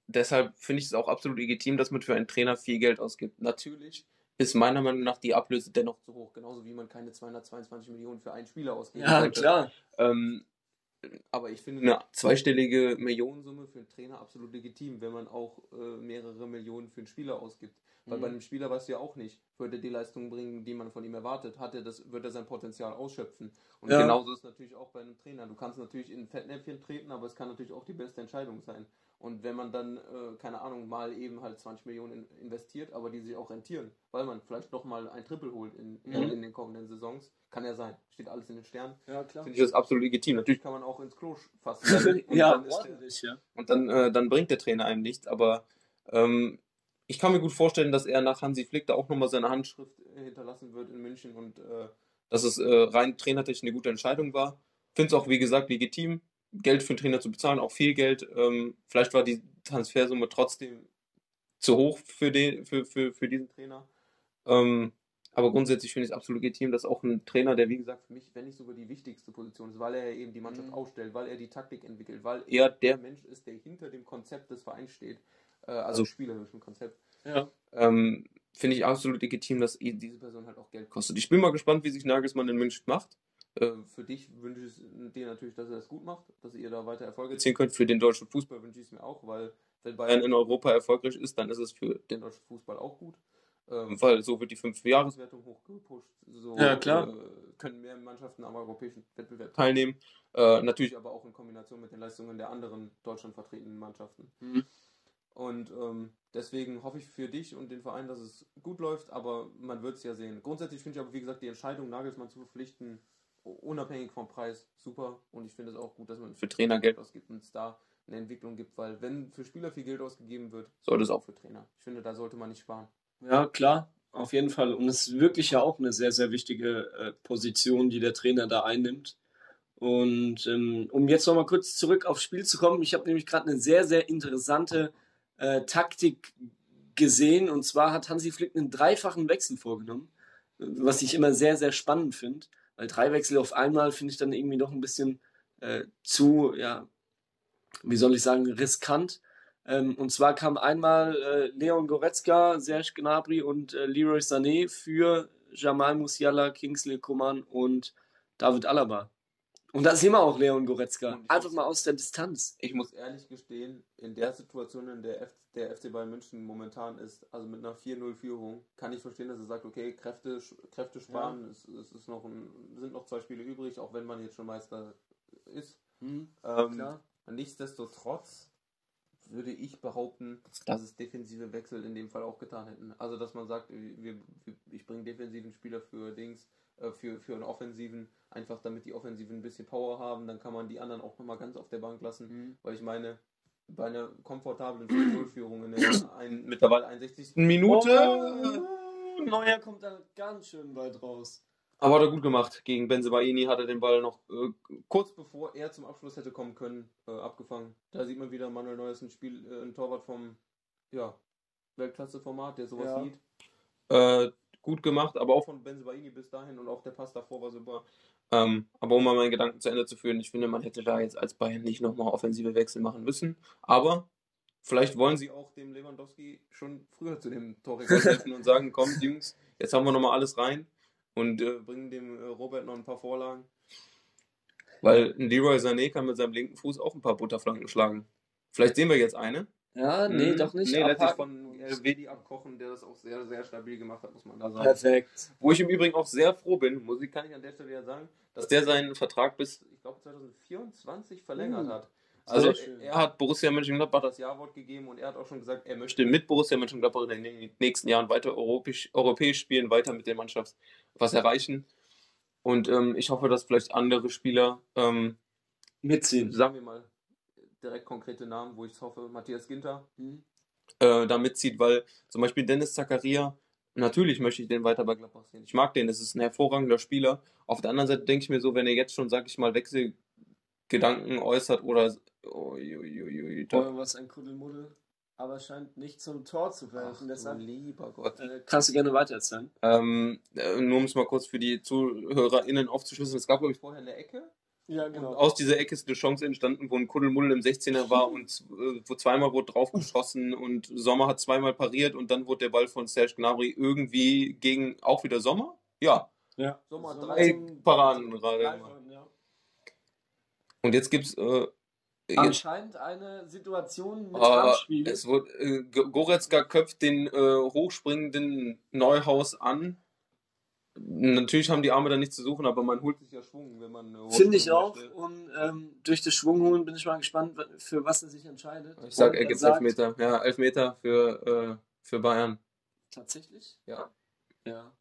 Speaker 1: deshalb finde ich es auch absolut legitim, dass man für einen Trainer viel Geld ausgibt. Natürlich ist meiner Meinung nach die Ablöse dennoch zu hoch. Genauso wie man keine 222 Millionen für einen Spieler ausgeben
Speaker 2: Ja, könnte. klar.
Speaker 1: Ähm, aber ich finde eine zweistellige Millionensumme für einen Trainer absolut legitim, wenn man auch äh, mehrere Millionen für einen Spieler ausgibt. Weil mhm. bei einem Spieler weißt du ja auch nicht, wird er die Leistung bringen, die man von ihm erwartet, hat er das, wird er sein Potenzial ausschöpfen. Und ja. genauso ist es natürlich auch bei einem Trainer. Du kannst natürlich in ein Fettnäpfchen treten, aber es kann natürlich auch die beste Entscheidung sein. Und wenn man dann, äh, keine Ahnung, mal eben halt 20 Millionen investiert, aber die sich auch rentieren, weil man vielleicht noch mal ein Triple holt in, mhm. in, den kommenden Saisons, kann ja sein. Steht alles in den Sternen.
Speaker 2: Ja, klar.
Speaker 1: Finde ich das absolut legitim. Natürlich kann man auch ins Klo fassen.
Speaker 2: ja, ordentlich, ja.
Speaker 1: Und dann, äh, dann bringt der Trainer einem nichts, aber ähm, ich kann mir gut vorstellen, dass er nach Hansi Flick da auch nochmal seine Handschrift hinterlassen wird in München und äh, dass es äh, rein trainertechnisch eine gute Entscheidung war. Finde es auch, wie gesagt, legitim. Geld für einen Trainer zu bezahlen, auch viel Geld. Ähm, vielleicht war die Transfersumme trotzdem zu hoch für, den, für, für, für diesen Trainer. Ähm, aber grundsätzlich finde ich es absolut legitim, dass auch ein Trainer, der wie gesagt für mich, wenn nicht sogar die wichtigste Position ist, weil er eben die Mannschaft mhm. aufstellt, weil er die Taktik entwickelt, weil er der Mensch ist, der hinter dem Konzept des Vereins steht, äh, also spielerischen Konzept.
Speaker 2: Ja.
Speaker 1: Ähm, finde ich absolut legitim, dass diese Person halt auch Geld kostet. Ich bin mal gespannt, wie sich Nagelsmann in München macht. Äh, für dich wünsche ich es dir natürlich, dass er das gut macht, dass ihr da weiter Erfolge erzielen könnt. Für den deutschen Fußball wünsche ich es mir auch, weil wenn Bayern in Europa erfolgreich ist, dann ist es für den deutschen Fußball auch gut. Ähm, weil so wird die Fünf-Jahreswertung hochgepusht. So
Speaker 2: ja, klar.
Speaker 1: Äh, können mehr Mannschaften am europäischen Wettbewerb teilnehmen. Äh, natürlich aber auch in Kombination mit den Leistungen der anderen Deutschland vertretenen Mannschaften. Mhm. Und ähm, deswegen hoffe ich für dich und den Verein, dass es gut läuft, aber man wird es ja sehen. Grundsätzlich finde ich aber, wie gesagt, die Entscheidung, Nagelsmann zu verpflichten, unabhängig vom Preis, super. Und ich finde es auch gut, dass man für Trainer Geld ausgibt und es da eine Entwicklung gibt, weil wenn für Spieler viel Geld ausgegeben wird, sollte es auch für Trainer. Ich finde, da sollte man nicht sparen.
Speaker 2: Ja, klar, auf jeden Fall. Und es ist wirklich ja auch eine sehr, sehr wichtige äh, Position, die der Trainer da einnimmt. Und ähm, um jetzt nochmal kurz zurück aufs Spiel zu kommen, ich habe nämlich gerade eine sehr, sehr interessante äh, Taktik gesehen. Und zwar hat Hansi Flick einen dreifachen Wechsel vorgenommen. was ich immer sehr, sehr spannend finde. Weil drei Wechsel auf einmal finde ich dann irgendwie noch ein bisschen äh, zu, ja, wie soll ich sagen, riskant. Ähm, und zwar kam einmal äh, Leon Goretzka, Serge Gnabry und äh, Leroy Sané für Jamal Musiala, Kingsley Coman und David Alaba. Und da sehen wir auch Leon Goretzka. Einfach mal aus der Distanz.
Speaker 1: Ich muss ehrlich gestehen, in der Situation, in der F der FC Bayern München momentan ist, also mit einer 4-0-Führung, kann ich verstehen, dass er sagt, okay, Kräfte, Kräfte sparen, ja. es, es, ist noch ein, sind noch zwei Spiele übrig, auch wenn man jetzt schon Meister ist.
Speaker 2: Mhm,
Speaker 1: ähm, nichtsdestotrotz würde ich behaupten, dass es defensive Wechsel in dem Fall auch getan hätten. Also, dass man sagt, wir, wir, ich bringe defensiven Spieler für Dings, äh, für, für einen Offensiven, einfach damit die Offensiven ein bisschen Power haben, dann kann man die anderen auch nochmal ganz auf der Bank lassen, mhm. weil ich meine, bei einer komfortablen 0-Führung in der ein, mittlerweile 61. Minute.
Speaker 2: Oh, Neuer kommt da ganz schön weit raus.
Speaker 1: Aber hat er gut gemacht. Gegen Benzebaini hat er den Ball noch äh, kurz bevor er zum Abschluss hätte kommen können, äh, abgefangen. Da sieht man wieder, Manuel Neuer ist ein Spiel, äh, ein Torwart vom ja, Weltklasse-Format, der sowas ja. sieht. Äh, gut gemacht, aber auch von Benzebaini bis dahin und auch der Pass davor war super. Ähm, aber um mal meinen Gedanken zu Ende zu führen, ich finde, man hätte da jetzt als Bayern nicht nochmal offensive Wechsel machen müssen. Aber vielleicht wollen sie auch dem Lewandowski schon früher zu dem Torrekord helfen und sagen, komm, Jungs, jetzt haben wir nochmal alles rein und äh, bringen dem äh, Robert noch ein paar Vorlagen. Weil ein Leroy Sané kann mit seinem linken Fuß auch ein paar Butterflanken schlagen. Vielleicht sehen wir jetzt eine.
Speaker 2: Ja, nee, hm. doch nicht.
Speaker 1: Nee, letztlich von Vedi abkochen, der das auch sehr, sehr stabil gemacht hat, muss man da sagen.
Speaker 2: Perfekt.
Speaker 1: Wo ich im Übrigen auch sehr froh bin, muss ich, kann ich an der Stelle ja sagen, dass der seinen Vertrag bis, ich glaube, 2024 verlängert mhm. hat. Also er hat Borussia Mönchengladbach das Ja-Wort gegeben und er hat auch schon gesagt, er möchte mit Borussia Mönchengladbach in den nächsten Jahren weiter europäisch, europäisch spielen, weiter mit der Mannschaft was erreichen. Und ähm, ich hoffe, dass vielleicht andere Spieler ähm,
Speaker 2: mitziehen.
Speaker 1: Sagen wir mal direkt konkrete Namen, wo ich hoffe, Matthias Ginter mhm. äh, da mitzieht, weil zum Beispiel Dennis Zakaria, natürlich möchte ich den weiter bei Gladbach sehen. Ich mag den, es ist ein hervorragender Spieler. Auf der anderen Seite denke ich mir so, wenn er jetzt schon, sag ich mal, Wechselgedanken äußert oder.
Speaker 2: Oh, was ein Kuddelmuddel. Aber scheint nicht zum Tor zu werfen.
Speaker 1: Deshalb lieber Gott.
Speaker 2: Äh, kannst du gerne weitererzählen.
Speaker 1: Ähm, äh, nur um es mal kurz für die ZuhörerInnen aufzuschlüsseln. Es gab, glaube ich, vorher eine Ecke.
Speaker 2: Ja, genau.
Speaker 1: Und aus dieser Ecke ist eine Chance entstanden, wo ein Kuddelmuddel im 16er war und äh, wo zweimal wurde drauf geschossen und Sommer hat zweimal pariert und dann wurde der Ball von Serge Gnabry irgendwie gegen auch wieder Sommer? Ja.
Speaker 2: Ja.
Speaker 1: Sommer drei Paraden gerade. Ja. Und jetzt gibt es äh,
Speaker 2: Anscheinend eine Situation
Speaker 1: mit aber Handspiel. Es wird, äh, Goretzka köpft den äh, hochspringenden Neuhaus an. Natürlich haben die Arme da nichts zu suchen, aber man holt sich ja Schwung, wenn man.
Speaker 2: Finde ich auch. Und ähm, durch das Schwungholen bin ich mal gespannt, für was er sich entscheidet.
Speaker 1: Ich sag, er gibt Elfmeter. Ja, Elfmeter für, äh, für Bayern.
Speaker 2: Tatsächlich?
Speaker 1: Ja.
Speaker 2: Ja.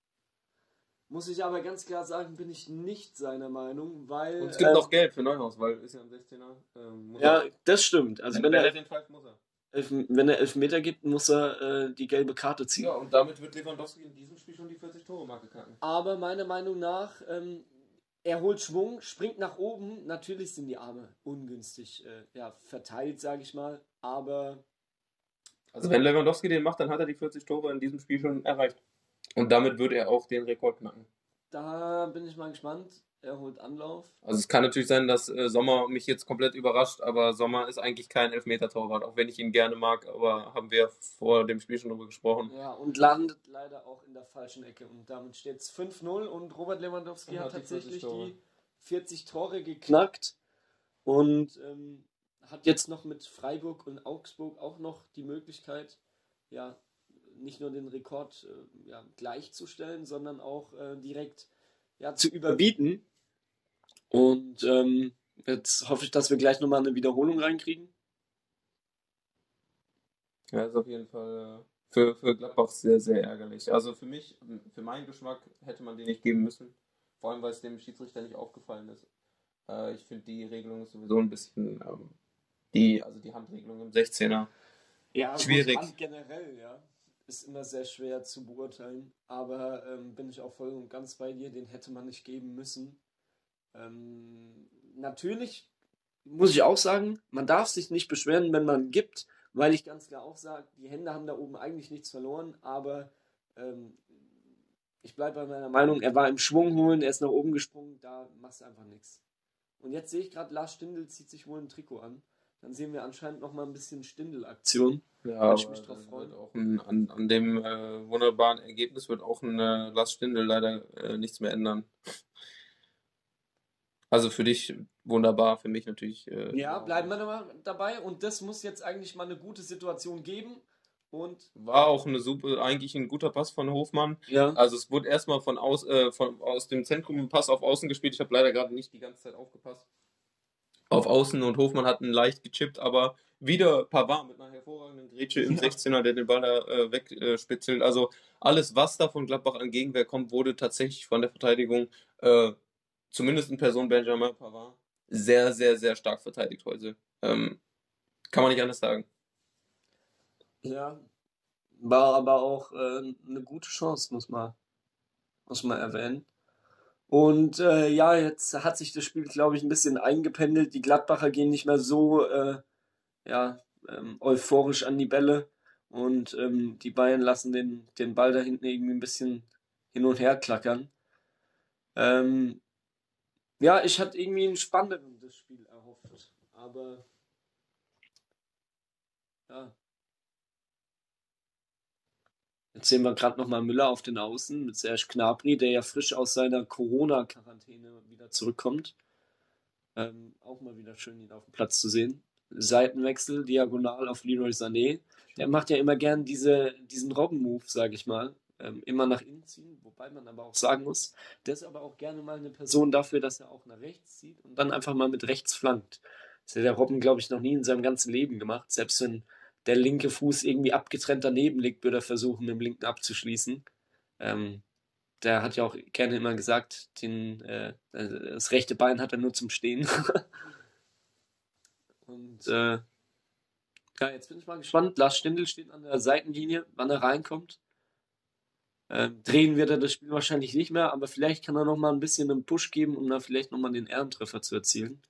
Speaker 2: Muss ich aber ganz klar sagen, bin ich nicht seiner Meinung, weil.
Speaker 1: Und es gibt äh, noch Geld für Neuhaus, weil ist ja ein 16er.
Speaker 2: Ähm, ja, das stimmt. Also wenn,
Speaker 1: wenn
Speaker 2: er,
Speaker 1: den pfeift, muss er.
Speaker 2: Elf, wenn er Elfmeter gibt, muss er äh, die gelbe Karte ziehen.
Speaker 1: Ja, und damit wird Lewandowski in diesem Spiel schon die 40-Tore-Marke knacken.
Speaker 2: Aber meiner Meinung nach, ähm, er holt Schwung, springt nach oben. Natürlich sind die Arme ungünstig äh, ja, verteilt, sage ich mal. Aber.
Speaker 1: Also, wenn Lewandowski den macht, dann hat er die 40 Tore in diesem Spiel schon erreicht. Und damit würde er auch den Rekord knacken.
Speaker 2: Da bin ich mal gespannt. Er holt Anlauf.
Speaker 1: Also es kann natürlich sein, dass äh, Sommer mich jetzt komplett überrascht, aber Sommer ist eigentlich kein Elfmeter-Torwart, auch wenn ich ihn gerne mag, aber haben wir vor dem Spiel schon drüber gesprochen.
Speaker 2: Ja, und landet leider auch in der falschen Ecke. Und damit steht es 5-0 und Robert Lewandowski und hat, hat tatsächlich die 40, die 40 Tore geknackt und ähm, hat jetzt noch mit Freiburg und Augsburg auch noch die Möglichkeit, ja, nicht nur den Rekord äh, ja, gleichzustellen, sondern auch äh, direkt ja, zu überbieten. Und ähm, jetzt hoffe ich, dass wir gleich nochmal eine Wiederholung reinkriegen.
Speaker 1: Ja, ist auf jeden Fall äh, für, für Gladbach sehr, sehr ärgerlich. Also für mich, für meinen Geschmack hätte man den nicht geben müssen. Vor allem, weil es dem Schiedsrichter nicht aufgefallen ist. Äh, ich finde die Regelung ist sowieso ein bisschen, ähm, die, also die Handregelung im 16er,
Speaker 2: ja, schwierig. generell, ja ist immer sehr schwer zu beurteilen, aber ähm, bin ich auch voll und ganz bei dir, den hätte man nicht geben müssen. Ähm, natürlich muss ich auch sagen, man darf sich nicht beschweren, wenn man gibt, weil ich ganz klar auch sage, die Hände haben da oben eigentlich nichts verloren, aber ähm, ich bleibe bei meiner Meinung, er war im Schwung holen, er ist nach oben gesprungen, da machst du einfach nichts. Und jetzt sehe ich gerade, Lars Stindl zieht sich wohl ein Trikot an. Dann sehen wir anscheinend noch mal ein bisschen Stindel-Aktion. Ja,
Speaker 1: ich mich drauf freuen. Auch ein, an, an dem äh, wunderbaren Ergebnis wird auch ein äh, Lars Stindl leider äh, nichts mehr ändern. Also für dich wunderbar, für mich natürlich.
Speaker 2: Äh, ja, bleiben wir dabei. Und das muss jetzt eigentlich mal eine gute Situation geben. Und
Speaker 1: war auch eine super, eigentlich ein guter Pass von Hofmann. Ja. Also es wurde erstmal von aus, äh, von, aus dem Zentrum ein Pass auf Außen gespielt. Ich habe leider gerade nicht die ganze Zeit aufgepasst. Auf Außen und Hofmann hat einen leicht gechippt, aber wieder Pavard mit einer hervorragenden Grätsche im ja. 16er, der den Ball da äh, wegspitzelt. also alles, was da von Gladbach an Gegenwehr kommt, wurde tatsächlich von der Verteidigung, äh, zumindest in Person Benjamin Pavard, sehr, sehr, sehr stark verteidigt heute. Ähm, kann man nicht anders sagen.
Speaker 2: Ja, war aber auch äh, eine gute Chance, muss man, muss man erwähnen. Und äh, ja, jetzt hat sich das Spiel, glaube ich, ein bisschen eingependelt. Die Gladbacher gehen nicht mehr so äh, ja, ähm, euphorisch an die Bälle. Und ähm, die Bayern lassen den, den Ball da hinten irgendwie ein bisschen hin und her klackern. Ähm, ja, ich hatte irgendwie ein spannendes Spiel erhofft. Aber ja, Jetzt sehen wir gerade nochmal Müller auf den Außen mit Serge Knabri, der ja frisch aus seiner Corona-Quarantäne wieder zurückkommt. Ähm, auch mal wieder schön, ihn auf dem Platz zu sehen. Seitenwechsel, diagonal auf Leroy Sané. Der macht ja immer gern diese, diesen Robben-Move, sage ich mal. Ähm, immer nach innen ziehen, wobei man aber auch sagen muss, der ist aber auch gerne mal eine Person dafür, dass er auch nach rechts zieht und dann einfach mal mit rechts flankt. Das hat der Robben, glaube ich, noch nie in seinem ganzen Leben gemacht. Selbst wenn der linke Fuß irgendwie abgetrennt daneben liegt, würde er versuchen, mit dem linken abzuschließen. Ähm, der hat ja auch gerne immer gesagt, den, äh, das rechte Bein hat er nur zum Stehen. Und äh, ja, jetzt bin ich mal gespannt. Lars Stindl steht an der Seitenlinie, wann er reinkommt. Ähm, drehen wird er das Spiel wahrscheinlich nicht mehr, aber vielleicht kann er noch mal ein bisschen einen Push geben, um da vielleicht noch mal den Ehrentreffer zu erzielen.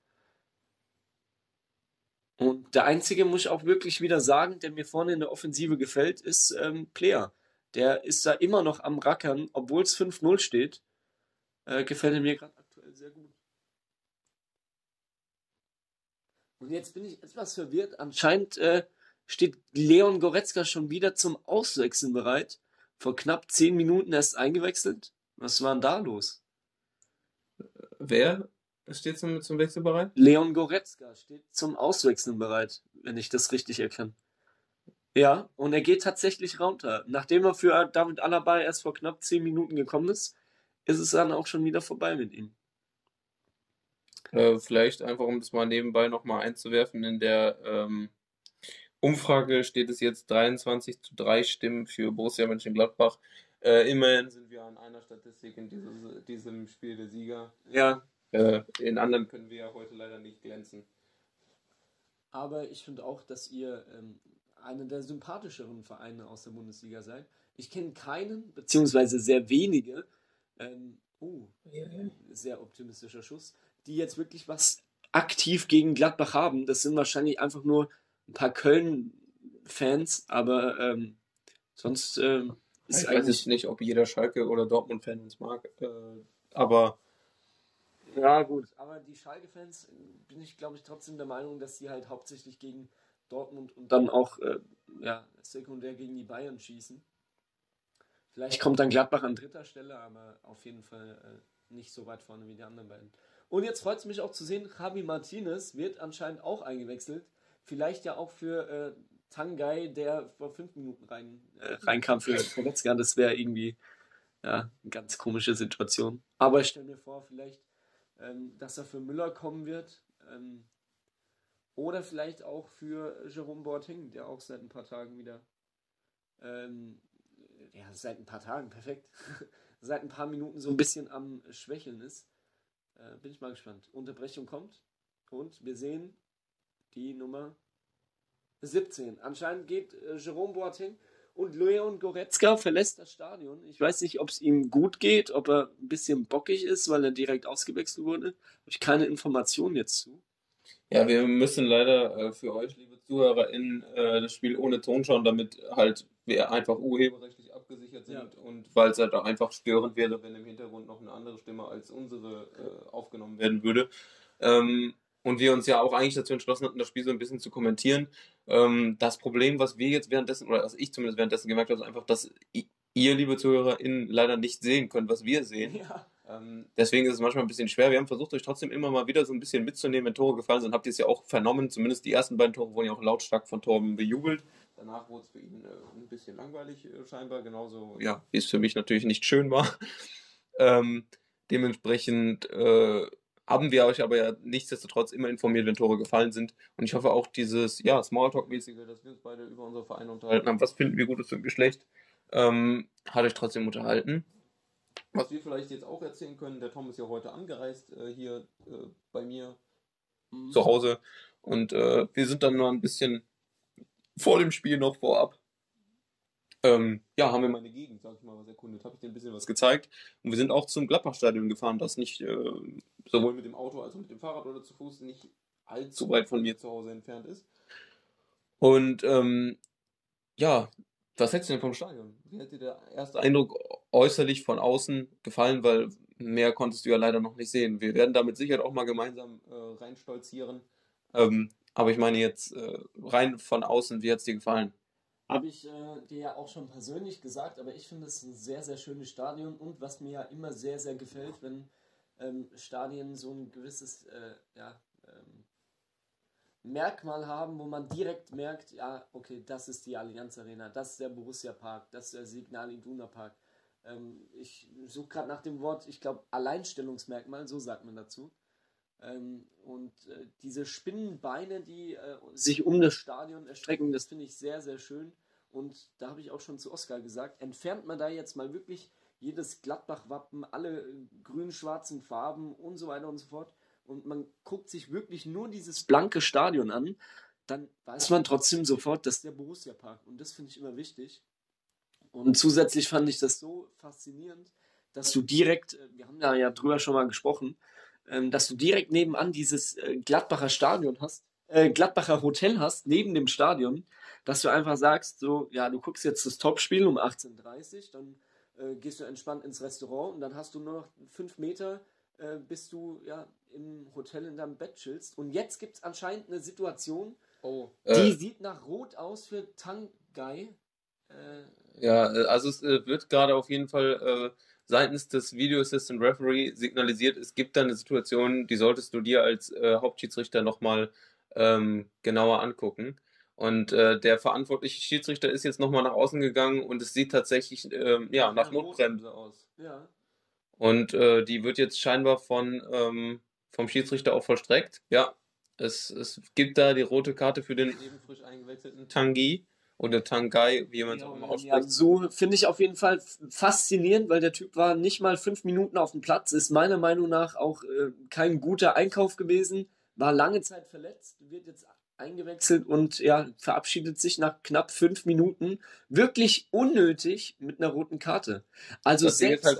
Speaker 2: Und der einzige, muss ich auch wirklich wieder sagen, der mir vorne in der Offensive gefällt, ist ähm, Player. Der ist da immer noch am Rackern, obwohl es 5-0 steht. Äh, gefällt er mir gerade aktuell sehr gut. Und jetzt bin ich etwas verwirrt. Anscheinend äh, steht Leon Goretzka schon wieder zum Auswechseln bereit. Vor knapp 10 Minuten erst eingewechselt. Was war denn da los?
Speaker 1: Wer? Steht zum, zum Wechsel bereit?
Speaker 2: Leon Goretzka steht zum Auswechseln bereit, wenn ich das richtig erkenne. Ja, und er geht tatsächlich runter. Nachdem er für David Alaba erst vor knapp 10 Minuten gekommen ist, ist es dann auch schon wieder vorbei mit ihm.
Speaker 1: Äh, vielleicht einfach, um das mal nebenbei nochmal einzuwerfen, in der ähm, Umfrage steht es jetzt 23 zu 3 Stimmen für Borussia Mönchengladbach. Äh, immerhin sind wir an einer Statistik in dieses, diesem Spiel der Sieger. Ja. Äh, in anderen können wir ja heute leider nicht glänzen.
Speaker 2: Aber ich finde auch, dass ihr ähm, einer der sympathischeren Vereine aus der Bundesliga seid. Ich kenne keinen, beziehungsweise sehr wenige, ähm, oh, sehr optimistischer Schuss, die jetzt wirklich was aktiv gegen Gladbach haben. Das sind wahrscheinlich einfach nur ein paar Köln-Fans, aber ähm, sonst ähm,
Speaker 1: ist ich weiß nicht, ob jeder Schalke oder Dortmund-Fan uns mag, äh, aber
Speaker 2: ja, gut. Aber die Schalke-Fans bin ich, glaube ich, trotzdem der Meinung, dass sie halt hauptsächlich gegen Dortmund und dann auch äh, ja, sekundär gegen die Bayern schießen. Vielleicht kommt dann Gladbach an dritter Stelle, aber auf jeden Fall äh, nicht so weit vorne wie die anderen beiden. Und jetzt freut es mich auch zu sehen, Javi Martinez wird anscheinend auch eingewechselt. Vielleicht ja auch für äh, Tangai, der vor fünf Minuten rein, äh, reinkam für Goretzka. Das wäre irgendwie ja, eine ganz komische Situation. Aber ich stelle mir vor, vielleicht ähm, dass er für Müller kommen wird. Ähm, oder vielleicht auch für Jerome Boateng, der auch seit ein paar Tagen wieder, ähm, ja, seit ein paar Tagen, perfekt, seit ein paar Minuten so ein bisschen am Schwächeln ist. Äh, bin ich mal gespannt. Unterbrechung kommt und wir sehen die Nummer 17. Anscheinend geht äh, Jerome Boateng und Leon Goretzka verlässt das Stadion. Ich weiß nicht, ob es ihm gut geht, ob er ein bisschen bockig ist, weil er direkt ausgewechselt wurde. Habe ich keine Informationen jetzt zu.
Speaker 1: Ja, wir müssen leider äh, für euch, liebe ZuhörerInnen, äh, das Spiel ohne Ton schauen, damit halt wir einfach urheberrechtlich ab, abgesichert sind ja. und weil es halt auch einfach störend wäre, wenn im Hintergrund noch eine andere Stimme als unsere äh, aufgenommen werden würde. Ähm, und wir uns ja auch eigentlich dazu entschlossen hatten, das Spiel so ein bisschen zu kommentieren. Ähm, das Problem, was wir jetzt währenddessen, oder was ich zumindest währenddessen gemerkt habe, ist einfach, dass ihr, liebe ZuhörerInnen, leider nicht sehen könnt, was wir sehen. Ja. Ähm, deswegen ist es manchmal ein bisschen schwer. Wir haben versucht, euch trotzdem immer mal wieder so ein bisschen mitzunehmen, wenn Tore gefallen sind. Habt ihr es ja auch vernommen. Zumindest die ersten beiden Tore wurden ja auch lautstark von Torben bejubelt. Danach wurde es für ihn äh, ein bisschen langweilig äh, scheinbar. Genauso, ja, wie es für mich natürlich nicht schön war. ähm, dementsprechend äh, haben wir euch aber ja nichtsdestotrotz immer informiert, wenn Tore gefallen sind. Und ich hoffe auch dieses, ja, Smalltalk-mäßige, dass wir uns beide über unsere Vereine unterhalten haben. Was finden wir Gutes für ein Geschlecht? Ähm, hat euch trotzdem unterhalten. Was wir vielleicht jetzt auch erzählen können, der Tom ist ja heute angereist äh, hier äh, bei mir mhm. zu Hause und äh, wir sind dann noch ein bisschen vor dem Spiel noch vorab. Ähm, ja, haben wir meine Gegend, sag ich mal, was erkundet, habe ich dir ein bisschen was gezeigt. Und wir sind auch zum Gladbach-Stadion gefahren, das nicht äh, sowohl mit dem Auto als auch mit dem Fahrrad oder zu Fuß nicht allzu weit von mir zu Hause entfernt ist. Und ähm, ja, was hältst du denn vom Stadion? Wie dir der erste Eindruck äußerlich von außen gefallen? Weil mehr konntest du ja leider noch nicht sehen. Wir werden damit sicher auch mal gemeinsam äh, reinstolzieren. Ähm, aber ich meine jetzt äh, rein von außen, wie hat es dir gefallen?
Speaker 2: Habe ich äh, dir ja auch schon persönlich gesagt, aber ich finde es ein sehr, sehr schönes Stadion und was mir ja immer sehr, sehr gefällt, wenn ähm, Stadien so ein gewisses äh, ja, ähm, Merkmal haben, wo man direkt merkt, ja, okay, das ist die Allianz Arena, das ist der Borussia Park, das ist der Signal Iduna Park. Ähm, ich suche gerade nach dem Wort, ich glaube, Alleinstellungsmerkmal, so sagt man dazu. Ähm, und äh, diese Spinnenbeine, die äh, sich um das Stadion erstrecken, das finde ich sehr, sehr schön. Und da habe ich auch schon zu Oskar gesagt, entfernt man da jetzt mal wirklich jedes Gladbach-Wappen, alle äh, grün-schwarzen Farben und so weiter und so fort und man guckt sich wirklich nur dieses blanke Stadion an, dann weiß man trotzdem sofort, dass der Borussia Park. Und das finde ich immer wichtig. Und zusätzlich fand ich das so faszinierend, dass du direkt, wir haben da ja drüber schon mal gesprochen, ähm, dass du direkt nebenan dieses äh, Gladbacher Stadion hast, äh, Gladbacher Hotel hast, neben dem Stadion, dass du einfach sagst, so, ja, du guckst jetzt das Topspiel um 18.30 Uhr, dann äh, gehst du entspannt ins Restaurant und dann hast du nur noch fünf Meter äh, bis du ja im Hotel in deinem Bett chillst. Und jetzt gibt es anscheinend eine Situation, oh, die äh, sieht nach Rot aus für Tangai.
Speaker 1: Äh, ja, äh, also es wird gerade auf jeden Fall äh, seitens des Video Assistant Referee signalisiert, es gibt da eine Situation, die solltest du dir als Hauptschiedsrichter nochmal ähm, genauer angucken. Und äh, der verantwortliche Schiedsrichter ist jetzt nochmal nach außen gegangen und es sieht tatsächlich ähm, ja, nach Notbremse aus. Ja. Und äh, die wird jetzt scheinbar von, ähm, vom Schiedsrichter auch vollstreckt. Ja, es, es gibt da die rote Karte für den eben frisch eingewechselten Tangi oder Tangai, wie man es ja, auch immer ausspricht. Ja,
Speaker 2: so finde ich auf jeden Fall faszinierend, weil der Typ war nicht mal fünf Minuten auf dem Platz, ist meiner Meinung nach auch äh, kein guter Einkauf gewesen, war lange Zeit verletzt, wird jetzt eingewechselt und ja, verabschiedet sich nach knapp fünf Minuten wirklich unnötig mit einer roten Karte. Also
Speaker 1: das Ding ist halt,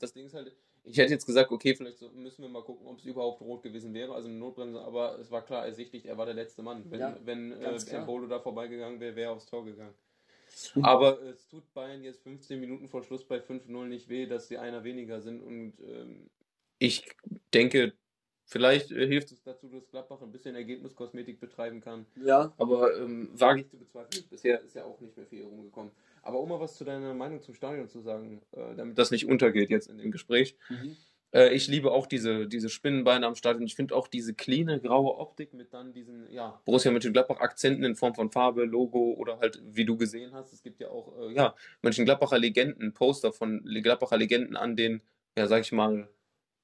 Speaker 1: das Ding ist halt, ich hätte jetzt gesagt, okay, vielleicht müssen wir mal gucken, ob es überhaupt rot gewesen wäre, also eine Notbremse, aber es war klar ersichtlich, er war der letzte Mann. Wenn, ja, wenn äh, Mbolo da vorbeigegangen wäre, wäre er aufs Tor gegangen. Aber es tut Bayern jetzt 15 Minuten vor Schluss bei 5-0 nicht weh, dass sie einer weniger sind und ähm, ich denke, Vielleicht äh, hilft es dazu, dass Gladbach ein bisschen Ergebniskosmetik betreiben kann. Ja. Aber ähm, wage ich zu bezweifeln. Bisher ist ja auch nicht mehr viel rumgekommen. Aber um mal was zu deiner Meinung zum Stadion zu sagen, äh, damit das nicht untergeht jetzt in dem Gespräch. Mhm. Äh, ich liebe auch diese, diese Spinnenbeine am Stadion. Ich finde auch diese cleane graue Optik mit dann diesen ja, Borussia Mönchengladbach-Akzenten in Form von Farbe, Logo oder halt, wie du gesehen hast, es gibt ja auch äh, ja, Mönchengladbacher Legenden, Poster von Gladbacher Legenden an den, ja, sag ich mal,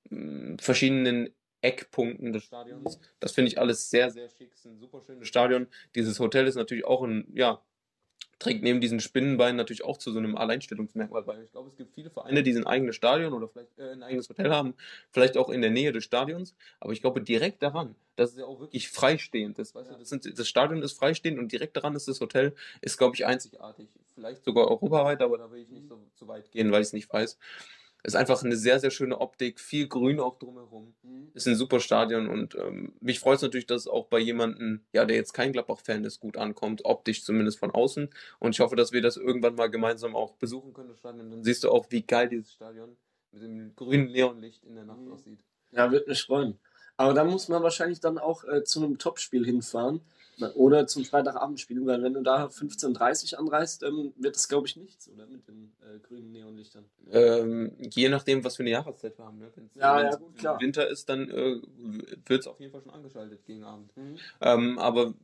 Speaker 1: mm, verschiedenen Eckpunkten des Stadions. Das finde ich alles sehr, sehr schick. Es ist ein super schönes Stadion. Dieses Hotel ist natürlich auch ein, ja, trägt neben diesen Spinnenbeinen natürlich auch zu so einem Alleinstellungsmerkmal bei. Ich glaube, es gibt viele Vereine, die ein eigenes Stadion oder vielleicht äh, ein eigenes Hotel haben, vielleicht auch in der Nähe des Stadions. Aber ich glaube, direkt daran, dass es ja auch wirklich freistehend ist. Weißt du, das, sind, das Stadion ist freistehend und direkt daran ist das Hotel, ist, glaube ich, einzigartig. Vielleicht sogar europaweit, aber da will ich nicht so, so weit gehen, weil ich es nicht weiß. Ist einfach eine sehr, sehr schöne Optik, viel Grün auch drumherum.
Speaker 2: Mhm.
Speaker 1: Ist ein super Stadion und ähm, mich freut es natürlich, dass auch bei jemandem, ja, der jetzt kein Gladbach-Fan ist, gut ankommt, optisch zumindest von außen. Und ich hoffe, dass wir das irgendwann mal gemeinsam auch besuchen können, das Stadion. Dann siehst du auch, wie geil dieses Stadion mit dem grünen Neonlicht in der Nacht
Speaker 2: Mhm.
Speaker 1: aussieht.
Speaker 2: Ja, würde mich freuen. Aber da muss man wahrscheinlich dann auch äh, zu einem Topspiel hinfahren. Oder zum Freitagabendspiel, weil wenn du da 15.30 Uhr anreist, ähm, wird das, glaube ich, nichts, oder? Mit den äh, grünen Neonlichtern.
Speaker 1: Ähm, je nachdem, was für eine Jahreszeit wir haben. Ne?
Speaker 2: Ja, ja, gut, klar.
Speaker 1: Winter ist, dann äh, wird es auf jeden Fall schon angeschaltet gegen Abend.
Speaker 2: Mhm.
Speaker 1: Ähm, aber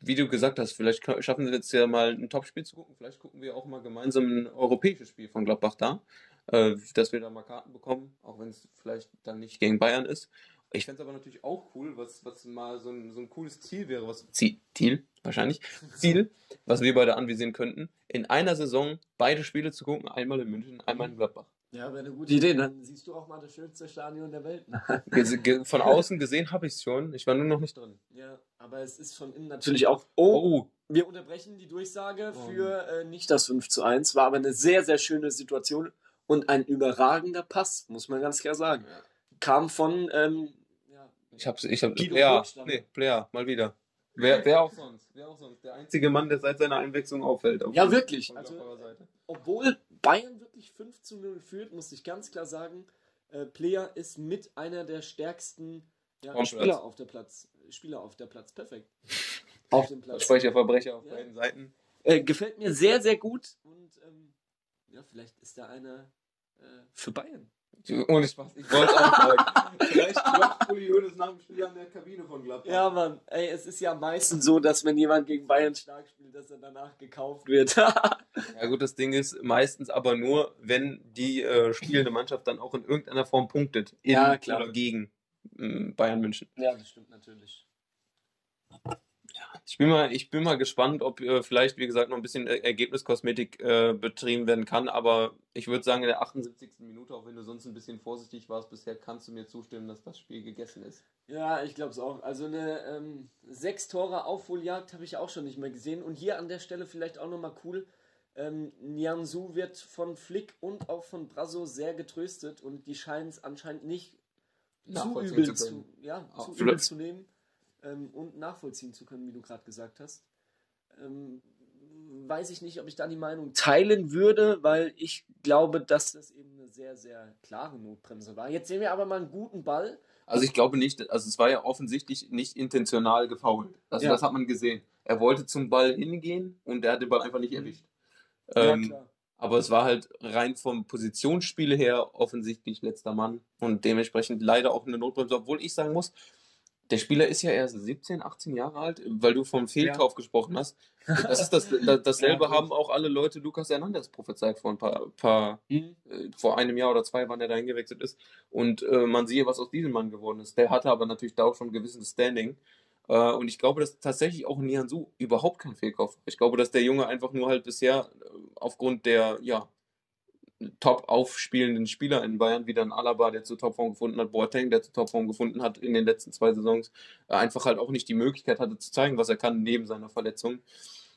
Speaker 1: wie du gesagt hast, vielleicht schaffen wir jetzt ja mal ein Topspiel zu gucken. Vielleicht gucken wir auch mal gemeinsam ein europäisches Spiel von Gladbach da, äh, dass wir da mal Karten bekommen, auch wenn es vielleicht dann nicht gegen Bayern ist. Ich fände es aber natürlich auch cool, was, was mal so ein, so ein cooles Ziel wäre, was Ziel, Ziel wahrscheinlich, Ziel, was wir beide anvisieren könnten, in einer Saison beide Spiele zu gucken, einmal in München, einmal in Gladbach.
Speaker 2: Ja, wäre eine gute Idee. Dann siehst du auch mal das schönste Stadion der Welt.
Speaker 1: Von außen gesehen habe ich es schon, ich war nur noch nicht drin.
Speaker 2: ja, aber es ist von innen natürlich auch. Oh,
Speaker 1: Oh,
Speaker 2: wir unterbrechen die Durchsage
Speaker 1: Oh.
Speaker 2: für äh, nicht das 5 zu 1. War aber eine sehr, sehr schöne Situation und ein überragender Pass, muss man ganz klar sagen. Kam von, ähm, ja,
Speaker 1: Ich hab's, ich hab,
Speaker 2: Guido
Speaker 1: Player,
Speaker 2: Burgstaller.
Speaker 1: nee, Player, mal wieder. Wer, wer auch sonst, wer auch sonst. Der einzige Mann, der seit seiner Einwechslung auffällt. Auf
Speaker 2: Ja, wirklich. Also, obwohl Bayern wirklich 5 zu 0 führt, muss ich ganz klar sagen, äh, Player ist mit einer der stärksten ja, Spieler auf der Platz. Spieler auf der Platz, perfekt. auf dem Platz.
Speaker 1: Versprecher, Verbrecher auf
Speaker 2: Ja.
Speaker 1: beiden Seiten.
Speaker 2: Äh, gefällt mir sehr, sehr gut und ähm, ja, vielleicht ist da einer äh, für Bayern.
Speaker 1: Ohne Spaß, ich wollte auch sagen. Vielleicht klopft Uli Hoeneß nach dem Spiel an der Kabine von Gladbach.
Speaker 2: Ja, Mann, ey, es ist ja meistens so, dass wenn jemand gegen Bayern stark spielt, dass er danach gekauft wird.
Speaker 1: Ja gut, das Ding ist meistens aber nur, wenn die äh, spielende Mannschaft dann auch in irgendeiner Form punktet. In
Speaker 2: Ja, klar.
Speaker 1: oder gegen ähm, Bayern München.
Speaker 2: ja, das stimmt natürlich.
Speaker 1: Ich bin mal, ich bin mal gespannt, ob äh, vielleicht, wie gesagt, noch ein bisschen äh, Ergebniskosmetik äh, betrieben werden kann. Aber ich würde sagen, in der 78. Minute, auch wenn du sonst ein bisschen vorsichtig warst bisher, kannst du mir zustimmen, dass das Spiel gegessen ist.
Speaker 2: Ja, ich glaube es auch. Also eine ähm, sechs Tore Aufholjagd habe ich auch schon nicht mehr gesehen. Und hier an der Stelle vielleicht auch nochmal cool. Ähm, Nianzu wird von Flick und auch von Brasso sehr getröstet und die scheinen es anscheinend nicht zu übel
Speaker 1: zu
Speaker 2: ja,
Speaker 1: Ah,
Speaker 2: zu übel zu nehmen ähm, und nachvollziehen zu können, wie du gerade gesagt hast. Ähm, weiß ich nicht, ob ich da die Meinung teilen würde, weil ich glaube, dass das eben eine sehr, sehr klare Notbremse war. Jetzt sehen wir aber mal einen guten Ball.
Speaker 1: Also ich glaube nicht, also es war ja offensichtlich nicht intentional gefoult. Also
Speaker 2: Ja.
Speaker 1: das hat man gesehen. Er wollte zum Ball hingehen und er hat den Ball einfach nicht erwischt.
Speaker 2: Ja,
Speaker 1: Ähm,
Speaker 2: klar.
Speaker 1: aber es war halt rein vom Positionsspiel her offensichtlich letzter Mann und dementsprechend leider auch eine Notbremse, obwohl ich sagen muss, der Spieler ist ja erst 17, 18 Jahre alt, weil du vom Fehlkauf gesprochen hast. Das ist das, das dasselbe
Speaker 2: Ja,
Speaker 1: haben auch alle Leute Lukas Hernandez prophezeit vor ein paar, paar
Speaker 2: Hm?
Speaker 1: äh, vor einem Jahr oder zwei, wann er da hingewechselt ist. Und äh, man siehe, was aus diesem Mann geworden ist. Der hatte aber natürlich da auch schon ein gewisses Standing. Äh, und ich glaube, dass tatsächlich auch Nianzu überhaupt kein Fehlkauf war. Ich glaube, dass der Junge einfach nur halt bisher äh, aufgrund der, ja, top aufspielenden Spieler in Bayern, wie dann Alaba, der zur Topform gefunden hat, Boateng, der zur Topform gefunden hat in den letzten zwei Saisons, äh, einfach halt auch nicht die Möglichkeit hatte zu zeigen, was er kann neben seiner Verletzung.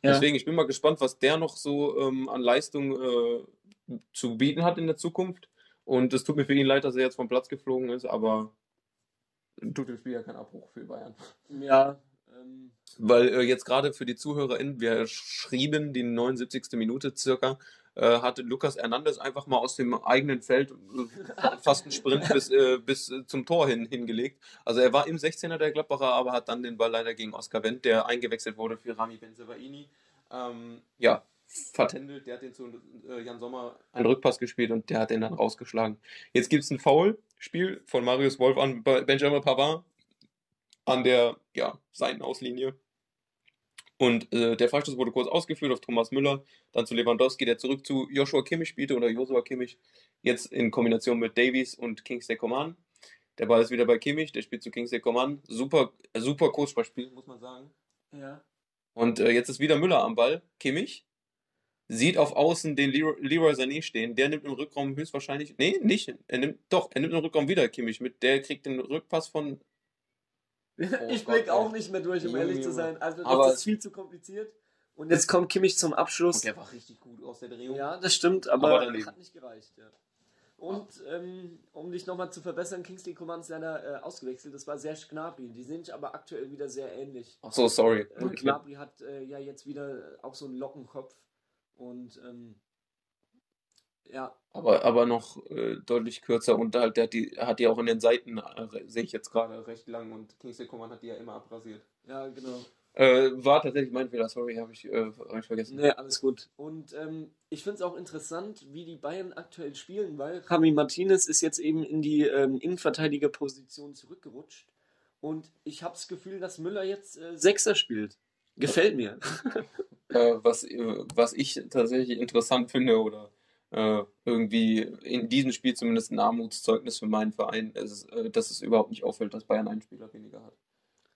Speaker 2: Ja.
Speaker 1: Deswegen, ich bin mal gespannt, was der noch so ähm, an Leistung äh, zu bieten hat in der Zukunft. Und es tut mir für ihn leid, dass er jetzt vom Platz geflogen ist, aber tut dem Spiel ja keinen Abbruch für Bayern.
Speaker 2: Ja, ähm,
Speaker 1: Weil äh, jetzt gerade für die ZuhörerInnen, wir schrieben die 79. Minute circa, äh, hatte Lukas Hernandez einfach mal aus dem eigenen Feld äh, fast einen Sprint bis, äh, bis äh, zum Tor hin, hingelegt. Also er war im 16er der Gladbacher, aber hat dann den Ball leider gegen Oskar Wendt, der eingewechselt wurde für Rami Benzebaini. Ähm, ja, vertändelt, der hat den zu äh, Jan Sommer einen Rückpass gespielt und der hat den dann rausgeschlagen. Jetzt gibt es ein Foul-Spiel von Marius Wolf an Benjamin Pavard an der ja, Seitenauslinie. Und äh, der Freistoß wurde kurz ausgeführt auf Thomas Müller, dann zu Lewandowski, der zurück zu Joshua Kimmich spielte oder Joshua Kimmich, jetzt in Kombination mit Davies und Kingsley Coman. Der Ball ist wieder bei Kimmich, der spielt zu Kingsley Coman. Super, super Kurzballspiel, muss man sagen.
Speaker 2: ja.
Speaker 1: Und äh, jetzt ist wieder Müller am Ball. Kimmich sieht auf Außen den Leroy, Leroy Sané stehen. Der nimmt im Rückraum höchstwahrscheinlich. Nee, nicht. Er nimmt, doch, er nimmt im Rückraum wieder Kimmich mit. Der kriegt den Rückpass von.
Speaker 2: Ich
Speaker 1: Gott,
Speaker 2: blick auch
Speaker 1: ey.
Speaker 2: nicht mehr durch, um
Speaker 1: Junge,
Speaker 2: ehrlich zu sein. Also,
Speaker 1: Aber
Speaker 2: das ist viel zu kompliziert. Und jetzt kommt Kimmich zum Abschluss.
Speaker 1: Und der war richtig gut aus der Drehung.
Speaker 2: Ja, das stimmt, aber,
Speaker 1: Aber
Speaker 2: hat nicht gereicht. Ja. Und ähm, um dich nochmal zu verbessern, Kingsley Coman ist leider äh, ausgewechselt. Das war Serge Gnabry. Die sind sich aber aktuell wieder sehr ähnlich.
Speaker 1: Ach so, sorry.
Speaker 2: Äh, Gnabry hat äh, ja jetzt wieder auch so einen Lockenkopf. Und ähm, ja.
Speaker 1: Aber, aber noch äh, deutlich kürzer und halt, der hat die, hat die auch in den Seiten, äh, sehe ich jetzt gerade, recht lang und Kingsley Coman hat die ja immer abrasiert.
Speaker 2: Ja, genau.
Speaker 1: Äh, war tatsächlich mein Fehler, sorry, habe ich, äh, hab ich vergessen.
Speaker 2: Nee, alles gut. Und ähm, ich finde es auch interessant, wie die Bayern aktuell spielen, weil Javi Martinez ist jetzt eben in die ähm, Innenverteidigerposition zurückgerutscht. Und ich habe das Gefühl, dass Müller jetzt äh, Sechser spielt. Gefällt mir.
Speaker 1: äh, was, äh, was ich tatsächlich interessant finde oder äh, irgendwie in diesem Spiel zumindest ein Armutszeugnis für meinen Verein, ist, äh, dass es überhaupt nicht auffällt, dass Bayern einen Spieler weniger hat.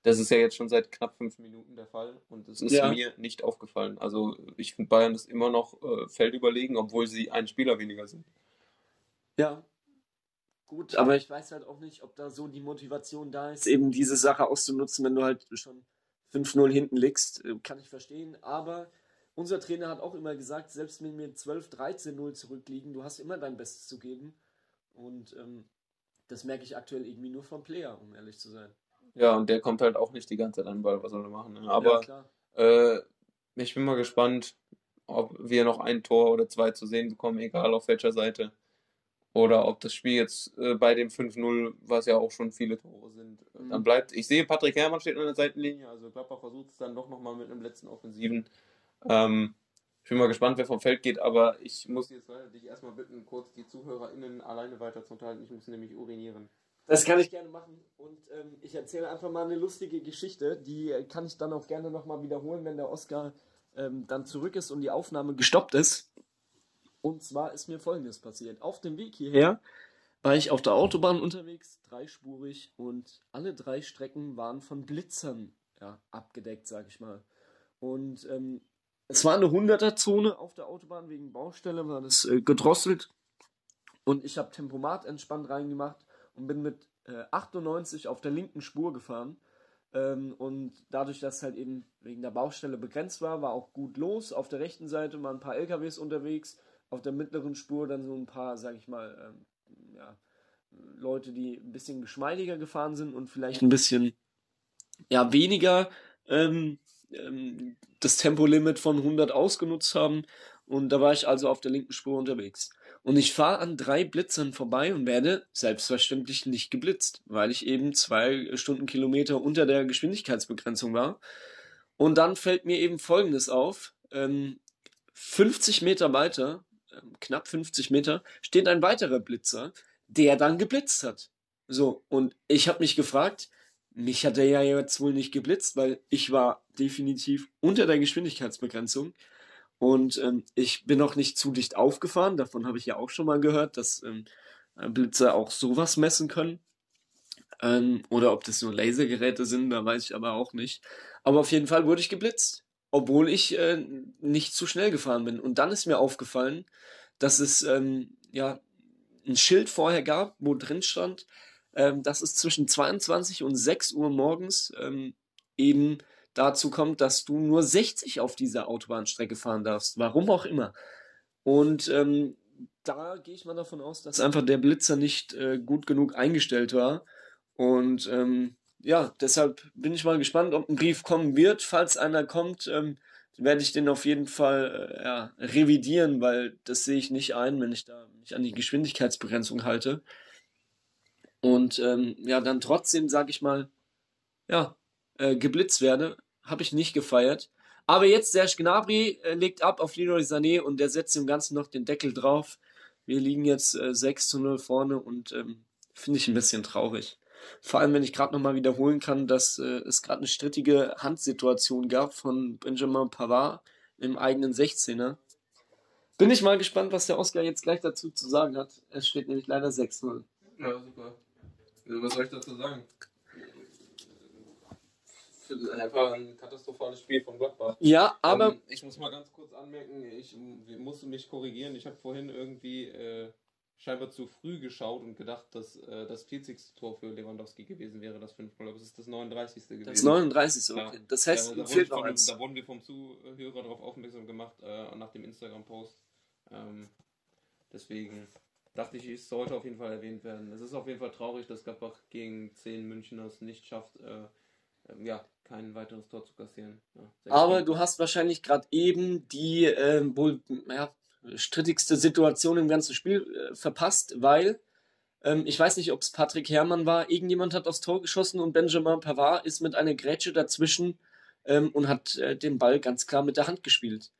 Speaker 1: Das ist ja jetzt schon seit knapp fünf Minuten der Fall und es ist ja. mir nicht aufgefallen. Also ich finde Bayern ist immer noch äh, feldüberlegen, obwohl sie einen Spieler weniger sind.
Speaker 2: Ja. Gut, aber ich weiß halt auch nicht, ob da so die Motivation da ist, eben diese Sache auszunutzen, wenn du halt schon 5-0 hinten liegst. Äh, kann ich verstehen, aber unser Trainer hat auch immer gesagt, selbst wenn wir 12, 13-0 zurückliegen, du hast immer dein Bestes zu geben. Und ähm, das merke ich aktuell irgendwie nur vom Player, um ehrlich zu sein.
Speaker 1: Ja, und der kommt halt auch nicht die ganze Zeit an den Ball, was soll er machen. Ne? Aber ja, äh, ich bin mal gespannt, ob wir noch ein Tor oder zwei zu sehen bekommen, egal auf welcher Seite. Oder ob das Spiel jetzt äh, bei dem 5-0, was ja auch schon viele Tore sind, äh, mhm. dann bleibt. Ich sehe, Patrick Herrmann steht an der Seitenlinie, also Gladbach versucht es dann doch nochmal mit einem letzten Offensiven. Ähm, ich bin mal gespannt, wer vom Feld geht, aber ich muss jetzt dich erstmal bitten, kurz die ZuhörerInnen alleine weiter zu unterhalten. Ich muss nämlich urinieren.
Speaker 2: Das kann ich gerne machen. Und ähm, ich erzähle einfach mal eine lustige Geschichte. Die äh, kann ich dann auch gerne nochmal wiederholen, wenn der Oscar ähm, dann zurück ist und die Aufnahme gestoppt ist. Und zwar ist mir folgendes passiert. Auf dem Weg hierher war ich auf der Autobahn unterwegs, dreispurig, und alle drei Strecken waren von Blitzern ja, abgedeckt, sag ich mal. Und ähm, es war eine 100er-Zone auf der Autobahn wegen Baustelle, war das äh, gedrosselt. Und ich habe Tempomat entspannt reingemacht und bin mit äh, 98 auf der linken Spur gefahren. Ähm, und dadurch, dass es halt eben wegen der Baustelle begrenzt war, war auch gut los. Auf der rechten Seite waren ein paar LKWs unterwegs, auf der mittleren Spur dann so ein paar, sag ich mal, ähm, ja, Leute, die ein bisschen geschmeidiger gefahren sind und vielleicht ein bisschen ja, weniger ähm, ähm das Tempolimit von 100 ausgenutzt haben. Und da war ich also auf der linken Spur unterwegs. Und ich fahre an drei Blitzern vorbei und werde selbstverständlich nicht geblitzt, weil ich eben zwei Stundenkilometer unter der Geschwindigkeitsbegrenzung war. Und dann fällt mir eben Folgendes auf. Ähm, 50 Meter weiter, äh, knapp 50 Meter, steht ein weiterer Blitzer, der dann geblitzt hat. So, und ich habe mich gefragt, mich hat er ja jetzt wohl nicht geblitzt, weil ich war definitiv unter der Geschwindigkeitsbegrenzung. Und ähm, ich bin noch nicht zu dicht aufgefahren. Davon habe ich ja auch schon mal gehört, dass ähm, Blitze auch sowas messen können. Ähm, oder ob das nur Lasergeräte sind, da weiß ich aber auch nicht. Aber auf jeden Fall wurde ich geblitzt, obwohl ich äh, nicht zu schnell gefahren bin. Und dann ist mir aufgefallen, dass es ähm, ja ein Schild vorher gab, wo drin stand, ähm, dass es zwischen 22 und 6 Uhr morgens ähm, eben dazu kommt, dass du nur 60 auf dieser Autobahnstrecke fahren darfst. Warum auch immer. Und ähm, da gehe ich mal davon aus, dass einfach der Blitzer nicht äh, gut genug eingestellt war. Und ähm, ja, deshalb bin ich mal gespannt, ob ein Brief kommen wird. Falls einer kommt, ähm, werde ich den auf jeden Fall äh, ja, revidieren, weil das sehe ich nicht ein, wenn ich da mich an die Geschwindigkeitsbegrenzung halte. Und ähm, ja, dann trotzdem, sage ich mal, ja, äh, geblitzt werde, habe ich nicht gefeiert. Aber jetzt Serge Gnabry äh, legt ab auf Leroy Sané und der setzt dem Ganzen noch den Deckel drauf. Wir liegen jetzt äh, 6 zu 0 vorne und ähm, finde ich ein bisschen traurig. Vor allem, wenn ich gerade nochmal wiederholen kann, dass äh, es gerade eine strittige Handsituation gab von Benjamin Pavard im eigenen 16er. Bin ich mal gespannt, was der Oscar jetzt gleich dazu zu sagen hat. Es steht nämlich leider 6-0.
Speaker 1: Ja, super. Also, was soll ich dazu sagen? einfach ein katastrophales Spiel von Gladbach.
Speaker 2: Ja, aber. Ähm,
Speaker 1: ich muss mal ganz kurz anmerken, ich musste mich korrigieren. Ich habe vorhin irgendwie äh, scheinbar zu früh geschaut und gedacht, dass äh, das 40. Tor für Lewandowski gewesen wäre, das 5 Aber es ist das 39. gewesen.
Speaker 2: Das 39. Okay. Ja. Das heißt,
Speaker 1: ja, da, fehlt noch eins. da wurden wir vom Zuhörer darauf aufmerksam gemacht, äh, nach dem Instagram-Post. Ähm, deswegen dachte ich, es sollte auf jeden Fall erwähnt werden. Es ist auf jeden Fall traurig, dass Gladbach gegen 10 München es nicht schafft, äh, äh, ja, kein weiteres Tor zu kassieren. Ja,
Speaker 2: Aber du hast wahrscheinlich gerade eben die äh, wohl ja, strittigste Situation im ganzen Spiel äh, verpasst, weil ähm, ich weiß nicht, ob es Patrick Herrmann war, irgendjemand hat aufs Tor geschossen und Benjamin Pavard ist mit einer Grätsche dazwischen ähm, und hat äh, den Ball ganz klar mit der Hand gespielt.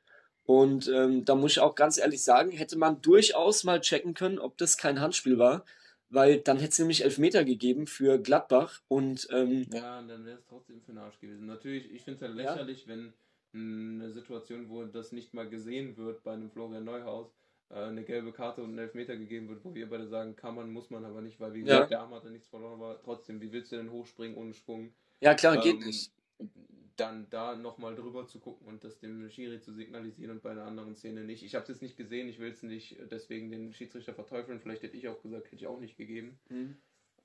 Speaker 2: Und ähm, da muss ich auch ganz ehrlich sagen, hätte man durchaus mal checken können, ob das kein Handspiel war, weil dann hätte es nämlich Elfmeter gegeben für Gladbach und ähm,
Speaker 1: ja, dann wäre es trotzdem für den Arsch gewesen. Natürlich, ich finde es halt lächerlich, ja. wenn eine Situation, wo das nicht mal gesehen wird bei einem Florian Neuhaus, äh, eine gelbe Karte und einen Elfmeter gegeben wird, wo wir beide sagen, kann man, muss man aber nicht, weil wie gesagt, ja. der Arm hat ja nichts verloren, aber trotzdem, wie willst du denn hochspringen ohne Schwung?
Speaker 2: Ja, klar, ähm, geht nicht
Speaker 1: dann da nochmal drüber zu gucken und das dem Schiri zu signalisieren und bei einer anderen Szene nicht. Ich habe es jetzt nicht gesehen, ich will es nicht deswegen den Schiedsrichter verteufeln. Vielleicht hätte ich auch gesagt, hätte ich auch nicht gegeben. Mhm.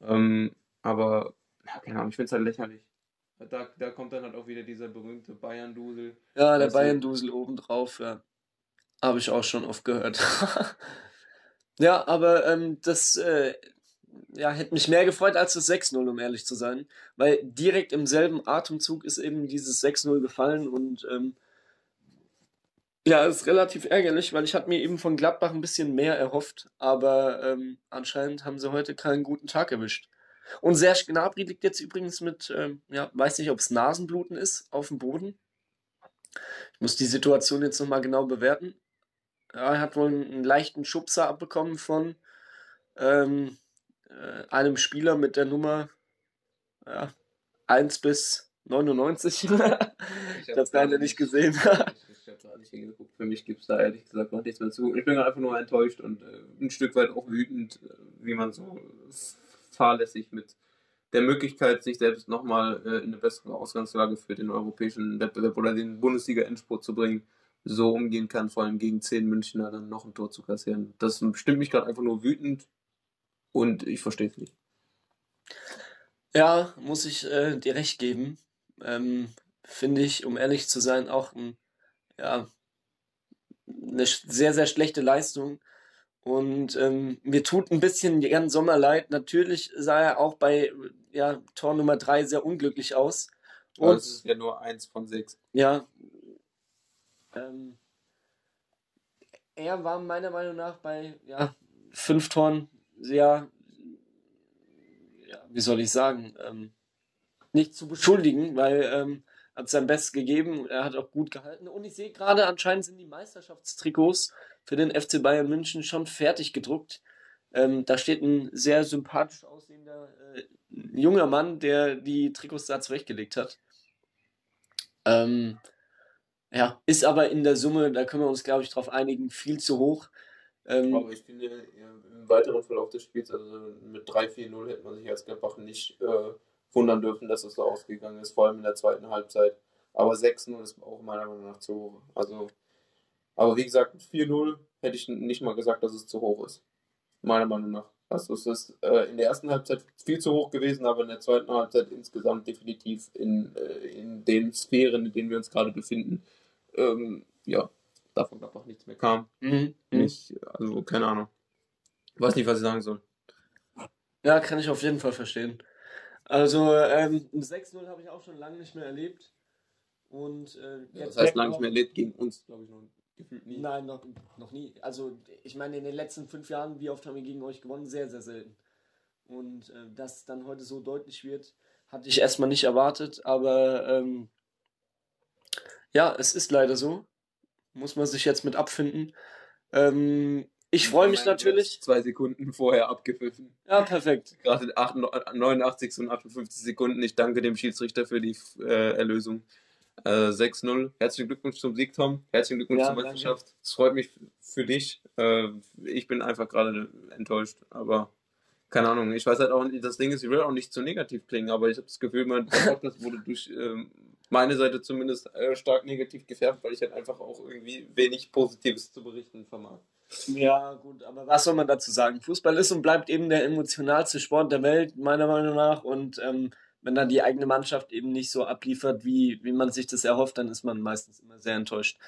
Speaker 1: Ähm, aber, ja, keine Ahnung, ich finde es halt lächerlich. Da, da kommt dann halt auch wieder dieser berühmte Bayern-Dusel.
Speaker 2: Ja, der Bayern-Dusel obendrauf, ja. Habe ich auch schon oft gehört. ja, aber ähm, das äh, ja, hätte mich mehr gefreut als das 6-0, um ehrlich zu sein. Weil direkt im selben Atemzug ist eben dieses 6-0 gefallen und ähm, ja, ist relativ ärgerlich, weil ich hatte mir eben von Gladbach ein bisschen mehr erhofft, aber ähm, anscheinend haben sie heute keinen guten Tag erwischt. Und Serge Gnabry liegt jetzt übrigens mit, ähm, ja, weiß nicht, ob es Nasenbluten ist, auf dem Boden. Ich muss die Situation jetzt nochmal genau bewerten. Ja, er hat wohl einen leichten Schubser abbekommen von, ähm, äh, einem Spieler mit der Nummer ja, 1 bis 99. ich habe das leider nicht gesehen. ich habe
Speaker 1: da nicht hingeguckt. Für mich gibt es da ehrlich gesagt noch nichts mehr zu. Ich bin einfach nur enttäuscht und äh, ein Stück weit auch wütend, äh, wie man so fahrlässig mit der Möglichkeit, sich selbst nochmal äh, in eine bessere Ausgangslage für den europäischen Wettbewerb oder den Bundesliga-Endspurt zu bringen, so umgehen kann, vor allem gegen 10 Münchner dann noch ein Tor zu kassieren. Das stimmt mich gerade einfach nur wütend und ich verstehe es nicht.
Speaker 2: Ja, muss ich äh, dir recht geben. Ähm, Finde ich, um ehrlich zu sein, auch ein, ja, eine sehr, sehr schlechte Leistung. Und ähm, mir tut ein bisschen Jan Sommer leid. Natürlich sah er auch bei ja, Tor Nummer 3 sehr unglücklich aus.
Speaker 1: Und das ist ja nur eins von sechs.
Speaker 2: Ja. Ähm, er war meiner Meinung nach bei ja, fünf Toren sehr, ja, wie soll ich sagen, ähm, nicht zu beschuldigen, weil ähm, hat sein Bestes gegeben, er hat auch gut gehalten. Und ich sehe gerade, anscheinend sind die Meisterschaftstrikots für den FC Bayern München schon fertig gedruckt. Ähm, da steht ein sehr sympathisch aussehender äh, junger Mann, der die Trikots da zurechtgelegt hat. Ähm, ja, ist aber in der Summe, da können wir uns, glaube ich, darauf einigen, viel zu hoch.
Speaker 1: Ähm, aber ich finde, im weiteren Verlauf des Spiels, also mit 3-4-0 hätte man sich als Gladbach nicht äh, wundern dürfen, dass es so ausgegangen ist, vor allem in der zweiten Halbzeit. Aber 6-0 ist auch meiner Meinung nach zu hoch. Also, aber wie gesagt, 4-0 hätte ich nicht mal gesagt, dass es zu hoch ist. Meiner Meinung nach. Also es ist äh, in der ersten Halbzeit viel zu hoch gewesen, aber in der zweiten Halbzeit insgesamt definitiv in, äh, in den Sphären, in denen wir uns gerade befinden, ähm, ja, davon einfach nichts mehr kam. Mhm. Nicht, also keine Ahnung. Weiß nicht, was ich sagen soll.
Speaker 2: Ja, kann ich auf jeden Fall verstehen. Also, ähm, 6-0 habe ich auch schon lange nicht mehr erlebt. Und, äh,
Speaker 1: ja, das heißt, lange nicht mehr erlebt gegen uns, glaube ich, noch
Speaker 2: gefühlt nie. Nein, noch, noch nie. Also, ich meine, in den letzten fünf Jahren, wie oft haben wir gegen euch gewonnen? Sehr, sehr selten. Und äh, dass dann heute so deutlich wird, hatte ich erstmal nicht erwartet. Aber ähm, ja, es ist leider so muss man sich jetzt mit abfinden. Ähm, ich freue mich natürlich.
Speaker 1: Zwei Sekunden vorher abgepfiffen.
Speaker 2: Ja, perfekt.
Speaker 1: Gerade 89 und 58 Sekunden. Ich danke dem Schiedsrichter für die äh, Erlösung. Äh, 6-0. Herzlichen Glückwunsch zum Sieg, Tom. Herzlichen Glückwunsch ja, zur Meisterschaft. Es freut mich für dich. Äh, ich bin einfach gerade enttäuscht. Aber keine Ahnung. Ich weiß halt auch nicht, das Ding ist, ich will auch nicht zu negativ klingen, aber ich habe das Gefühl, mein Podcast wurde durch ähm, meine Seite zumindest äh, stark negativ gefärbt, weil ich halt einfach auch irgendwie wenig Positives zu berichten vermag.
Speaker 2: Ja, gut, aber was soll man dazu sagen? Fußball ist und bleibt eben der emotionalste Sport der Welt, meiner Meinung nach. Und ähm, wenn dann die eigene Mannschaft eben nicht so abliefert, wie, wie man sich das erhofft, dann ist man meistens immer sehr enttäuscht.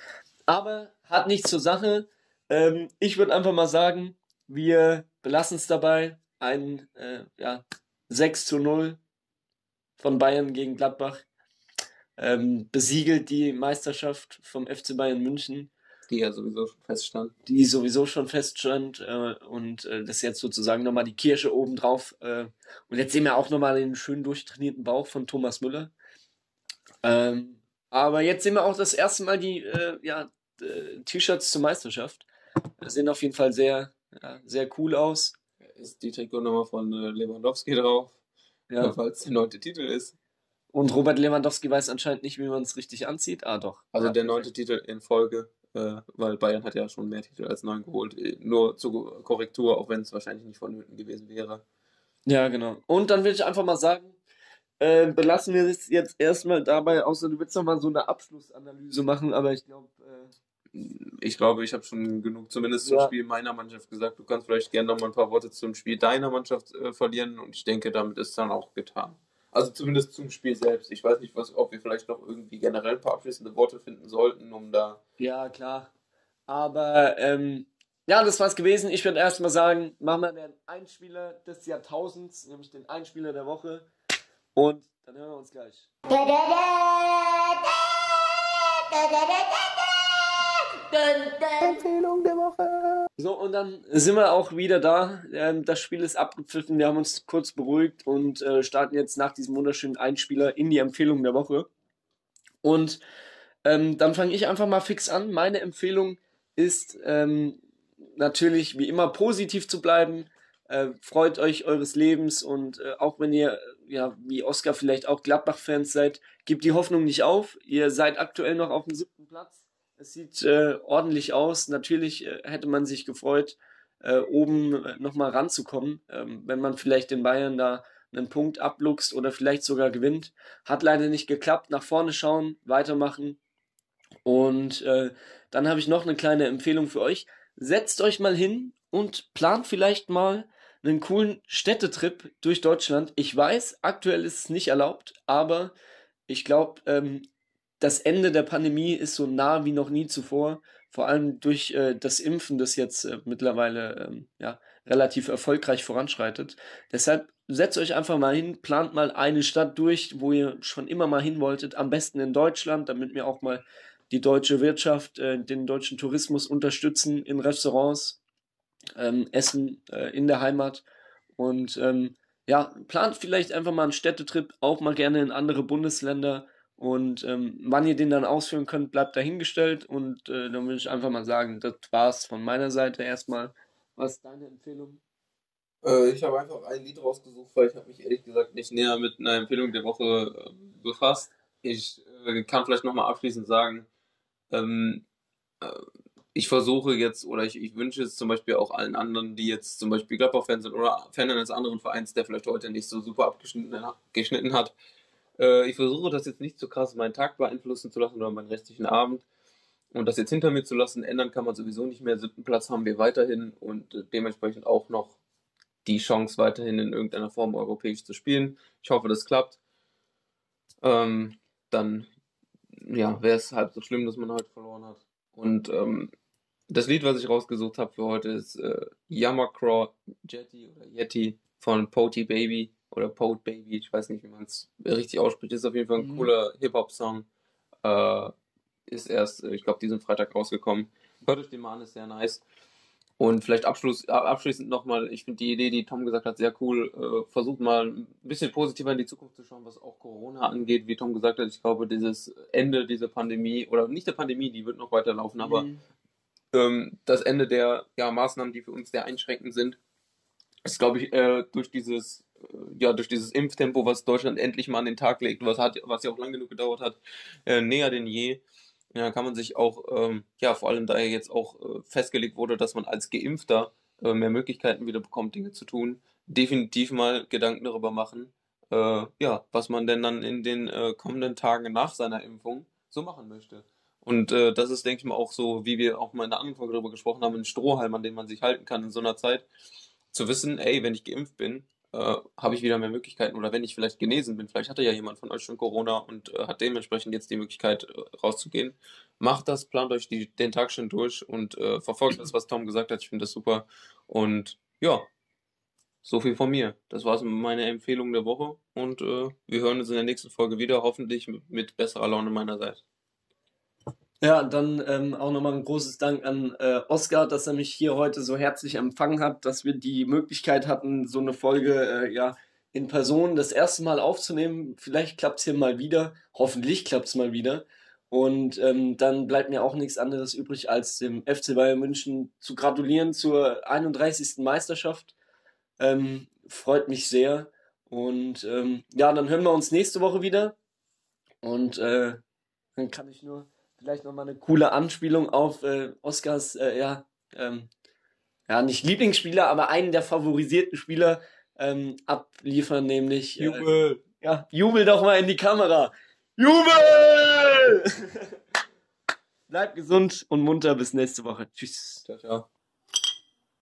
Speaker 2: Aber hat nichts zur Sache. Ähm, ich würde einfach mal sagen, wir belassen es dabei. Ein äh, ja, 6 zu 0 von Bayern gegen Gladbach. Ähm, besiegelt die Meisterschaft vom FC Bayern München.
Speaker 1: Die ja sowieso schon feststand.
Speaker 2: Die sowieso schon feststand. Äh, und äh, das ist jetzt sozusagen nochmal die Kirsche obendrauf. Äh, und jetzt sehen wir auch nochmal den schön durchtrainierten Bauch von Thomas Müller. Ähm, aber jetzt sehen wir auch das erste Mal die äh, ja, T-Shirts zur Meisterschaft. Sehen auf jeden Fall sehr, ja, sehr cool aus.
Speaker 1: Ist die Trikotnummer von äh, Lewandowski drauf, ja. es der neunte Titel ist.
Speaker 2: Und Robert Lewandowski weiß anscheinend nicht, wie man es richtig anzieht. Ah, doch.
Speaker 1: Also der neunte Titel in Folge, äh, weil Bayern hat ja schon mehr Titel als neun geholt. Äh, nur zur Korrektur, auch wenn es wahrscheinlich nicht vonnöten gewesen wäre.
Speaker 2: Ja, genau. Und dann will ich einfach mal sagen, äh, belassen wir es jetzt erstmal dabei, außer du willst noch mal so eine Abschlussanalyse machen, aber ich glaube. Äh,
Speaker 1: ich glaube, ich habe schon genug zumindest zum ja. Spiel meiner Mannschaft gesagt. Du kannst vielleicht gerne noch mal ein paar Worte zum Spiel deiner Mannschaft äh, verlieren und ich denke, damit ist dann auch getan. Also zumindest zum Spiel selbst. Ich weiß nicht, was, ob wir vielleicht noch irgendwie generell ein paar abschließende Worte finden sollten, um da.
Speaker 2: Ja, klar. Aber ähm, ja, das war's gewesen. Ich würde erstmal sagen, machen wir den Einspieler des Jahrtausends, nämlich den Einspieler der Woche. Und dann hören wir uns gleich. Empfehlung der Woche. So, und dann sind wir auch wieder da. Ähm, das Spiel ist abgepfiffen. Wir haben uns kurz beruhigt und äh, starten jetzt nach diesem wunderschönen Einspieler in die Empfehlung der Woche. Und ähm, dann fange ich einfach mal fix an. Meine Empfehlung ist ähm, natürlich wie immer positiv zu bleiben. Äh, freut euch eures Lebens und äh, auch wenn ihr, ja, wie Oscar vielleicht auch Gladbach-Fans seid, gebt die Hoffnung nicht auf. Ihr seid aktuell noch auf dem siebten Platz es sieht äh, ordentlich aus. Natürlich äh, hätte man sich gefreut, äh, oben äh, nochmal ranzukommen, ähm, wenn man vielleicht den Bayern da einen Punkt abluchst oder vielleicht sogar gewinnt. Hat leider nicht geklappt. Nach vorne schauen, weitermachen. Und äh, dann habe ich noch eine kleine Empfehlung für euch. Setzt euch mal hin und plant vielleicht mal einen coolen Städtetrip durch Deutschland. Ich weiß, aktuell ist es nicht erlaubt, aber ich glaube, ähm, das Ende der Pandemie ist so nah wie noch nie zuvor, vor allem durch äh, das Impfen, das jetzt äh, mittlerweile ähm, ja, relativ erfolgreich voranschreitet. Deshalb setzt euch einfach mal hin, plant mal eine Stadt durch, wo ihr schon immer mal hin wolltet, am besten in Deutschland, damit wir auch mal die deutsche Wirtschaft, äh, den deutschen Tourismus unterstützen in Restaurants, ähm, Essen äh, in der Heimat. Und ähm, ja, plant vielleicht einfach mal einen Städtetrip, auch mal gerne in andere Bundesländer und ähm, wann ihr den dann ausführen könnt, bleibt dahingestellt. Und äh, dann will ich einfach mal sagen, das war's von meiner Seite erstmal. Was ist deine Empfehlung?
Speaker 1: Äh, ich habe einfach ein Lied rausgesucht, weil ich habe mich ehrlich gesagt nicht näher mit einer Empfehlung der Woche äh, befasst. Ich äh, kann vielleicht nochmal abschließend sagen, ähm, äh, ich versuche jetzt oder ich, ich wünsche es zum Beispiel auch allen anderen, die jetzt zum Beispiel Gladbach-Fans sind oder Fan eines anderen Vereins, der vielleicht heute nicht so super abgeschnitten hat, äh, ich versuche das jetzt nicht so krass meinen Tag beeinflussen zu lassen oder meinen restlichen Abend. Und das jetzt hinter mir zu lassen, ändern kann man sowieso nicht mehr. Siebten Platz haben wir weiterhin und äh, dementsprechend auch noch die Chance, weiterhin in irgendeiner Form europäisch zu spielen. Ich hoffe, das klappt. Ähm, dann ja, wäre es halb so schlimm, dass man heute verloren hat. Und ähm, das Lied, was ich rausgesucht habe für heute, ist äh, Yamacraw Jetty oder Yeti von Poti Baby oder Pote Baby, ich weiß nicht, wie man es richtig ausspricht. Ist auf jeden Fall ein mhm. cooler Hip-Hop-Song. Äh, ist erst, äh, ich glaube, diesen Freitag rausgekommen. Hört euch den mal an, ist sehr nice. Und vielleicht Abschluss, abschließend nochmal, ich finde die Idee, die Tom gesagt hat, sehr cool. Äh, versucht mal ein bisschen positiver in die Zukunft zu schauen, was auch Corona angeht. Wie Tom gesagt hat, ich glaube, dieses Ende dieser Pandemie, oder nicht der Pandemie, die wird noch weiterlaufen, aber mhm. ähm, das Ende der ja, Maßnahmen, die für uns sehr einschränkend sind, ist, glaube ich, äh, durch dieses ja, durch dieses Impftempo, was Deutschland endlich mal an den Tag legt, was hat, was ja auch lang genug gedauert hat, äh, näher denn je. Ja, kann man sich auch, ähm, ja, vor allem da jetzt auch äh, festgelegt wurde, dass man als Geimpfter äh, mehr Möglichkeiten wieder bekommt, Dinge zu tun, definitiv mal Gedanken darüber machen, äh, ja, was man denn dann in den äh, kommenden Tagen nach seiner Impfung so machen möchte. Und äh, das ist, denke ich mal, auch so, wie wir auch mal in der anderen Folge darüber gesprochen haben, ein Strohhalm, an dem man sich halten kann in so einer Zeit. Zu wissen, ey, wenn ich geimpft bin, äh, habe ich wieder mehr Möglichkeiten. Oder wenn ich vielleicht genesen bin, vielleicht hatte ja jemand von euch schon Corona und äh, hat dementsprechend jetzt die Möglichkeit äh, rauszugehen. Macht das, plant euch die, den Tag schon durch und äh, verfolgt das, was Tom gesagt hat. Ich finde das super. Und ja, so viel von mir. Das war meine Empfehlung der Woche und äh, wir hören uns in der nächsten Folge wieder, hoffentlich mit, mit besserer Laune meinerseits.
Speaker 2: Ja, dann ähm, auch nochmal ein großes Dank an äh, Oskar, dass er mich hier heute so herzlich empfangen hat, dass wir die Möglichkeit hatten, so eine Folge äh, ja in Person das erste Mal aufzunehmen. Vielleicht klappt es hier mal wieder. Hoffentlich klappt es mal wieder. Und ähm, dann bleibt mir auch nichts anderes übrig, als dem FC Bayern München zu gratulieren zur 31. Meisterschaft. Ähm, freut mich sehr. Und ähm, ja, dann hören wir uns nächste Woche wieder. Und äh, dann kann ich nur vielleicht nochmal eine coole Anspielung auf äh, Oscars, äh, ja, ähm, ja, nicht Lieblingsspieler, aber einen der favorisierten Spieler ähm, abliefern, nämlich.
Speaker 1: Äh, Jubel!
Speaker 2: Ja, jubel doch mal in die Kamera! Jubel! Bleibt gesund und munter bis nächste Woche. Tschüss.
Speaker 1: Ciao, ciao.